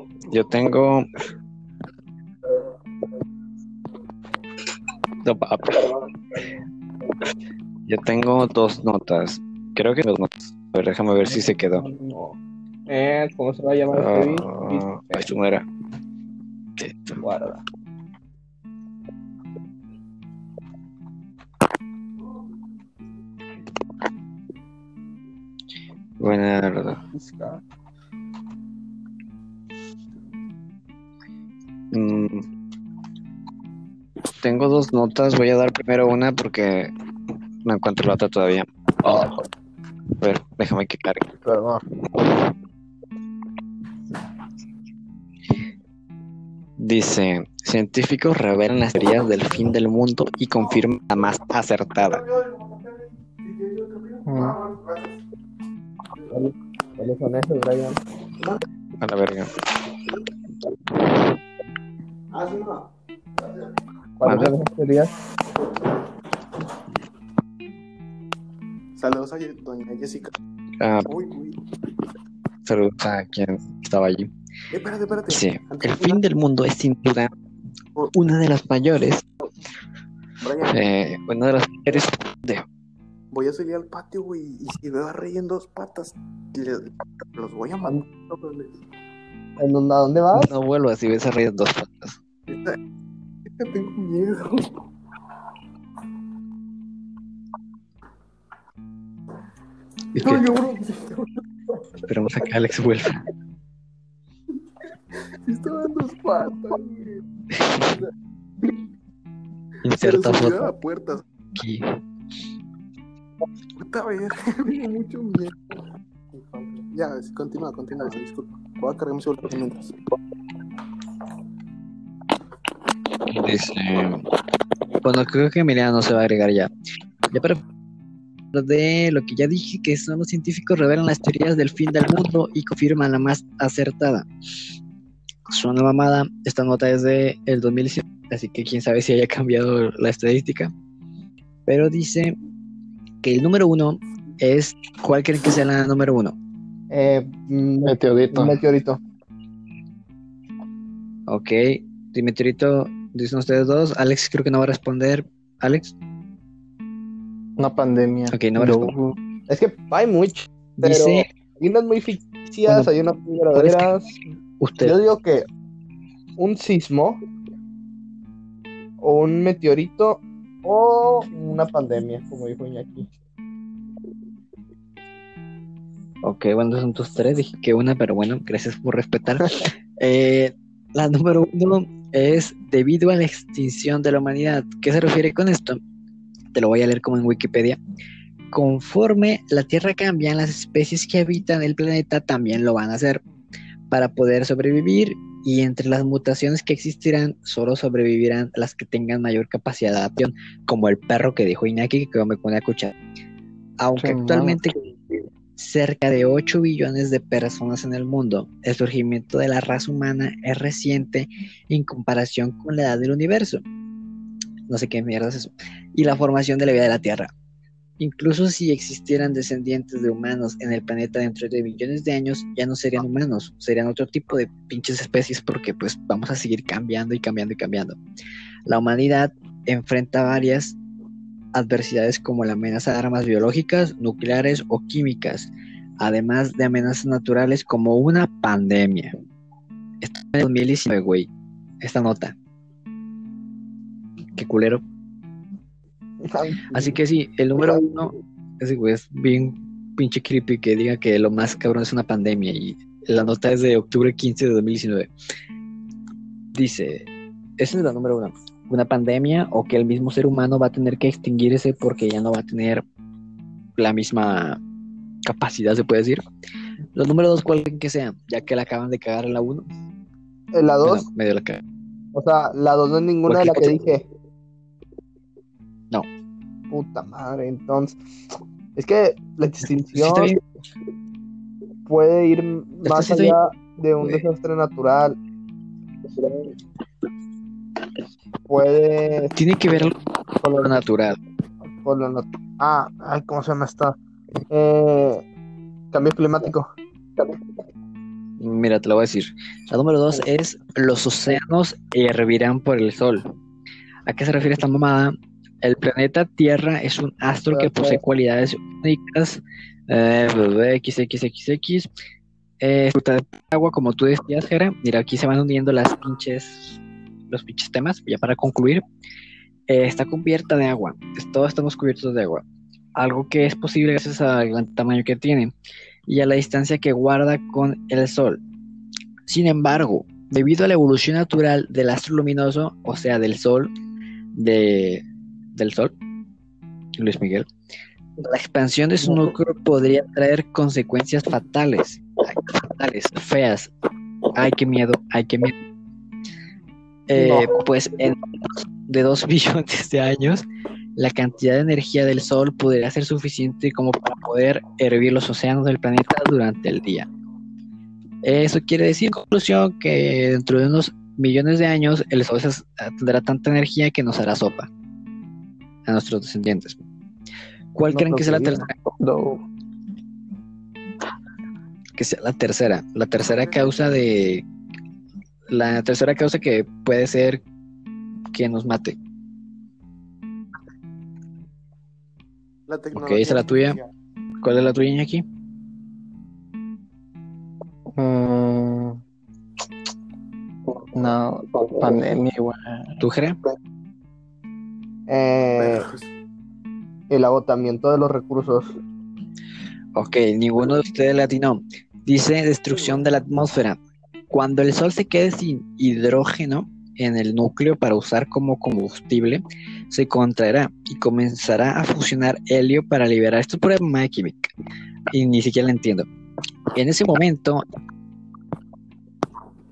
yo tengo. No. Yo tengo dos notas. Creo que dos notas. A ver, déjame ver si se quedó. Eh, ¿Cómo se va a llamar este Ah, video? eso no era. ¿Qué? Guarda. Buena. Busca. Tengo dos notas. Voy a dar primero una porque no encuentro la otra todavía. A ver, déjame que cargue. Perdón. Dice, científicos revelan las teorías del fin del mundo y confirman la más acertada. ¿Cuáles son esos, Brian? A la verga. ¿Cuáles son esas teorías? Saludos a doña Jessica. Ah, Uy, uy. saludos a quien estaba allí. Eh, espérate, espérate. Antes el fin del mundo es sin duda una de las mayores, Brian, eh, una de las mayores de... voy a salir al patio, güey, y si veo a Rey en dos patas, le- los voy a matar. ¿En dónde, ¿A dónde vas? No vuelvas si ves a reír dos patas. Tengo miedo. Es No, yo, bro, esperamos a que Alex vuelva. estaba en dos patas, güey. Inserta foto la puerta. aquí. Puta verga, mucho miedo. Ya, continúa, continúa, disculpa. Voy a cargar mi celular. Dice, bueno, creo que Emiliano no se va a agregar ya. Ya para de lo que ya dije, que son los científicos revelan las teorías del fin del mundo y confirman la más acertada. Suena mamada, esta nota es de el 2017, así que quién sabe si haya cambiado la estadística. Pero dice que el número uno es, ¿cuál creen que sea la número uno? Eh, mm, Meteorito. un meteorito. Ok, Dimitrito, dicen ustedes dos, Alex creo que no va a responder. Alex, Una pandemia. ok, no va a responder. Es que hay muchas. Pero- Dice, Hay unas muy ficticias, Bueno, hay unas muy que- verdaderas. usted, Yo digo que un sismo o un meteorito o una pandemia, como dijo Iñaki. Ok, bueno, son tus tres. Dije que una, pero bueno, gracias por respetar. Eh, la número uno es debido a la extinción de la humanidad. ¿Qué se refiere con esto? Te lo voy a leer como en Wikipedia. Conforme la Tierra cambia, las especies que habitan el planeta también lo van a hacer para poder sobrevivir y entre las mutaciones que existirán solo sobrevivirán las que tengan mayor capacidad de adaptación, como el perro que dijo Iñaki que come con una cuchara. Aunque actualmente cerca de 8 billones de personas en el mundo, el surgimiento de la raza humana es reciente en comparación con la edad del universo. No sé qué mierda es eso. Y la formación de la vida de la Tierra. Incluso si existieran descendientes de humanos en el planeta dentro de billones de años, ya no serían humanos, serían otro tipo de pinches especies porque pues vamos a seguir cambiando y cambiando y cambiando. La humanidad enfrenta varias adversidades como la amenaza de armas biológicas, nucleares o químicas, además de amenazas naturales como una pandemia. Esto en el 2019, güey. Esta nota. Qué culero. Así que sí, el número uno ese güey es bien pinche creepy que diga que lo más cabrón es una pandemia y la nota es de octubre 15 de 2019. Dice, esa es la número uno, una pandemia o que el mismo ser humano va a tener que extinguirse porque ya no va a tener la misma capacidad, se puede decir. Los número dos, ¿cuál creen que sea? Ya que la acaban de cagar en la uno. En la 2, Bueno, medio la cagaron. o sea, la 2 no es ninguna de la que dije. No. Puta madre, entonces. Es que la extinción puede ir más allá de un desastre natural. Puede Tiene que ver con lo natural. con lo nat- Ah, ay, ¿cómo se llama esta? Eh, cambio climático. Mira, te lo voy a decir. La número dos es los océanos hervirán por el sol. ¿A qué se refiere esta mamada? El planeta Tierra es un astro que posee cualidades únicas. Eh, XXXX. Eh, fruta de agua, como tú decías, Jera. Mira, aquí se van uniendo las pinches, los pinches temas. Ya para concluir, eh, está cubierta de agua. Todos estamos cubiertos de agua. Algo que es posible gracias al gran tamaño que tiene y a la distancia que guarda con el Sol. Sin embargo, debido a la evolución natural del astro luminoso, o sea, del Sol, de, del Sol, Luis Miguel, la expansión de su núcleo podría traer consecuencias fatales, fatales, feas. Ay, qué miedo, ay, qué miedo. Eh, Pues en de dos billones de años, la cantidad de energía del Sol podría ser suficiente como para poder hervir los océanos del planeta durante el día. Eso quiere decir, en conclusión, que dentro de unos millones de años el Sol tendrá tanta energía que nos hará sopa a nuestros descendientes. ¿Cuál No creen que sea la tercera? No. Que sea la tercera. La tercera causa de. La tercera causa que puede ser que nos mate. La tecnología. esa es la tuya. ¿Cuál es la tuya, Iñaki? Mm, no, pandemia, güey. ¿Tú, Jere? Eh, Pero, el agotamiento de los recursos. Ok, ninguno de ustedes le atinó. Dice destrucción de la atmósfera. Cuando el Sol se quede sin hidrógeno en el núcleo para usar como combustible, se contraerá y comenzará a fusionar helio para liberar. Esto es pura mamá química. Y ni siquiera la entiendo. En ese momento,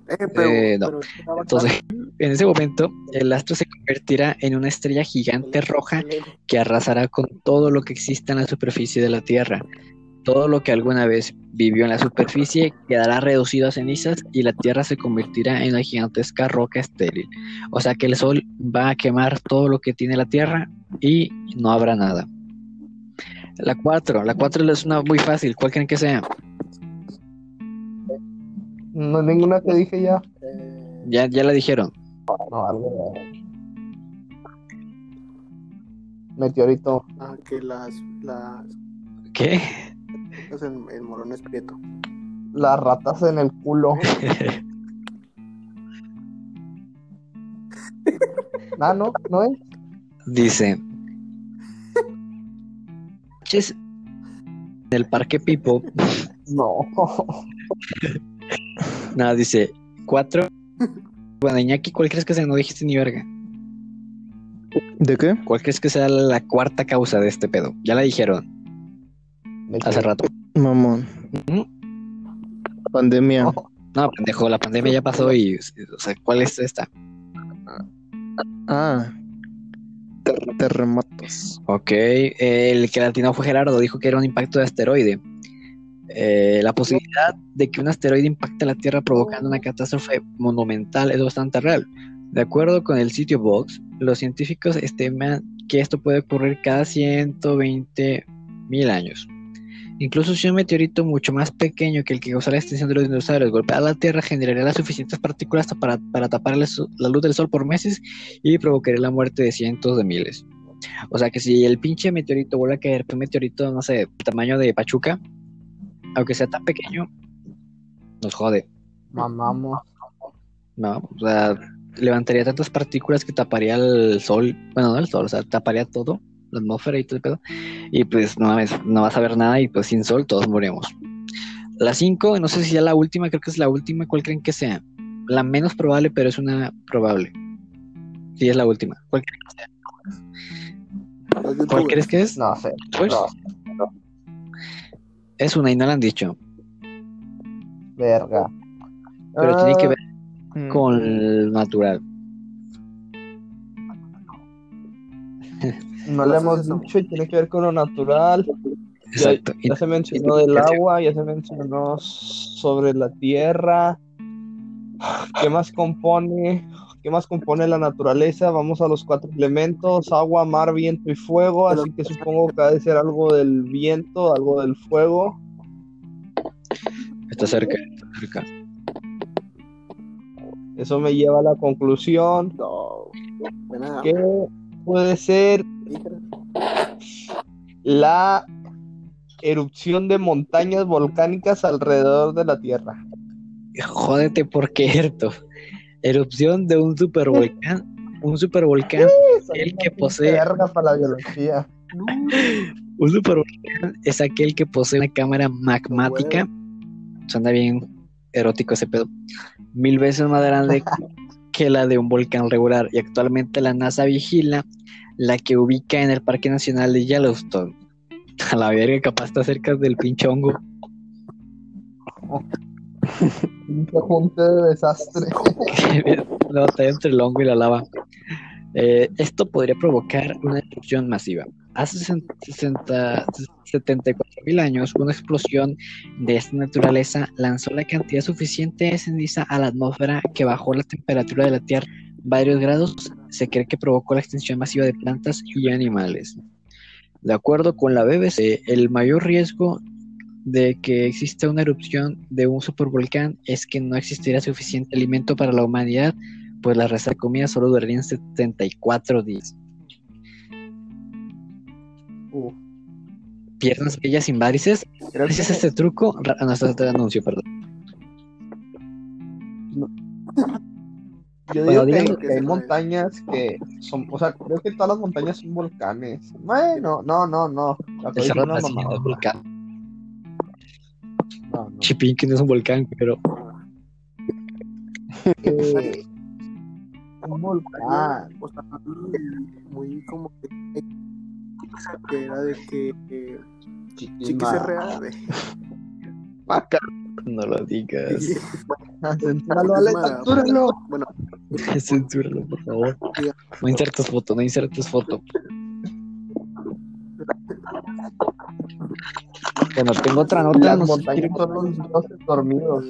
eh, pero- Eh, no. pero entonces, en ese momento, el astro se convertirá en una estrella gigante roja que arrasará con todo lo que exista en la superficie de la Tierra. Todo lo que alguna vez vivió en la superficie quedará reducido a cenizas y la Tierra se convertirá en una gigantesca roca estéril. O sea que el Sol va a quemar todo lo que tiene la Tierra y no habrá nada. La 4, la 4 es una muy fácil, ¿cuál creen que sea? No, ninguna que dije ya. Eh, Ya, ya la dijeron. No, algo. Meteorito. ah, que las, las, ¿Qué? Pues, el, el morón es prieto. Las ratas en el culo. Ah, no, no es. Dice. En el Parque Pipo No. Nada, dice cuatro. Bueno, Iñaki, ¿cuál crees que sea? No dijiste ni verga. ¿De qué? ¿Cuál crees que sea la cuarta causa de este pedo? Ya la dijeron hace rato. Mamón. Pandemia. No, pendejo, la pandemia ya pasó y, o sea, ¿cuál es esta? Ah. Ter- terremotos. Ok, el que latinó fue Gerardo, dijo que era un impacto de asteroide. Eh, la posibilidad de que un asteroide impacte la Tierra provocando una catástrofe monumental es bastante real. De acuerdo con el sitio Vox, los científicos estiman que esto puede ocurrir cada 120 mil años. Incluso si un meteorito mucho más pequeño que el que causó la extinción de los dinosaurios golpea la Tierra, generaría las suficientes partículas para, para tapar la luz del Sol por meses y provocaría la muerte de cientos de miles. O sea que si el pinche meteorito vuelve a caer, un meteorito, no sé, tamaño de Pachuca, aunque sea tan pequeño, nos jode. Mamamos. No, o sea, levantaría tantas partículas que taparía el sol, bueno, no el sol, o sea, taparía todo, la atmósfera y todo el pedo. Y pues no, vas a ver nada y pues sin sol todos morimos. La 5, no sé si ya la última, creo que es la última, ¿cuál creen que sea? La menos probable, pero es una probable. Sí, es la última. ¿Cuál, creen que sea? ¿Cuál crees que es? No sé. No. es una y no la han dicho. Verga. Pero tiene que ver Mm. con el natural. No le hemos dicho y tiene que ver con lo natural. Ya, Exacto. Ya se mencionó del agua, ya se mencionó sobre la tierra. ¿Qué más compone? ¿Qué ¿qué más compone la naturaleza? Vamos a los cuatro elementos, agua, mar, viento y fuego, así que supongo que ha de ser algo del viento, algo del fuego. Está cerca, está cerca. Eso me lleva a la conclusión No. Buena. que puede ser la erupción de montañas volcánicas alrededor de la Tierra. Jódete por quierto. Erupción de un supervolcán. Un supervolcán, el que posee Verga para la biología. un supervolcán es aquel que posee una cámara magmática. Suena bien erótico ese pedo. Mil veces más grande que la de un volcán regular. Y actualmente la NASA vigila la que ubica en el Parque Nacional de Yellowstone. A la verga, capaz está cerca del pinche hongo. Un conjunto de desastre. no, está entre el hongo y la lava. Eh, esto podría provocar una erupción masiva. Hace 60, 74 mil años, una explosión de esta naturaleza lanzó la cantidad suficiente de ceniza a la atmósfera que bajó la temperatura de la Tierra varios grados. Se cree que provocó la extinción masiva de plantas y animales. De acuerdo con la BBC, el mayor riesgo de que exista una erupción de un supervolcán es que no existirá suficiente alimento para la humanidad, pues las reservas de comida solo durarían 74 días. Uh. Piernas bellas sin varices. Gracias a este truco, ah, no, este es otro anuncio, perdón. Yo Bueno, digo que, digamos que que hay montañas que son, o sea, creo que todas las montañas son volcanes. Bueno, no, no, no. La una mamada. es volcán. No, no. Chipín, que no es un volcán, pero Eh, un volcán. O sea, muy, muy como que, que era de que eh, Chiquis es real. de- Vaca. no lo digas. Censúralo, Ale, censúralo. Bueno, Censúralo, por favor. No insertes foto, no insertes foto. Bueno, tengo otra nota. Las no montañas son los dioses dormidos.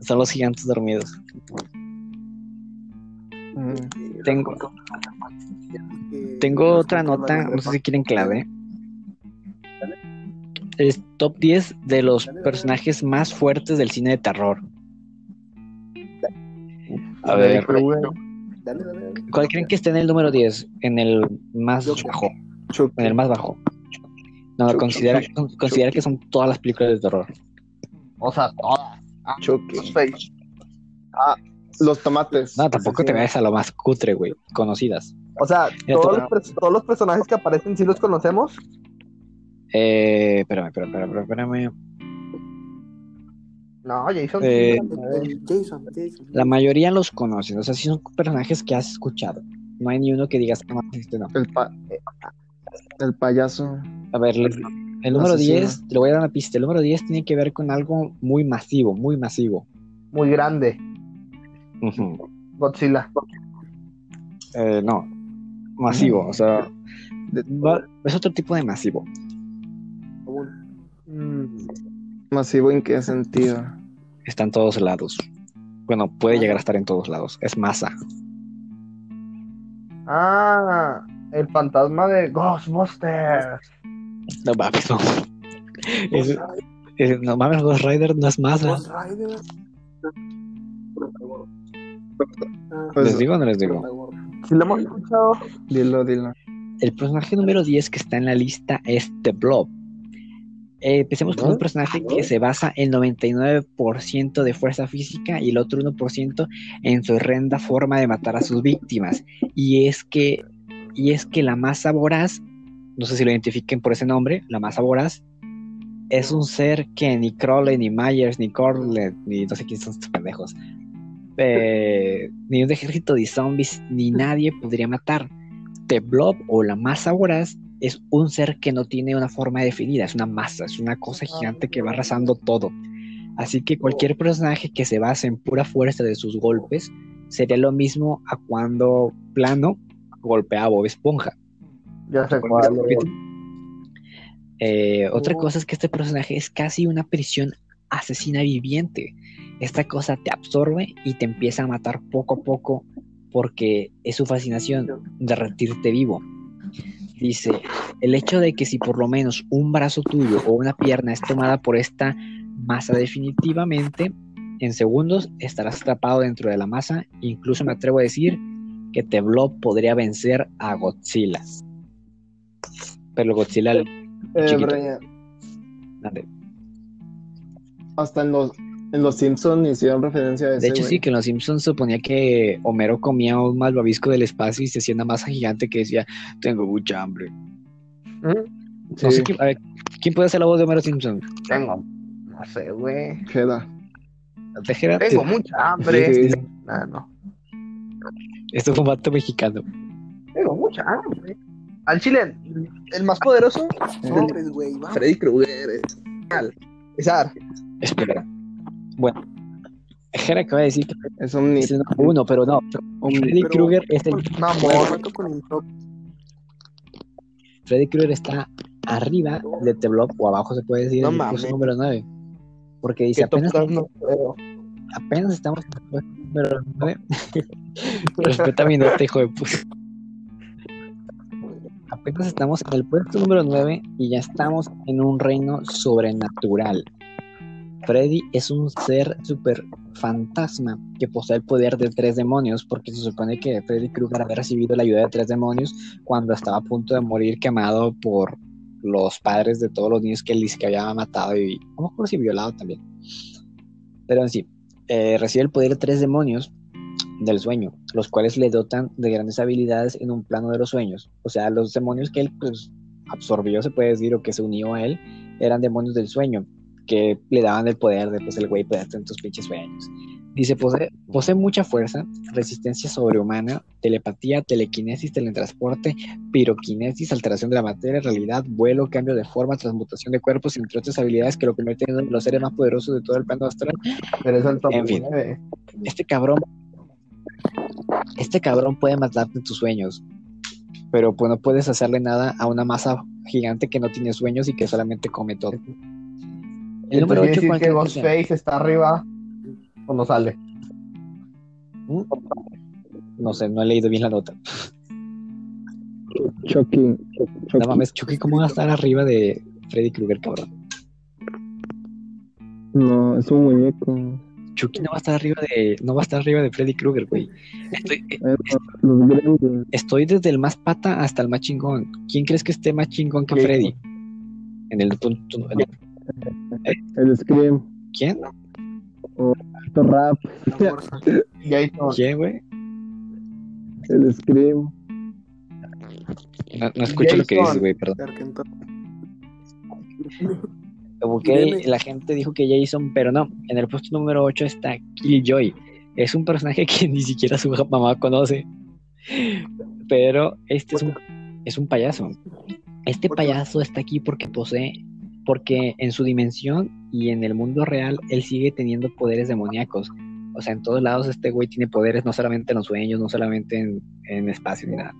Son los gigantes dormidos. Mm. Tengo, tengo otra nota, no sé si quieren dé. Es top 10 de los personajes más fuertes del cine de terror. A ver, Dale, dale, dale. ¿cuál creen que esté en el número 10? En el más bajo. En el más bajo. No, Chucky. considera, con- considera que son todas las películas de terror. O sea, todas. Chucky. Ah, los tomates. No, tampoco te vayas a lo más cutre, güey. Conocidas. O sea, todos los, pers- todos los personajes que aparecen, ¿sí los conocemos? Eh, espérame, espérame, espérame, espérame. No, Jason. Eh, Jason, Jason. La mayoría los conocen, o sea, sí son personajes que has escuchado. No hay ni uno que digas, "Ah, este no. El, pa- el payaso. A ver, les- el número Asesino. 10, le voy a dar una pista. El número 10 tiene que ver con algo muy masivo, muy masivo. Muy grande. Godzilla. Eh, no, masivo, o sea, de- va- es otro tipo de masivo. Aún. ¿Masivo en qué sentido? Está en todos lados. Bueno, puede llegar a estar en todos lados. Es masa. Ah, el fantasma de Ghostbusters. No mames, no. Es- es- no mames, Ghost Rider no es masa. Ghost Rider. Ah, ¿Les digo o no les digo? Si lo hemos escuchado. Dilo, dilo. El personaje número 10 que está en la lista es The Blob. Eh, empecemos con un personaje que se basa en 99% de fuerza física y el otro 1% en su horrenda forma de matar a sus víctimas. Y es que, y es que la masa voraz, no sé si lo identifiquen por ese nombre, la masa voraz, es un ser que ni Crowley, ni Myers, ni Corlett, ni no sé quiénes son estos pendejos, eh, ni un ejército de zombies, ni nadie podría matar. The Blob o la masa voraz es un ser que no tiene una forma definida, es una masa, es una cosa gigante que va arrasando todo. Así que cualquier personaje que se base en pura fuerza de sus golpes sería lo mismo a cuando Plano golpea a Bob Esponja. Ya sé cuál. Eh, otra Oh. cosa es que este personaje es casi una prisión asesina viviente. Esta cosa te absorbe y te empieza a matar poco a poco porque es su fascinación derretirte vivo. Dice, el hecho de que si por lo menos un brazo tuyo o una pierna es tomada por esta masa definitivamente, en segundos estarás atrapado dentro de la masa. Incluso me atrevo a decir que T-Blob podría vencer a Godzilla. Pero Godzilla... Eh, hasta en los, en los Simpsons hicieron referencia a ese, De hecho, sí, que en los Simpsons suponía que Homero comía un malvavisco del espacio y se hacía una masa gigante que decía, tengo mucha hambre. No Sí. sé quién, a ver, ¿quién puede hacer la voz de Homero Simpson? Tengo, no sé, güey. Queda. Tengo mucha hambre. Sí. Ah, no. Esto fue un vato mexicano. Tengo mucha hambre. Al chile, el más poderoso, güey. Freddy Krueger. es- Al. Espera. Bueno, Jera acaba de decir que Es un es uno, pero no. Freddy Krueger es el insomnio. Freddy Krueger está arriba de The Blob o abajo se puede decir No en el mames. puesto número 9. Porque dice apenas, no apenas estamos en el puesto número 9. Respeta mi nota, hijo de puta. Apenas estamos en el puesto número 9 y ya estamos en un reino sobrenatural. Freddy es un ser super fantasma que posee el poder de tres demonios, porque se supone que Freddy Krueger había recibido la ayuda de tres demonios cuando estaba a punto de morir quemado por los padres de todos los niños que él que había matado y no me acuerdo si violado también. Pero en sí, eh, recibe el poder de tres demonios del sueño, los cuales le dotan de grandes habilidades en un plano de los sueños. O sea, los demonios que él pues, absorbió, se puede decir, o que se unió a él, eran demonios del sueño, que le daban el poder de, pues, el güey, puede en tus pinches sueños. Dice, posee, posee mucha fuerza, resistencia sobrehumana, telepatía, telequinesis, teletransporte, piroquinesis, alteración de la materia, realidad, vuelo, cambio de forma, transmutación de cuerpos, entre otras habilidades que lo convierten en uno de los seres más poderosos de todo el plano astral. Pero es el top En fin. Este cabrón, este cabrón puede matarte en tus sueños, pero pues no puedes hacerle nada a una masa gigante que no tiene sueños y que solamente come todo. El número quiere 8, decir que Ghostface está arriba cuando sale. No sé, no he leído bien la nota. Chucky. No mames, Chucky, ¿cómo va a estar arriba de Freddy Krueger, cabrón? No, es un muñeco. Chucky no va a estar arriba de, no va a estar arriba de Freddy Krueger, güey. Estoy, estoy desde el más pata hasta el más chingón. ¿Quién crees que esté más chingón que. Freddy? En el punto. en el- El Scream. ¿Quién? Rap. Fuerza. Jason. ¿Quién, güey? El Scream. No, no escucho lo que dices, güey, perdón. Dime. la gente dijo que Jason, pero no. En el puesto número 8 está Killjoy. Es un personaje que ni siquiera su mamá conoce. Pero este es un, es un payaso. Este payaso está aquí porque posee, porque en su dimensión y en el mundo real, él sigue teniendo poderes demoníacos. O sea, en todos lados este güey tiene poderes, no solamente en los sueños, no solamente en, en espacio ni nada.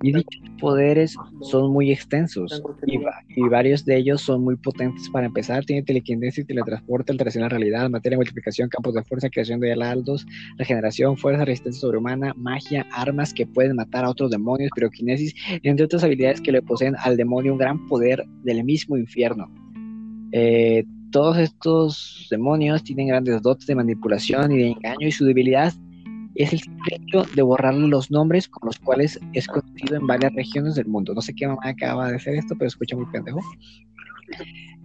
Y dichos poderes son muy extensos y, va- y varios de ellos son muy potentes para empezar. Tiene telequinesis, teletransporte, alteración de la realidad, materia, multiplicación, campos de fuerza, creación de heraldos, regeneración, fuerza, resistencia sobrehumana, magia, armas que pueden matar a otros demonios, piroquinesis, entre otras habilidades que le poseen al demonio un gran poder del mismo infierno. Eh, todos estos demonios tienen grandes dotes de manipulación y de engaño y su debilidad es el hecho de borrarle los nombres con los cuales es conocido en varias regiones del mundo. No sé qué mamá acaba de hacer esto, pero escucha muy pendejo.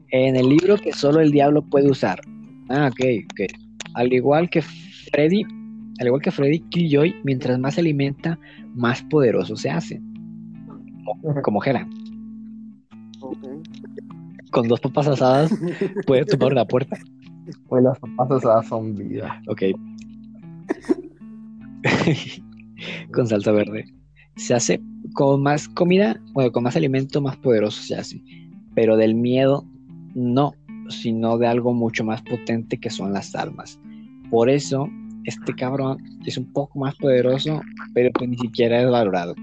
En el libro que solo el diablo puede usar. Ah, ok, ok. Al igual que Freddy, al igual que Freddy Killjoy, mientras más se alimenta, más poderoso se hace. Como, como Hera. Ok. Con dos papas asadas puede tomar una puerta. Pues las papas asadas son vida. Ok. con salsa verde. Se hace con más comida, bueno, con más alimento, más poderoso se hace. Pero del miedo, no, sino de algo mucho más potente que son las almas. Por eso, este cabrón es un poco más poderoso, pero que ni siquiera es valorado.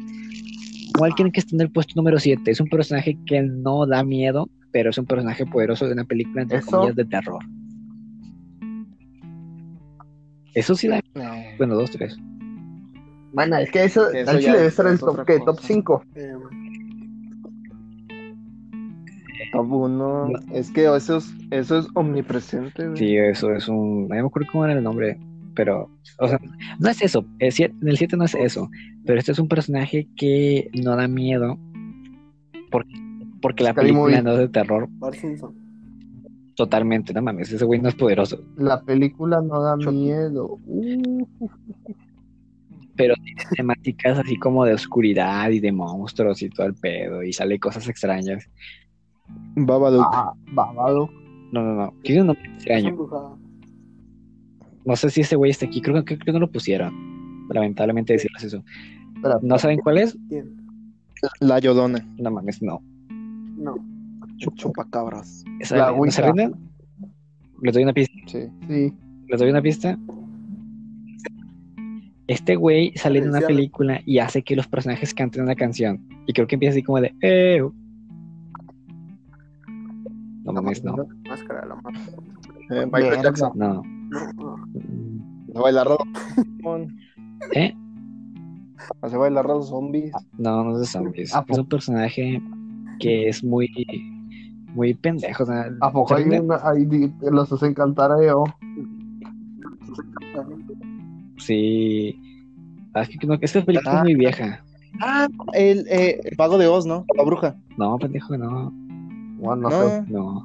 ¿Cuál quieren que esté en el puesto número 7? Es un personaje que no da miedo, pero es un personaje poderoso de una película entre ¿Eso? comillas de terror. Eso sí da. Bueno, dos, tres. Bueno, es que eso, eso chile debe es- ser el es top, ¿qué? top 5. Eh, Top 1. Es que eso es, eso es omnipresente, güey. Sí, eso es un. No me acuerdo cómo era el nombre, pero. O sea, no es eso. el siete- en el 7 no es eso. Pero este es un personaje que no da miedo. Porque, porque la película Movie. no es de terror Bart Simpson. Totalmente. No mames, ese güey no es poderoso. La película no da miedo. Uh, Pero tiene temáticas así como de oscuridad y de monstruos y todo el pedo. Y sale cosas extrañas. Babadook. ah, babado. No, no, no. Tiene un nombre extraño. No sé si ese güey está aquí. Creo, que- creo que no lo pusieron. Lamentablemente decirles eso. ¿No saben cuál es? ¿Quién? La Yodona. No mames, no. No. Chupacabras. ¿Esa- La ¿No se rinden? Les doy una pista. Sí. sí. Les doy una pista. Este güey sale en una película y hace que los personajes canten una canción. Y creo que empieza así como de. "Eh". No mames, no. Máscara de la máscara. Eh, Michael. Jackson. No. No, no. Mm, Hace bailar a los ¿Eh? Hace bailar a los zombies. No, no es de zombies. ¿A Es un personaje que es muy. Muy pendejo. O sea, ¿A poco ¿se hay una, los hacen cantar a ellos? Sí. Ah, Es que no, esta película es Ah. muy vieja. Ah, el, eh, el Pago de Oz, ¿no? La bruja. No, pendejo, no. Bueno, no, No, sé, No.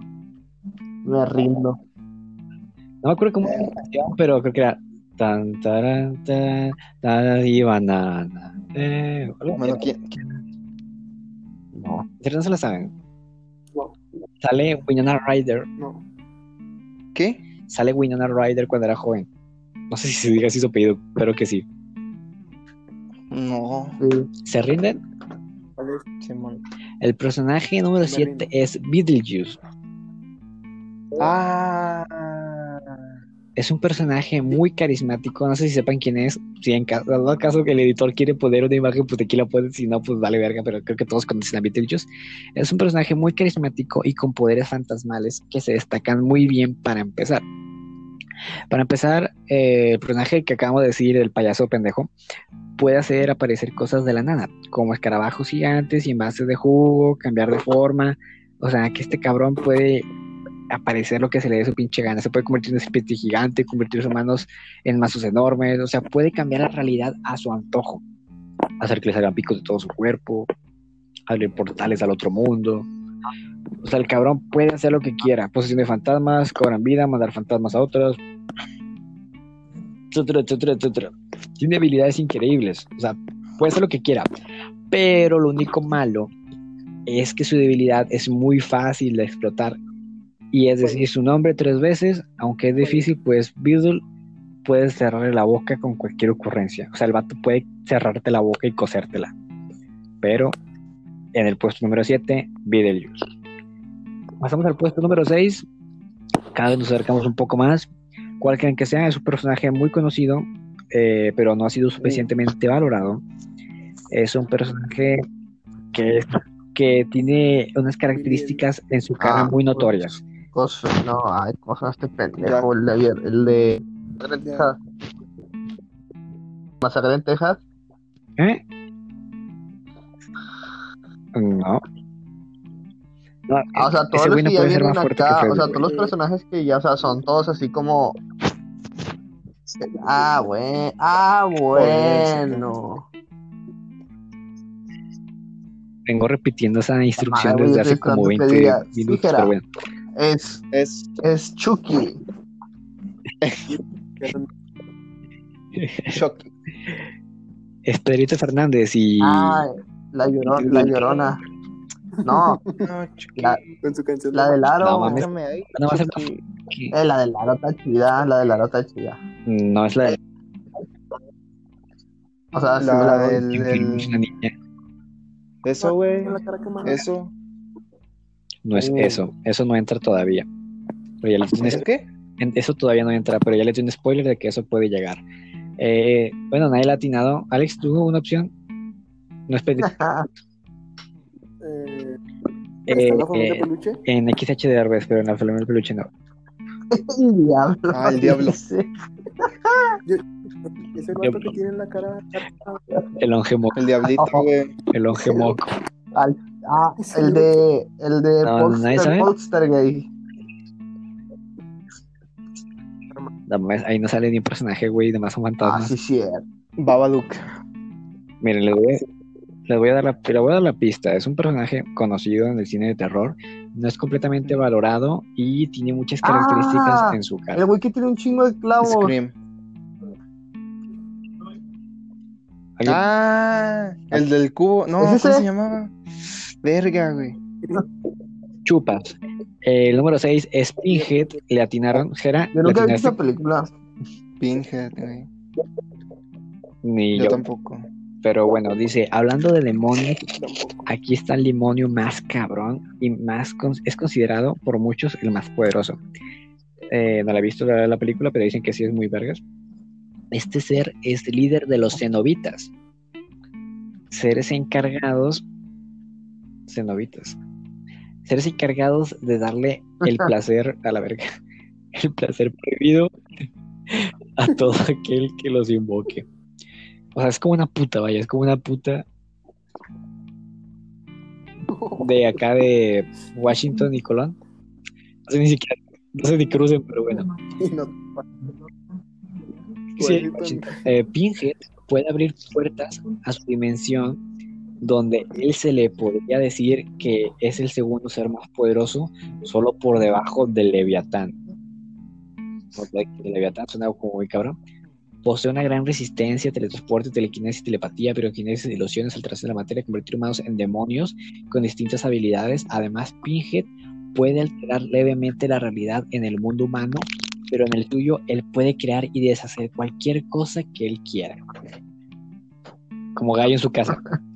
me rindo. No me acuerdo cómo era pero creo que era. Tan, taran, tan, tan, y banana. Eh, bueno. ¿quién, quién? No, en serio no se la saben. Sale Winona Ryder. No. ¿Qué? Sale Winona Ryder cuando era joven. No sé si se diga así su apellido, pero que sí. No, Sí. ¿Se rinden? El personaje número Me 7 rindo. es Beetlejuice. Ah, Es un personaje muy carismático. No sé si sepan quién es. Si en caso, dado caso que el editor quiere poner una imagen, pues aquí la pueden. Si no, pues vale verga. Pero creo que todos conocen a Beetlejuice. Es un personaje muy carismático y con poderes fantasmales que se destacan muy bien para empezar. Para empezar, eh, el personaje que acabamos de decir, el payaso pendejo, puede hacer aparecer cosas de la nada, como escarabajos gigantes y envases de jugo, cambiar de forma. O sea, que este cabrón puede aparecer lo que se le dé su pinche gana. Se puede convertir en una especie gigante, convertir sus manos en mazos enormes. O sea, puede cambiar la realidad a su antojo. Hacer que le salgan picos de todo su cuerpo, abrir portales al otro mundo. O sea, el cabrón puede hacer lo que quiera. Posesión de fantasmas, cobran vida, mandar fantasmas a otros. Etcétera, etcétera, etcétera. Tiene habilidades increíbles. O sea, puede hacer lo que quiera. Pero lo único malo es que su debilidad es muy fácil de explotar. Y es decir, su nombre tres veces, aunque es difícil, pues Beedle puedes cerrarle la boca con cualquier ocurrencia. O sea, el vato puede cerrarte la boca y cosértela. Pero en el puesto número 7, Beetlejuice. Pasamos al puesto número 6. Cada vez nos acercamos un poco más. Cual creen que sea, es un personaje muy conocido, eh, pero no ha sido suficientemente valorado. Es un personaje que, que tiene unas características en su cara Ah, muy notorias. Cosa, no, ay, cosa este pendejo, el de ayer, el de Masacre en. Texas. Masacre en Texas. ¿Eh? No. No, Ah, o sea, todos los que ya vienen acá, Freddy, o sea, todos los personajes que ya, o sea, son todos así como. Ah, bueno, ah, bueno. Vengo repitiendo esa instrucción Madre, desde hace como esperando 20 que diga, minutos, pero bueno. Es, es es Chucky. Chucky. Es Pedrito Fernández y Ah, la, llorona, la llorona. No, No, Chucky. La- Con su canción. la del aro. No, mames. Ahí, No, va a ser Chucky. que- Eh, la del aro está chida, la del aro está chida. no es la de O sea, sí La la del- niña. Eso, güey. Eso. No es Uh. eso, eso no entra todavía. Pero ya le ¿Es tienes- qué? en- eso todavía no entra, pero ya le doy un spoiler de que eso puede llegar. Eh, bueno, nadie le ha atinado. Alex, ¿tuvo una opción? No es. Eh, Eh, ¿Está la familia eh, peluche? en XH de Arbes, pero en la familia del peluche no. El diablo. Ah, el diablo. Sí. Es el vato que tiene la cara. El ongemoco. El diablito, güey. El ongemoco. Al- ah, el de. El de No, nadie sabe. Polster. No mames, Ahí no sale ni un personaje, güey, de más son Ah, fantasmas. sí, sí. Babadook. Miren, les voy, a, les voy a dar la, les voy a dar la pista. Es un personaje conocido en el cine de terror. No es completamente valorado y tiene muchas características Ah, en su El cara. güey que tiene un chingo de clavos. Scream. ¿Alguien- Ah, el del cubo. No, ¿Es ¿cómo ese? se llamaba? Verga, güey. Chupas. El número 6 es Pinhead. Le atinaron. Jera, Yo ¿le nunca he visto esa película. Pinhead, güey. Ni Yo yo. tampoco. Pero bueno, dice, hablando de demonios, aquí está el demonio más cabrón y más con- es considerado por muchos el más poderoso. Eh, no la he visto la, la película, pero dicen que sí es muy vergas. Este ser es líder de los cenobitas. Seres encargados. Cenobitas. Seres encargados de darle el placer a la verga. El placer prohibido a todo aquel que los invoque. O sea, es como una puta, vaya, es como una puta de acá de Washington y Colón. No sé ni siquiera, no sé ni crucen, pero bueno. Sí, eh, Pinhead puede abrir puertas a su dimensión donde él se le podría decir que es el segundo ser más poderoso solo por debajo del Leviatán. El Leviatán suena como muy cabrón. Posee una gran resistencia, teletransporte, telequinesis, telepatía, piroquinesis, ilusiones, alteración de la materia, convertir humanos en demonios con distintas habilidades. Además, Pinhead puede alterar levemente la realidad en el mundo humano, pero en el tuyo él puede crear y deshacer cualquier cosa que él quiera. Como gallo en su casa.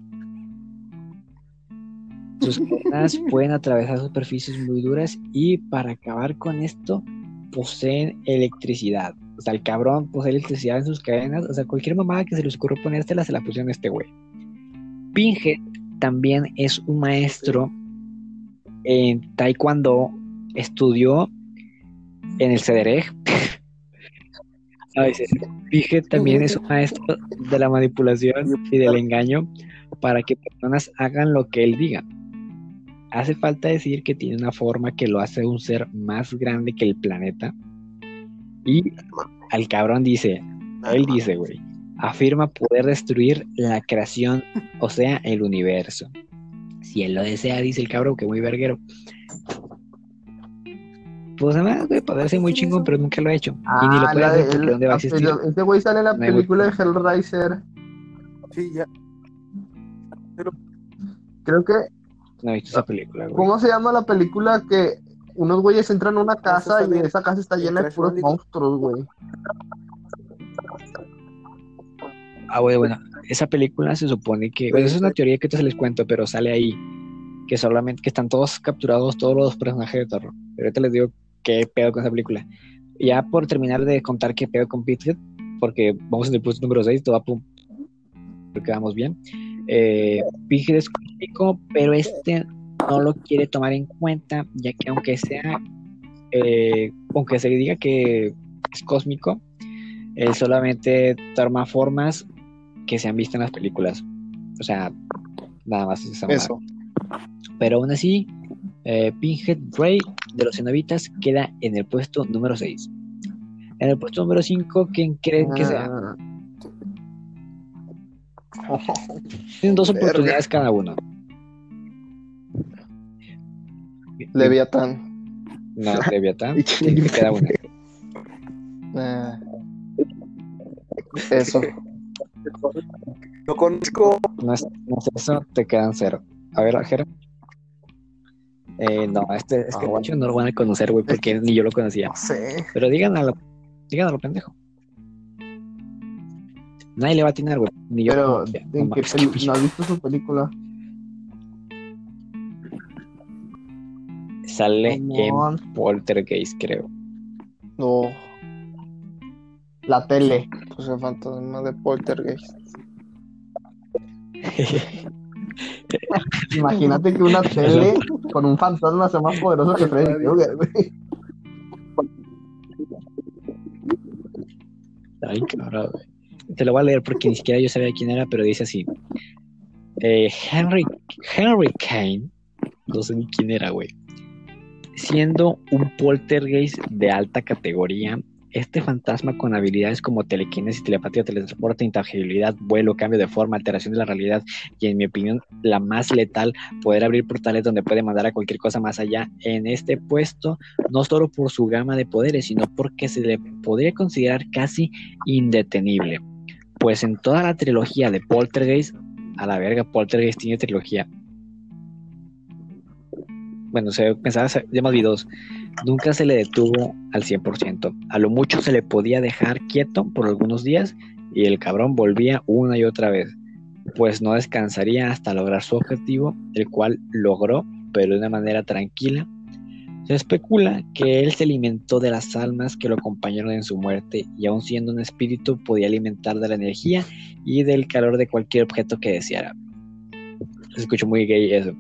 Sus cadenas pueden atravesar superficies muy duras y para acabar con esto poseen electricidad. O sea, el cabrón posee electricidad en sus cadenas. O sea, cualquier mamada que se les ocurra ponértela se la pusieron a este güey. Pinhead también es un maestro en Taekwondo. Estudió en el CEDEREG. A veces, Pinhead también es un maestro de la manipulación y del engaño para que personas hagan lo que él diga. Hace falta decir que tiene una forma que lo hace un ser más grande que el planeta. Y al cabrón dice, él dice, güey, afirma poder destruir la creación, o sea, el universo. Si él lo desea, dice el cabrón, que muy verguero. Pues además, güey, ser muy chingón, pero nunca lo ha hecho. y ni lo Ah, puede hacer porque el- ¿dónde va a existir? Ese güey sale en la No película de. Hellraiser. Sí, ya. Creo que. No he visto esa película, güey. ¿Cómo se llama la película que unos güeyes entran a una casa y esa casa está en llena de puros monstruos, güey? Ah, bueno, bueno, esa película se supone que, bueno, esa es una teoría que ahorita se les cuento, pero sale ahí, que solamente, que están todos capturados, todos los personajes de terror. Pero ahorita les digo qué pedo con esa película. Ya por terminar de contar qué pedo con Pitted, porque vamos en el puesto número 6, todo va pum, porque vamos bien. Eh, Pinhead es cósmico, pero este no lo quiere tomar en cuenta, ya que aunque sea, eh, aunque se diga que es cósmico, él solamente toma formas que se han visto en las películas. O sea, nada más es. Eso. Pero aún así, eh, Pinhead Ray de los cenobitas queda en el puesto número 6. En el puesto número 5, ¿quién creen que sea? Tienen dos Verga. oportunidades cada uno. Leviatán. No, Leviatán. te queda una. Ah. Eso. Lo conozco. No es, no es eso, te quedan cero. A ver, Jera. Eh, no, este, este Ah, bueno. muchos no lo van a conocer, güey, porque ni yo lo conocía. no sé. Pero digan a lo, digan a lo pendejo. Nadie le va a atinar, güey. Ni yo. Pero. No ¿en qué peli- ¿no has visto su película? Sale Simón. en Poltergeist, creo. No. La tele. Pues el fantasma de Poltergeist. Imagínate que una tele con un fantasma sea más poderoso que Freddy Krueger, güey. Ay, cabrón, güey. Te lo voy a leer porque ni siquiera yo sabía quién era, pero dice así. Eh, Henry, Henry Kane, no sé ni quién era, güey. Siendo un poltergeist de alta categoría, este fantasma con habilidades como telequinesis, telepatía, teletransporte, intangibilidad, vuelo, cambio de forma, alteración de la realidad y en mi opinión la más letal, poder abrir portales donde puede mandar a cualquier cosa más allá en este puesto, no solo por su gama de poderes, sino porque se le podría considerar casi indetenible. Pues en toda la trilogía de Poltergeist, a la verga, Poltergeist tiene trilogía. Bueno, se pensaba, ya más vi dos nunca se le detuvo al 100%. A lo mucho se le podía dejar quieto por algunos días y el cabrón volvía una y otra vez, pues no descansaría hasta lograr su objetivo, el cual logró, pero de una manera tranquila. Se especula que él se alimentó de las almas que lo acompañaron en su muerte y aun siendo un espíritu podía alimentar de la energía y del calor de cualquier objeto que deseara. Se escuchó muy gay eso.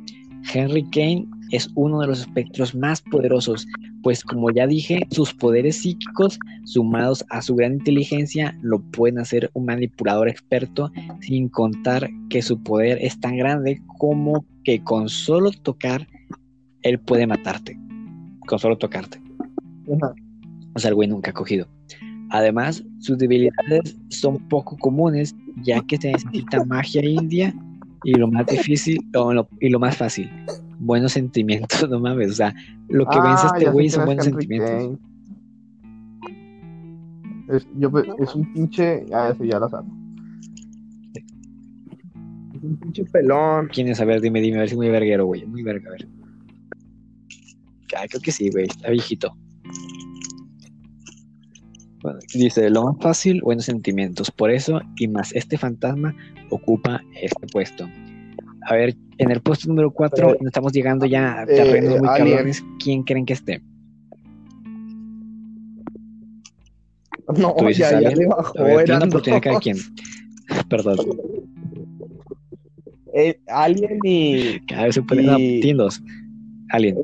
Henry Kane es uno de los espectros más poderosos, pues como ya dije, sus poderes psíquicos, sumados a su gran inteligencia, lo pueden hacer un manipulador experto, sin contar que su poder es tan grande como que con solo tocar, él puede matarte. Con solo tocarte. O sea, el güey nunca ha cogido. Además, sus debilidades son poco comunes, ya que se necesita magia india y lo más difícil y lo más fácil, buenos sentimientos, no mames. O sea, lo que vence Ah, este ya sé güey son es buenos sentimientos. Es, yo, pe- es un pinche. Ah, ese ya lo sabe. Es un pinche pelón. ¿Quién es? A ver, dime, dime, a ver si es muy verguero, güey. Muy verga, a ver. Ah, creo que sí, güey. Está viejito. Bueno, dice, lo más fácil, buenos sentimientos. Por eso, y más este fantasma ocupa este puesto. A ver, en el puesto número 4 Eh, estamos llegando ya a eh, terrenos muy cabrones. ¿Quién creen que esté? No, Tú dices ya, ya le bajó. A ver, tiene una eran oportunidad cada dos. quien. Perdón, Eh, Alien y. cada vez se puede. No, Y- dos. Alien.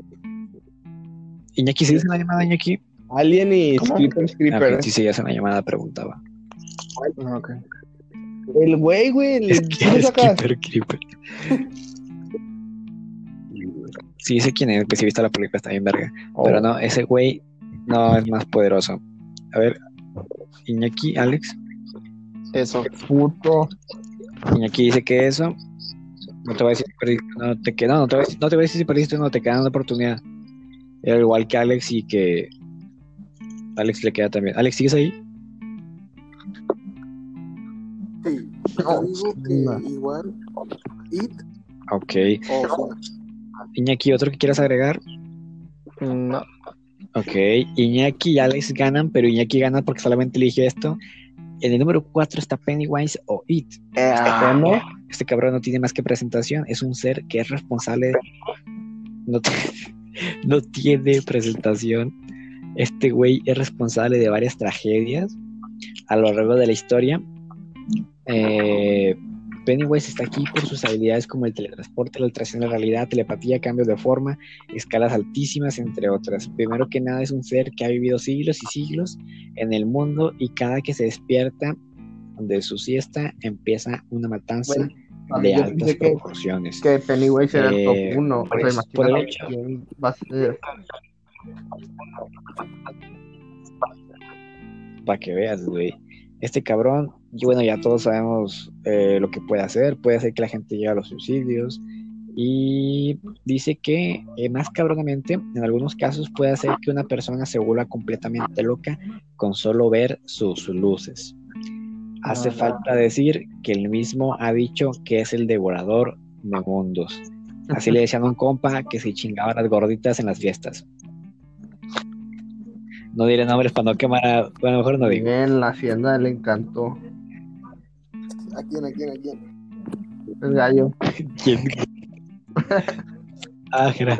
Iñaki, ¿sí dice la llamada, Iñaki? Alien y ¿Cómo? Sleeper Ah, Creeper. ok, sí, sí, hace una llamada, preguntaba. Ah, ok. El güey, güey. el- Es ¿sí que es? Keeper Creeper. Sí, sé quién es, pues si viste la película está bien verga. Oh. Pero no, ese güey no es más poderoso. A ver, Iñaki, Alex. Eso. Puto. Iñaki dice que eso. No te voy a decir si perdiste, no te queda, no, no te voy a decir, no te voy a decir si perdiste o no, te queda una oportunidad. Era igual que Alex y que Alex le queda también. Alex, ¿sigues ahí? Sí, No, yo digo no. que igual It Ok. Iñaki, ¿otro que quieras agregar? No. Ok, Iñaki y Alex ganan, pero Iñaki gana porque solamente elige esto. En el número 4 está Pennywise o It. Eh, ¿no? Este cabrón no tiene más que presentación, es un ser que es responsable. No, te- no tiene presentación. Este güey es responsable de varias tragedias a lo largo de la historia. Eh, Pennywise está aquí por sus habilidades como el teletransporte, la alteración de la realidad, telepatía, cambios de forma, escalas altísimas, entre otras. Primero que nada es un ser que ha vivido siglos y siglos en el mundo y cada que se despierta de su siesta empieza una matanza de mí yo altas pensé que, proporciones. que Pennywise era el Eh, top 1. O por sea, eso- por el hecho- quién va a ser. Para que veas, güey. Este cabrón, y bueno, ya todos sabemos eh, lo que puede hacer. Puede hacer que la gente llegue a los suicidios. Y dice que, eh, más cabronamente, en algunos casos puede hacer que una persona se vuelva completamente loca con solo ver sus luces. Hace falta decir que el mismo ha dicho que es el devorador de mundos. Así le decían a un compa que se chingaba las gorditas en las fiestas. No diré nombres para no quemar a... Bueno, mejor no digo. En la hacienda le encantó. ¿A quién, a quién, a quién? El gallo. ¿Quién? ah, Jera.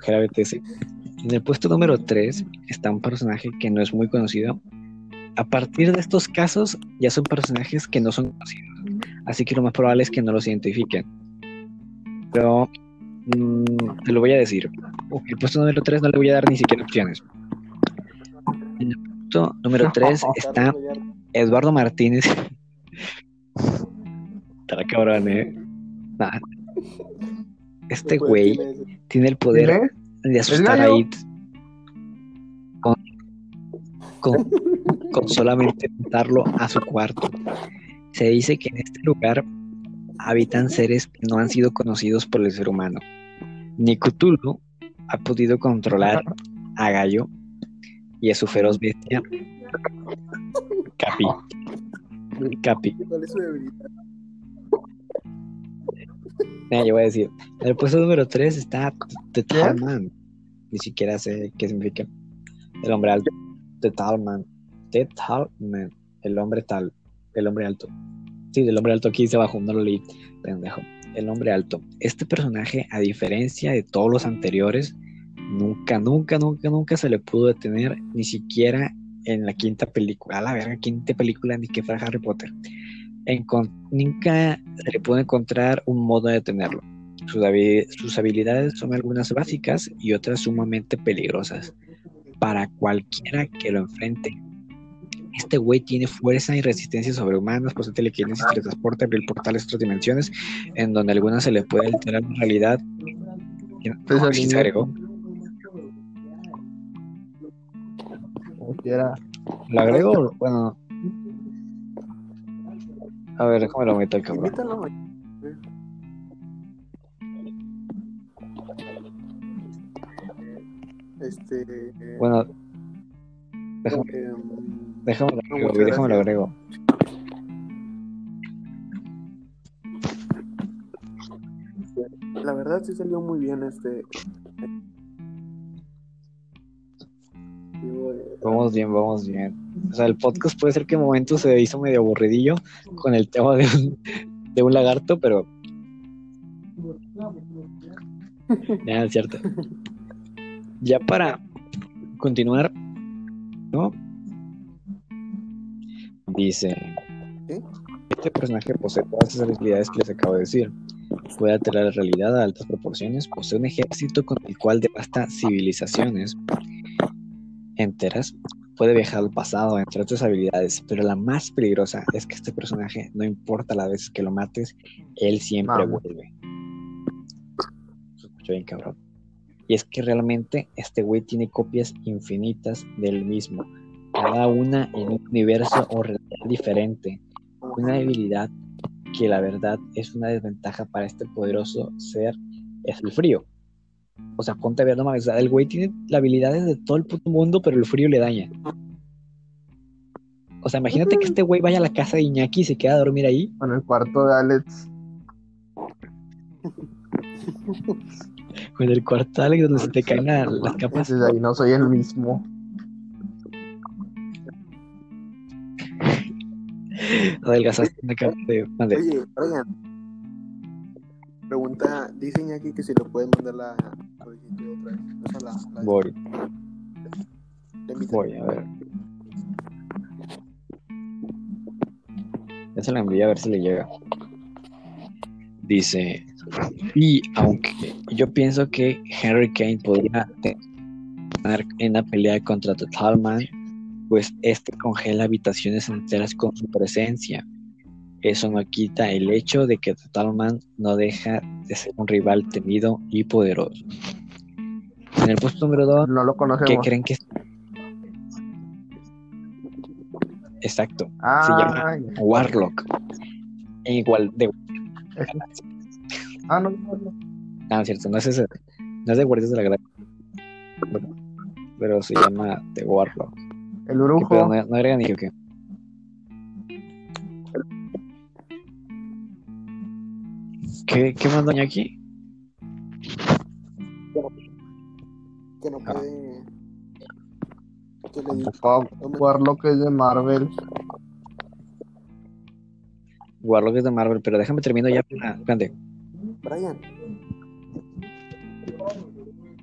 Jera BTS. En el puesto número 3 está un personaje que no es muy conocido. A partir de estos casos, ya son personajes que no son conocidos. Así que lo más probable es que no los identifiquen. Pero mm, te lo voy a decir. El puesto número 3 no le voy a dar ni siquiera opciones. En el puesto número 3 está Eduardo Martínez. Estará cabrón, eh. Nah. Este güey tiene el poder de asustar a? It con, solamente montarlo a su cuarto. Se dice que en este lugar habitan seres que no han sido conocidos por el ser humano. Ni Cthulhu ha podido controlar a Gallo y a su feroz bestia Capi. Capi. Yo voy a decir, el puesto número 3 está The. Ni siquiera sé qué significa. El hombre alto. The Tall Man. The Tall Man. El hombre tal. El hombre alto. Sí, el hombre alto aquí dice abajo, no lo leí. Pendejo. El hombre alto. Este personaje, a diferencia de todos los anteriores, nunca, nunca, nunca, nunca se le pudo detener, ni siquiera en la quinta película. A la verga, quinta película, ni que fuera Harry Potter. Encon- nunca se le pudo encontrar un modo de detenerlo. Sus, sus habilidades son algunas básicas y otras sumamente peligrosas para cualquiera que lo enfrente. Este güey tiene fuerza y resistencia sobrehumanas, posee telequinesis, teletransporte, abrir portales a otras dimensiones, en donde algunas se le puede alterar la realidad. Pues, Aquí se agregó. ¿Lo agrego? Bueno. A ver, déjame lo meto al cabrón. Este. Bueno, déjame, em, déjame lo agrego, muchas güey, déjame lo agrego. la verdad sí salió muy bien este. Eh, Vamos bien, vamos bien. O sea, el podcast puede ser que en momentos se hizo medio aburridillo con el tema de un, de un lagarto, pero. Nada, es cierto. Ya para continuar, ¿no? Dice: ¿Qué? Este personaje posee todas esas habilidades que les acabo de decir. Puede alterar la realidad a altas proporciones, posee un ejército con el cual devasta civilizaciones enteras, puede viajar al pasado, entre otras habilidades, pero la más peligrosa es que este personaje, no importa las veces que lo mates, él siempre vuelve. Se escuchó bien cabrón. Y es que realmente este güey tiene copias infinitas del mismo, cada una en un universo o realidad diferente. Una debilidad que la verdad es una desventaja para este poderoso ser es el frío. O sea, ponte a ver, no mames, el güey tiene las habilidades de todo el puto mundo, pero el frío le daña. O sea, imagínate que este güey vaya a la casa de Iñaki y se queda a dormir ahí. Con el cuarto de Alex. Con el cuarto Alex donde se te caen la- las capas. Desde ahí no soy el mismo. Adelgazaste una capa de. Oye, Brian. Pregunta, dice Iñaki que si lo pueden mandar la solicitud otra vez. O sea, la, la, Voy, voy, a ver. Ya se la envié a ver si le llega. Dice, y aunque yo pienso que Henry Kane podría ganar en la pelea contra The Talman, pues este congela habitaciones enteras con su presencia. Eso no quita el hecho de que The Talman no deja de ser un rival temido y poderoso. En el puesto número 2, No lo ¿qué creen que es? Exacto. Ah, ya. Warlock. E igual de. Ah, no, no, no. Ah, es cierto, no es ese. No es de Guardias de la Galaxia. Pero, pero se llama The Warlock. El ¿Qué brujo. pedo? ¿No, no agregan ni qué? ¿Qué, qué mandó aquí? Que no Ah. puede. Que le Warlock es de Marvel. Warlock es de Marvel, pero déjame termino ya. espérate. Brian.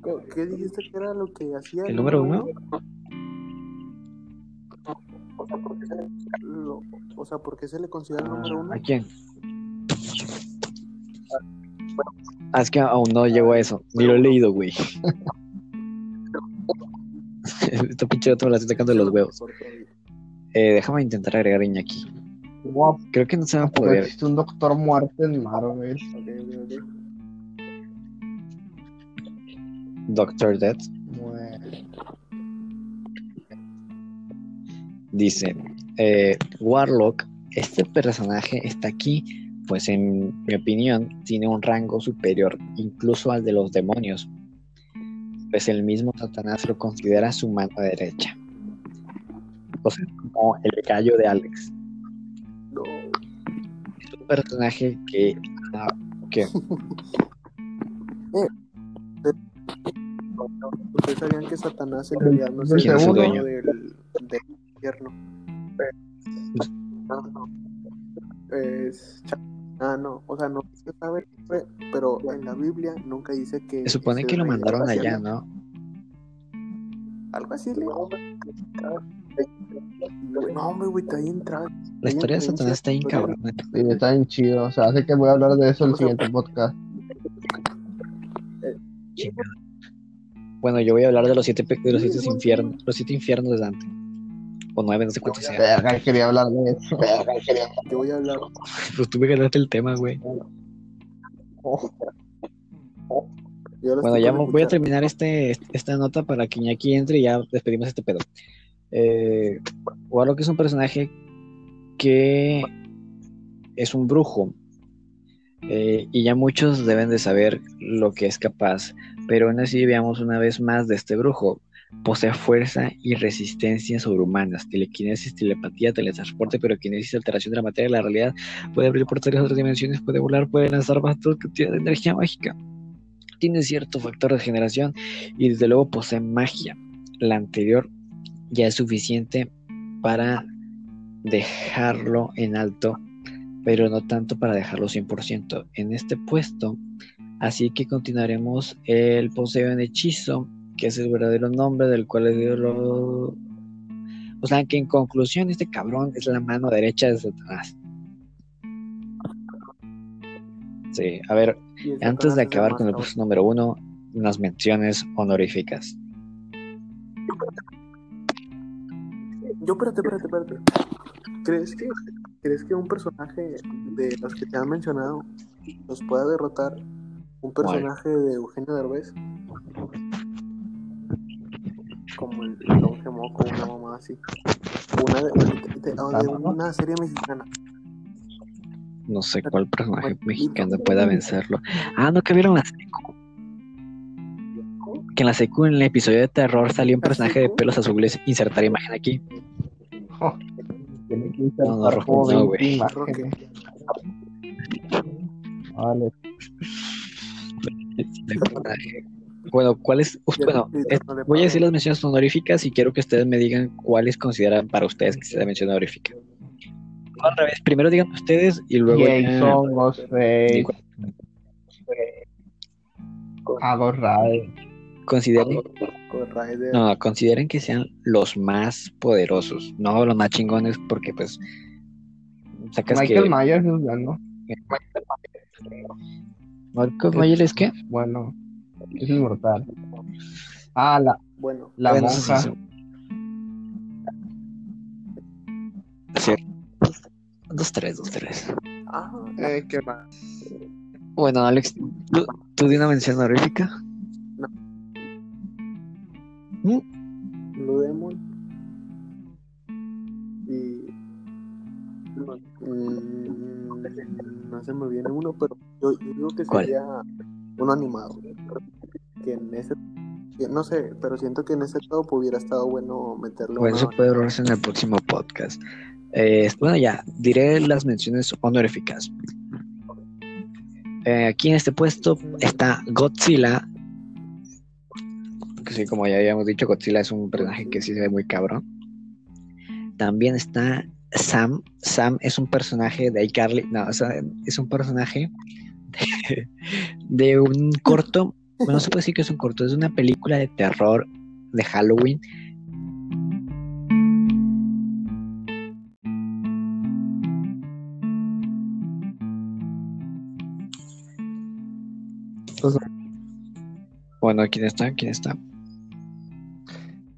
¿Qué- ¿Qué dijiste que era lo que hacía? ¿El número uno? Lo- o sea, ¿por qué se le considera el número uno? ¿A quién? Ah, es que aún no llegó a eso. Ni lo he leído, güey. Esta pinche me la estoy sacando de los huevos. Eh, déjame intentar agregar Iñaki. Creo que no se va a poder. existe un doctor muerte en Marvel. Ok, ok, ok. Doctor Death Bueno, dice: eh, Warlock, este personaje está aquí, pues en mi opinión tiene un rango superior incluso al de los demonios, pues el mismo Satanás lo considera su mano derecha. O sea, como el gallo de Alex. Personaje que. ah, que Ustedes sabían que Satanás en realidad no es ¿Quién es dueño? del, del infierno. Es Ah, no, o sea, no se sabe, pero en la Biblia nunca dice que. se supone que el lo mandaron allá. ¿no? Algo así le. No, hombre, güey, está ahí entrado. La historia de Satanás está bien cabrón. sí, está bien chido. O sea, hace que voy a hablar de eso en el siguiente podcast. Bueno, yo voy a hablar de los siete, de los siete infiernos, los siete infiernos de Dante. O nueve, no sé cuántos sean. Verga, quería hablar de eso. Yo voy a hablar. Pues tuve que darte el tema, güey. Bueno, ya voy a terminar este, esta nota para que Iñaki entre y ya despedimos este pedo. Eh, Warlock es un personaje que es un brujo. eh, y ya muchos deben de saber lo que es capaz. Pero aún así veamos una vez más de este brujo. Posee fuerza y resistencia sobrehumanas, telequinesis, telepatía, teletransporte, pyroquinesis, alteración de la materia la realidad, puede abrir portales a otras dimensiones, puede volar, puede lanzar bastos que tiene energía mágica tiene cierto factor de generación y desde luego posee magia. La anterior ya es suficiente para dejarlo en alto, pero no tanto para dejarlo 100% en este puesto. Así que continuaremos el poseo en hechizo, que es el verdadero nombre del cual les dio lo... O sea que en conclusión este cabrón es la mano derecha de Satanás. Sí, a ver, antes de es acabar con el puesto número uno, unas menciones honoríficas. Yo, espérate, espérate, espérate. ¿Crees que, ¿Crees que un personaje de los que te han mencionado los pueda derrotar un personaje de Eugenio Derbez? Como el Don Gemoco, una mamá así. Una de, de- de- o de una serie mexicana. No sé cuál personaje mexicano pueda vencerlo. Ah, no, que vieron la secu. Que en la secu, en el episodio de terror, salió un ¿La personaje de pelos azules. Insertar imagen aquí. Tiene que No, no, no, 20 güey. Vale. Bueno, ¿cuáles? Bueno, es- voy a decir las menciones honoríficas y quiero que ustedes me digan cuáles consideran para ustedes que sea mención honorífica. Al revés, primero digan ustedes y luego. Jason, Ghostface, digo, Hago Ray. Consideren. No, consideren que sean los más poderosos, no los más chingones, porque pues sacas Michael que Myers es bueno. Michael Myers es que Bueno, es inmortal. Ah, la, Bueno, la Bueno, monja. sí. Sí. Dos, tres, dos, tres. ah, Eh, ¿Qué más? Bueno, Alex, ¿tú, tú di una mención honorífica? Blue Demon. Y. Mm, no se me viene uno, pero yo, yo digo que sería uno animado. Que en ese. no sé, pero siento que en ese top hubiera estado bueno meterle Bueno, uno. eso puede hablarse en el próximo podcast. Eh, bueno, ya, diré las menciones honoríficas. Eh, aquí en este puesto está Godzilla. Sí, como ya habíamos dicho, Godzilla es un personaje que sí se ve muy cabrón. También está Sam. Sam es un personaje de iCarly. No, o sea, es un personaje de, un corto. Bueno, no se puede que es un corto, es una película de terror de Halloween Bueno, ¿quién está? ¿Quién está?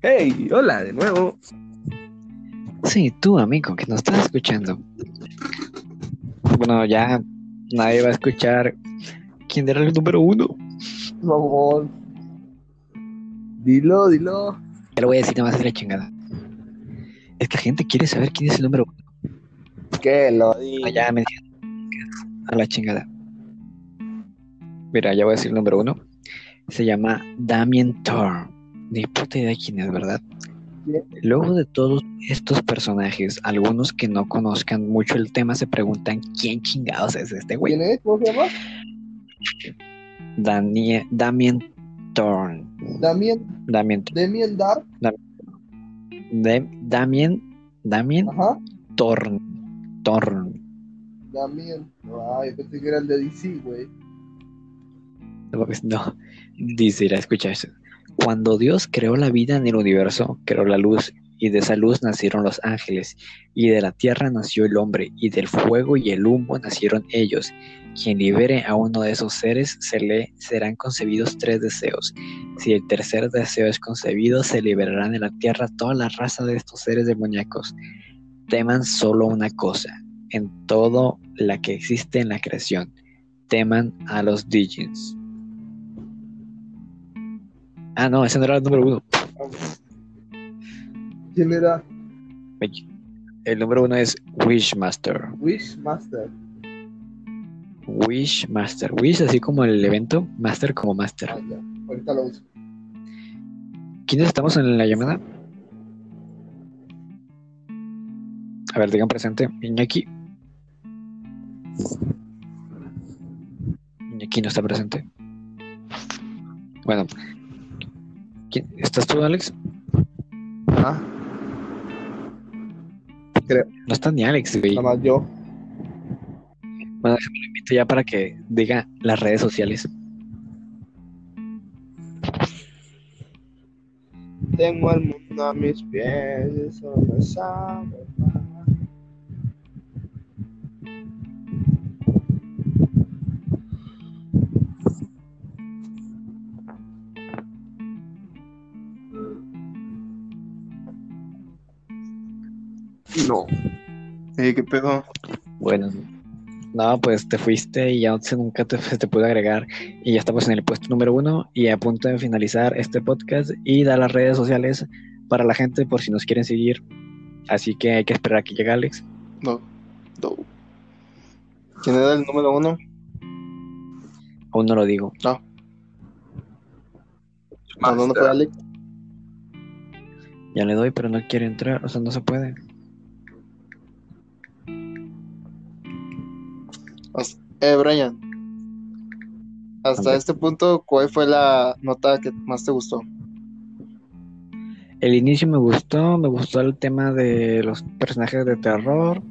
Hey, hola de nuevo. Sí, tú, amigo, que nos estás escuchando. Bueno, ya nadie va a escuchar quién era el número uno. Favor. Dilo, dilo. Ya lo voy a decir nada más de la chingada. Es que la gente quiere saber quién es el número uno. Que lo diga. Ah, ya me a la chingada. Mira, ya voy a decir el número uno. Se llama Damien Thorne. Ni puta idea quién es, ¿verdad? Luego de todos estos personajes, algunos que no conozcan mucho el tema se preguntan quién chingados es este güey. ¿Quién es? ¿Cómo se llama? Danie- Damien Thorne. Damien, Damien, Damien Dark. de- Damien, Damien Ajá. Thorne. Thorne. Damien. Ay, pensé que era el de DC, güey. No. Dice, irá a. Cuando Dios creó la vida en el universo, creó la luz, y de esa luz nacieron los ángeles, y de la tierra nació el hombre, y del fuego y el humo nacieron ellos. Quien libere a uno de esos seres, se le serán concebidos tres deseos. Si el tercer deseo es concebido, se liberarán de la tierra toda la raza de estos seres demoníacos. Teman solo una cosa, en todo la que existe en la creación. Teman a los Digins. Ah, no, ese no era el número uno. ¿Quién era? El número uno es Wishmaster. Wishmaster. Wishmaster. Wish así como el evento, Master como Master. Ah, ya. Ahorita lo uso. ¿Quiénes estamos en la llamada? A ver, digan presente. Iñaki. Iñaki no está presente. Bueno. ¿Quién- ¿Estás tú, Alex? Ah, No está ni Alex, güey. nada más yo. Bueno, déjame lo invito ya para que diga las redes sociales. Tengo el mundo a mis pies, eso no sabe No. Eh, ¿Qué pedo? Bueno, no, pues te fuiste y ya no sé, nunca te, se te pude agregar y ya estamos en el puesto número uno y a punto de finalizar este podcast y dar las redes sociales para la gente por si nos quieren seguir. Así que hay que esperar a que llegue Alex. No. No. ¿Quién era el número uno? Aún no lo digo. ¿A dónde fue Alex? Ya le doy, pero no quiere entrar, o sea, no se puede. Eh, Brian. Hasta este punto, ¿cuál fue la nota que más te gustó? El inicio me gustó, me gustó el tema de los personajes de terror.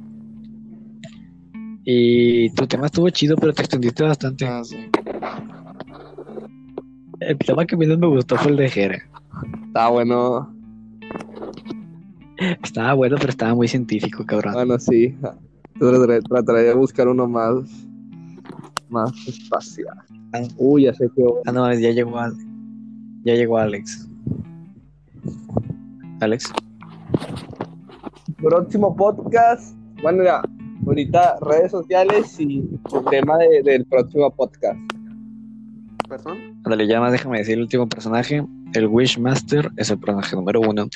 Y tu tema estuvo chido, pero te extendiste bastante. Ah, sí. El tema que menos me gustó fue el de Jera. Está bueno. Estaba bueno, pero estaba muy científico, cabrón. Bueno, sí. Trataré de buscar uno más. Más espacial. Uy, ya sé que. Ah, no, ya llegó Al- Ya llegó Alex. Alex. Próximo podcast. Bueno, ya. Ahorita redes sociales y el tema de- del próximo podcast. ¿Perdón? Ándale, ya más déjame decir el último personaje. El Wishmaster es el personaje número uno.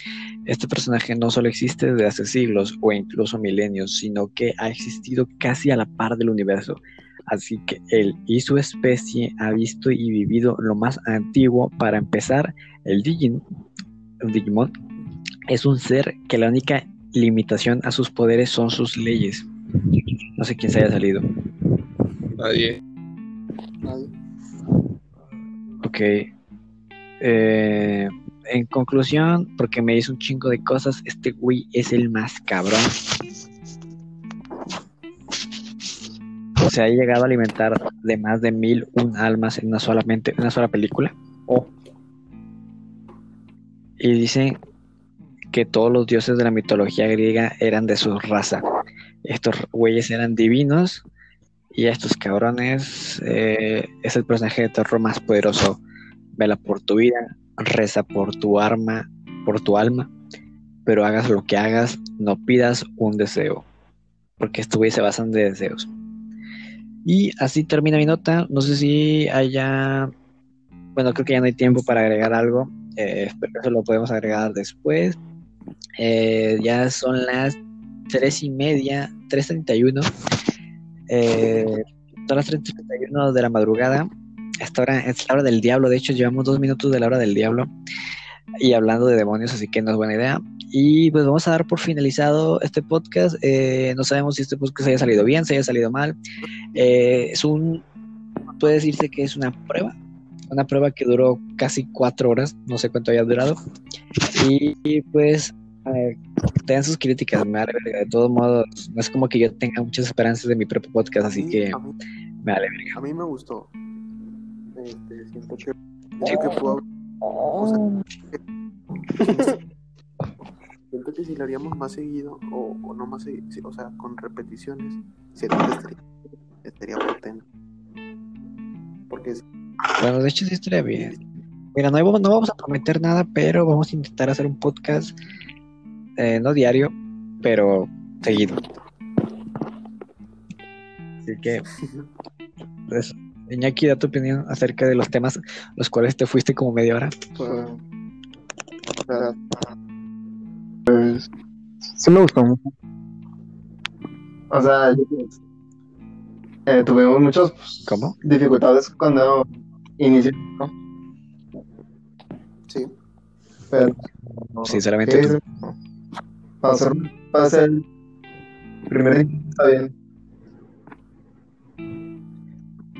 Este personaje no solo existe desde hace siglos o incluso milenios, sino que ha existido casi a la par del universo. Así que él y su especie ha visto y vivido lo más antiguo. Para empezar, el Digimon es un ser que la única limitación a sus poderes son sus leyes. No sé quién se haya salido. Nadie. Nadie. Ok. Eh, en conclusión, porque me hizo un chingo de cosas, este güey es el más cabrón. Se ha llegado a alimentar de más de mil un almas en una solamente una sola película. Oh. Y dicen que todos los dioses de la mitología griega eran de su raza. Estos güeyes eran divinos y estos cabrones eh, es el personaje de terror más poderoso. Vela por tu vida, reza por tu arma por tu alma, pero hagas lo que hagas, no pidas un deseo, porque estos güeyes se basan de deseos. Y así termina mi nota. No sé si haya. Bueno, creo que ya no hay tiempo para agregar algo. Eh, pero eso lo podemos agregar después. Eh, ya son las tres y media, 3.31. Eh, son las 3.31 de la madrugada. Esta hora es la hora del diablo. De hecho, llevamos dos minutos de la hora del diablo. Y hablando de demonios, así que no es buena idea. Y pues vamos a dar por finalizado este podcast. Eh, no sabemos si este podcast haya salido bien, si haya salido mal. Eh, es un, puede decirse que es una prueba, una prueba que duró casi cuatro horas, no sé cuánto haya durado. Y, pues eh, tengan sus críticas, me vale verga. De todos modos, no es como que yo tenga muchas esperanzas de mi propio podcast, así Sí, que a mí, me vale verga. a mí me gustó. Este, siento que, siento que puedo o sea, siento que si lo haríamos más seguido o, o no más seguido, o sea, con repeticiones, siento que estaría, estaría potente. Porque es- Bueno, de hecho sí estaría bien. Mira, no vamos, no vamos a prometer nada, pero vamos a intentar hacer un podcast, eh, no diario, pero seguido. Así que, pues, Iñaki, da tu opinión acerca de los temas los cuales te fuiste como media hora. Pues, pues, sí me gustó mucho. O sea, eh, tuvimos muchas pues, ¿Cómo? dificultades cuando inicié, ¿no? sí, Pero, Sinceramente, sí, para ser el primer día está bien.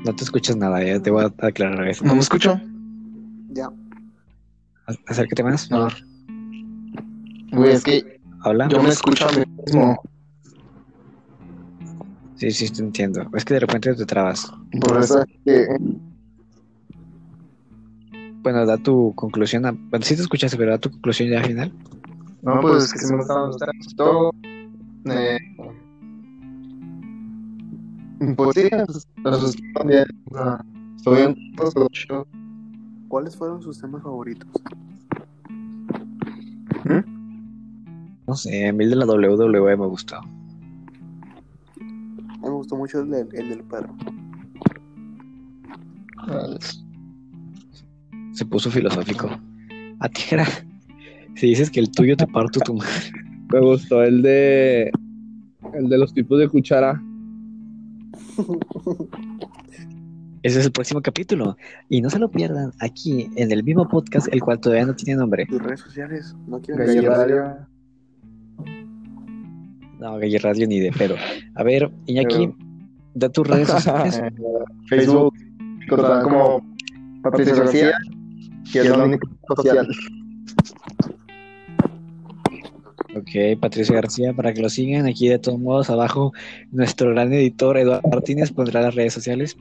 No te escuchas nada, ya te voy a aclarar eso. ¿No me escucho? ya. Acércate más. No. Güey, es que Habla. yo me escucho a mí mismo. Sí, sí, te entiendo. Es que de repente te trabas. Por eso es que Bueno, da tu conclusión. a- Bueno, sí te escuchaste, pero da tu conclusión ya al final. No, pues es que sí me y todo. Eh, pues sí, los estuvo bien. Chido. ¿Cuáles fueron sus temas favoritos? No sé, a mí el de la WWE me gustó. A mí me gustó mucho el del, el del perro. Se puso filosófico. A ti era. Si dices que el tuyo te parto tu madre. Me gustó el de. El de los tipos de cuchara. Ese es el próximo capítulo. Y no se lo pierdan aquí en el mismo podcast, el cual todavía no tiene nombre. Tus redes sociales, no quiero Gallo decir. Radio. No, Galle Radio ni de pedo. A ver, Iñaki, Pero- da tus redes sociales. Facebook, como Patricio García, y es la única social. Ok, Patricio García, para que lo sigan. Aquí de todos modos, abajo, nuestro gran editor Eduardo Martínez pondrá las redes sociales.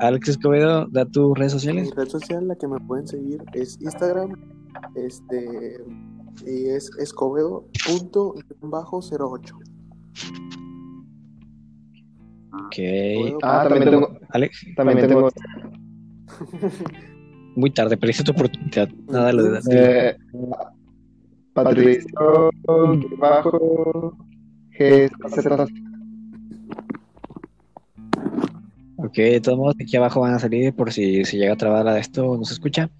Alex Escobedo, da tus redes Mi sociales. red social, la que me pueden seguir, es Instagram, este, y es escobedo.08. Ok, Ah, también tengo, Alex, también tengo muy tarde, perdiste tu oportunidad. Nada, lo de eh, Patricio bajo. Ok, de todos modos, aquí abajo van a salir por si se llega a trabar la de esto o no se escucha.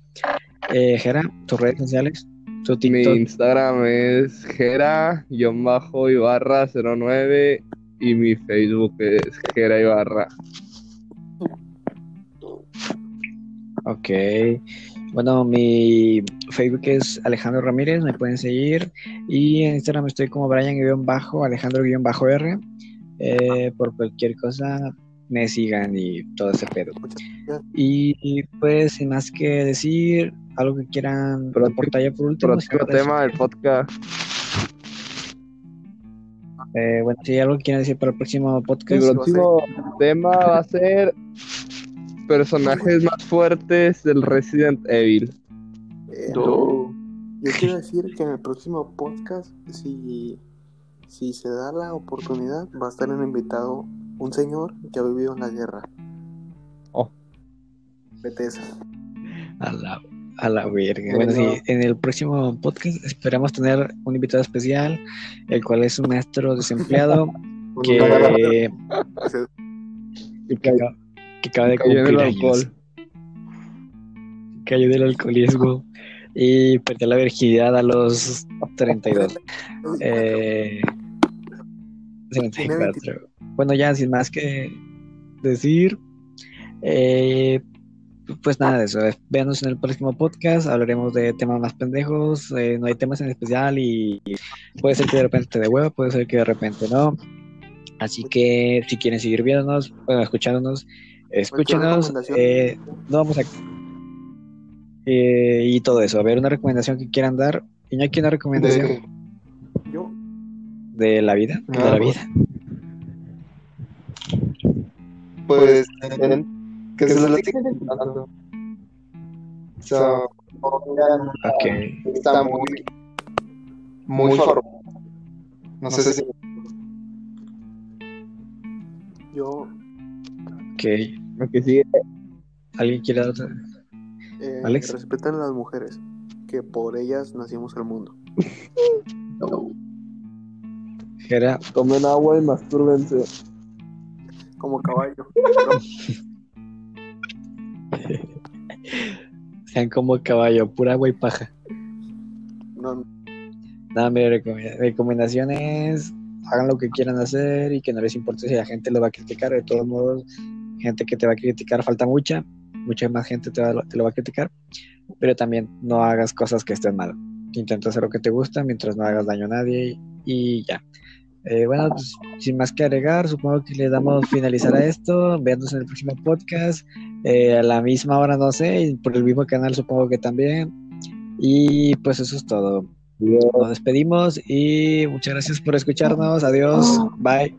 Eh, Jera, tus redes sociales, tu Mi TikTok. Instagram es Gera-Ibarra09 y mi Facebook es Gera Ibarra. Ok. Bueno, mi Facebook es Alejandro Ramírez, me pueden seguir. Y en Instagram estoy como Brian-Alejandro-R. Eh, por cualquier cosa me sigan y todo ese pedo. Y, y, pues, sin más que decir, algo que quieran aportar ya por último. Próximo tema del podcast. Eh, bueno, si hay algo que quieran decir para el próximo El podcast. a próximo tema va a ser personajes más fuertes del Resident Evil. Eh, Yo quiero decir que en el próximo podcast, si, si se da la oportunidad, va a estar en invitado un señor que ha vivido en la guerra. Oh. Bethesda. A la- A la verga. Bueno, sí, en el próximo podcast esperamos tener un invitado especial, el cual es un maestro desempleado que, que que acaba de Cayó cumplir alcohol. años. Cayó del alcoholismo y perdió la virginidad a los 32. Eh, 74. Bueno, ya sin más que decir, eh, pues nada de eso. Véanos en el próximo podcast. Hablaremos de temas más pendejos. eh, no hay temas en especial y puede ser que de repente te dé hueva, puede ser que de repente no. Así que si quieren seguir viéndonos, bueno, escuchándonos, escúchenos. eh, no vamos a. eh, y todo eso. A ver, una recomendación que quieran dar. Iñaki, una recomendación De- Yo, de la vida. De Ah, la pues. vida. Pues, en- que se la sigan intentando. O sea, está muy, muy formal. No sé si yo, Ok. Lo que sigue. ¿Alguien quiere dar otra? eh, Alex. respetan a las mujeres, que por ellas nacimos al mundo. Jera, Tomen agua y mastúrbense. Como caballo. sean como caballo, pura agua y paja. No, Nada, mi recome- recomendación es hagan lo que quieran hacer y que no les importe si la gente lo va a criticar. De todos modos, gente que te va a criticar falta mucha, mucha más gente te, va- te lo va a criticar, pero también no hagas cosas que estén mal. Intenta hacer lo que te gusta mientras no hagas daño a nadie y ya. Eh, bueno, pues, sin más que agregar, supongo que le damos finalizar a esto. Veanos en el próximo podcast. eh, a la misma hora, no sé, y por el mismo canal supongo que también. Y pues eso es todo. Nos despedimos y muchas gracias por escucharnos. Adiós. Bye.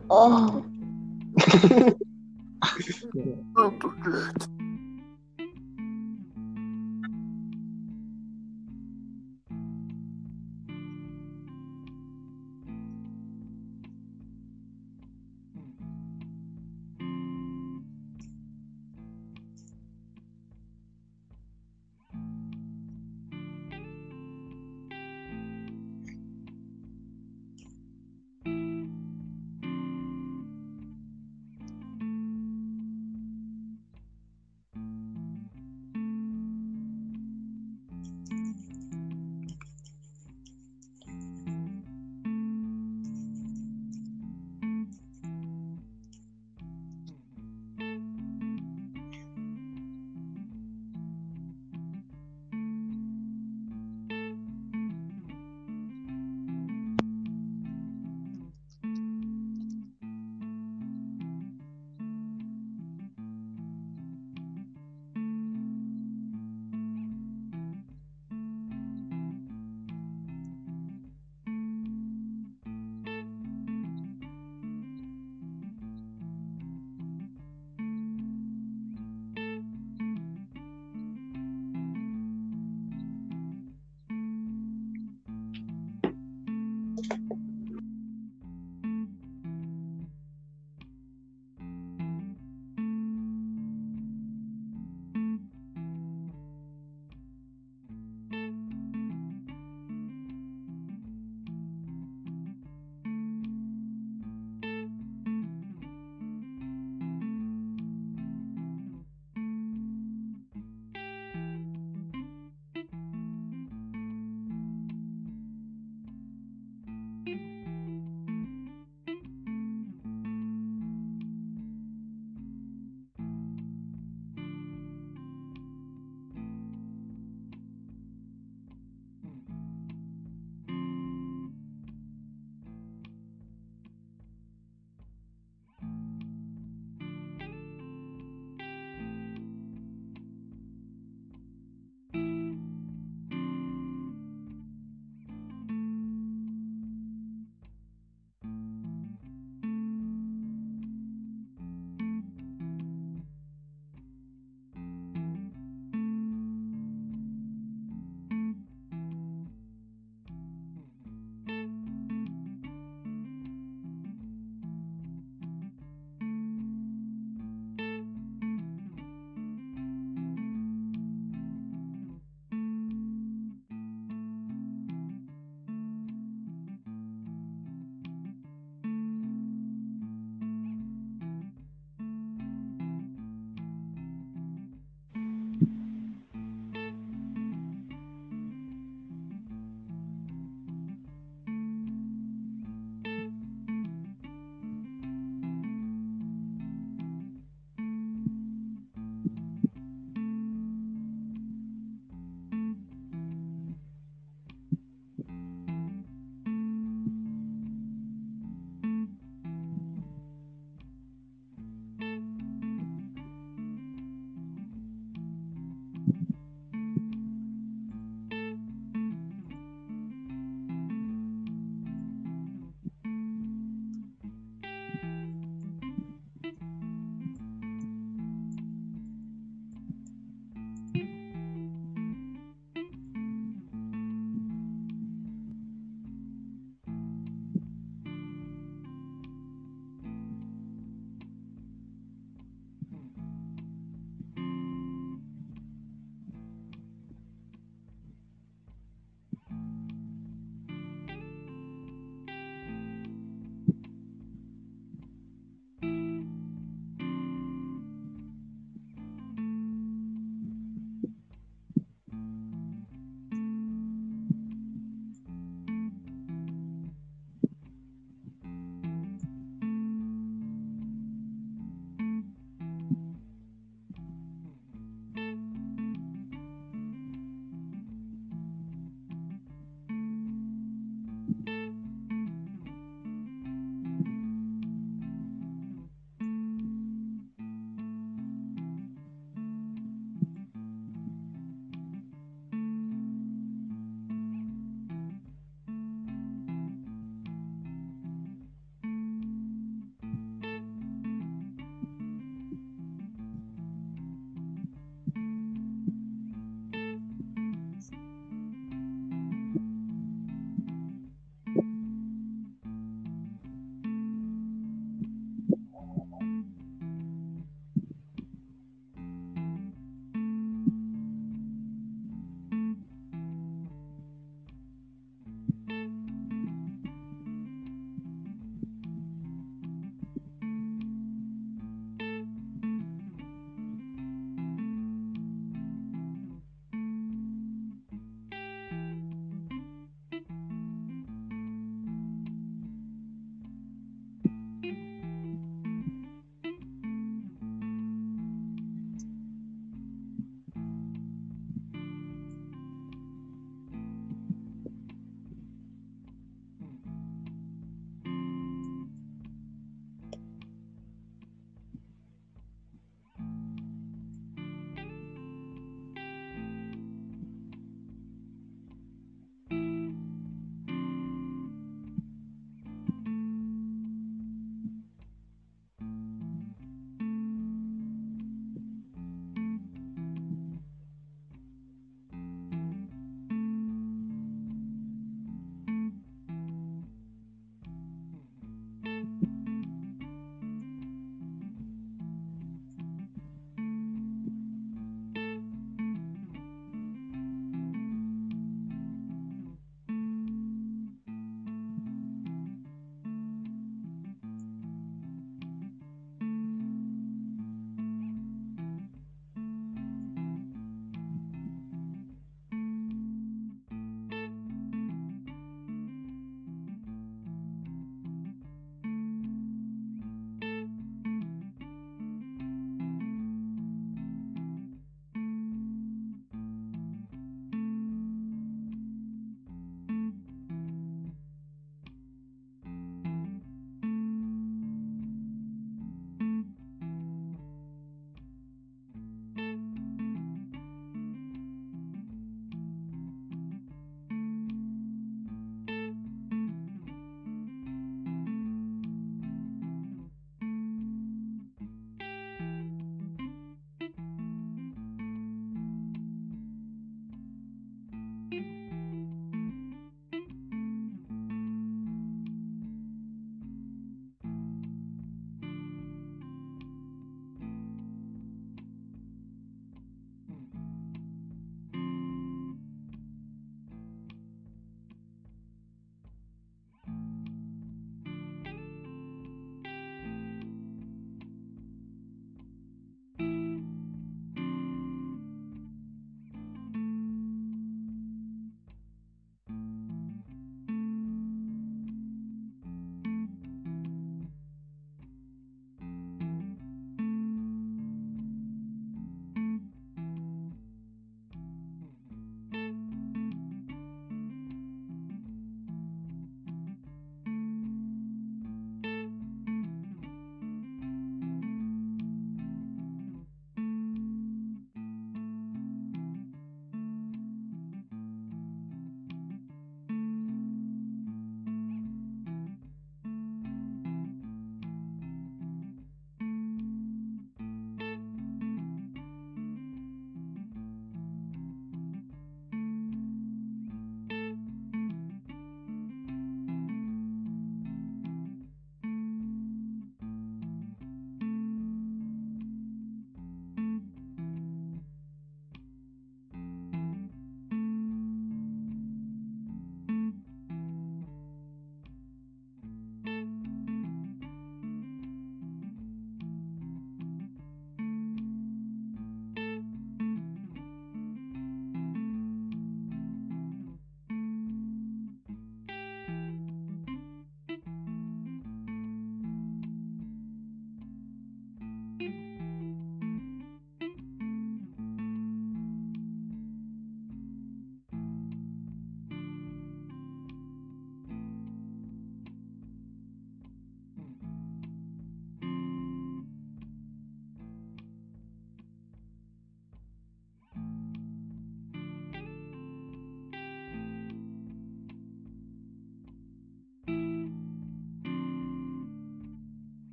oh, good.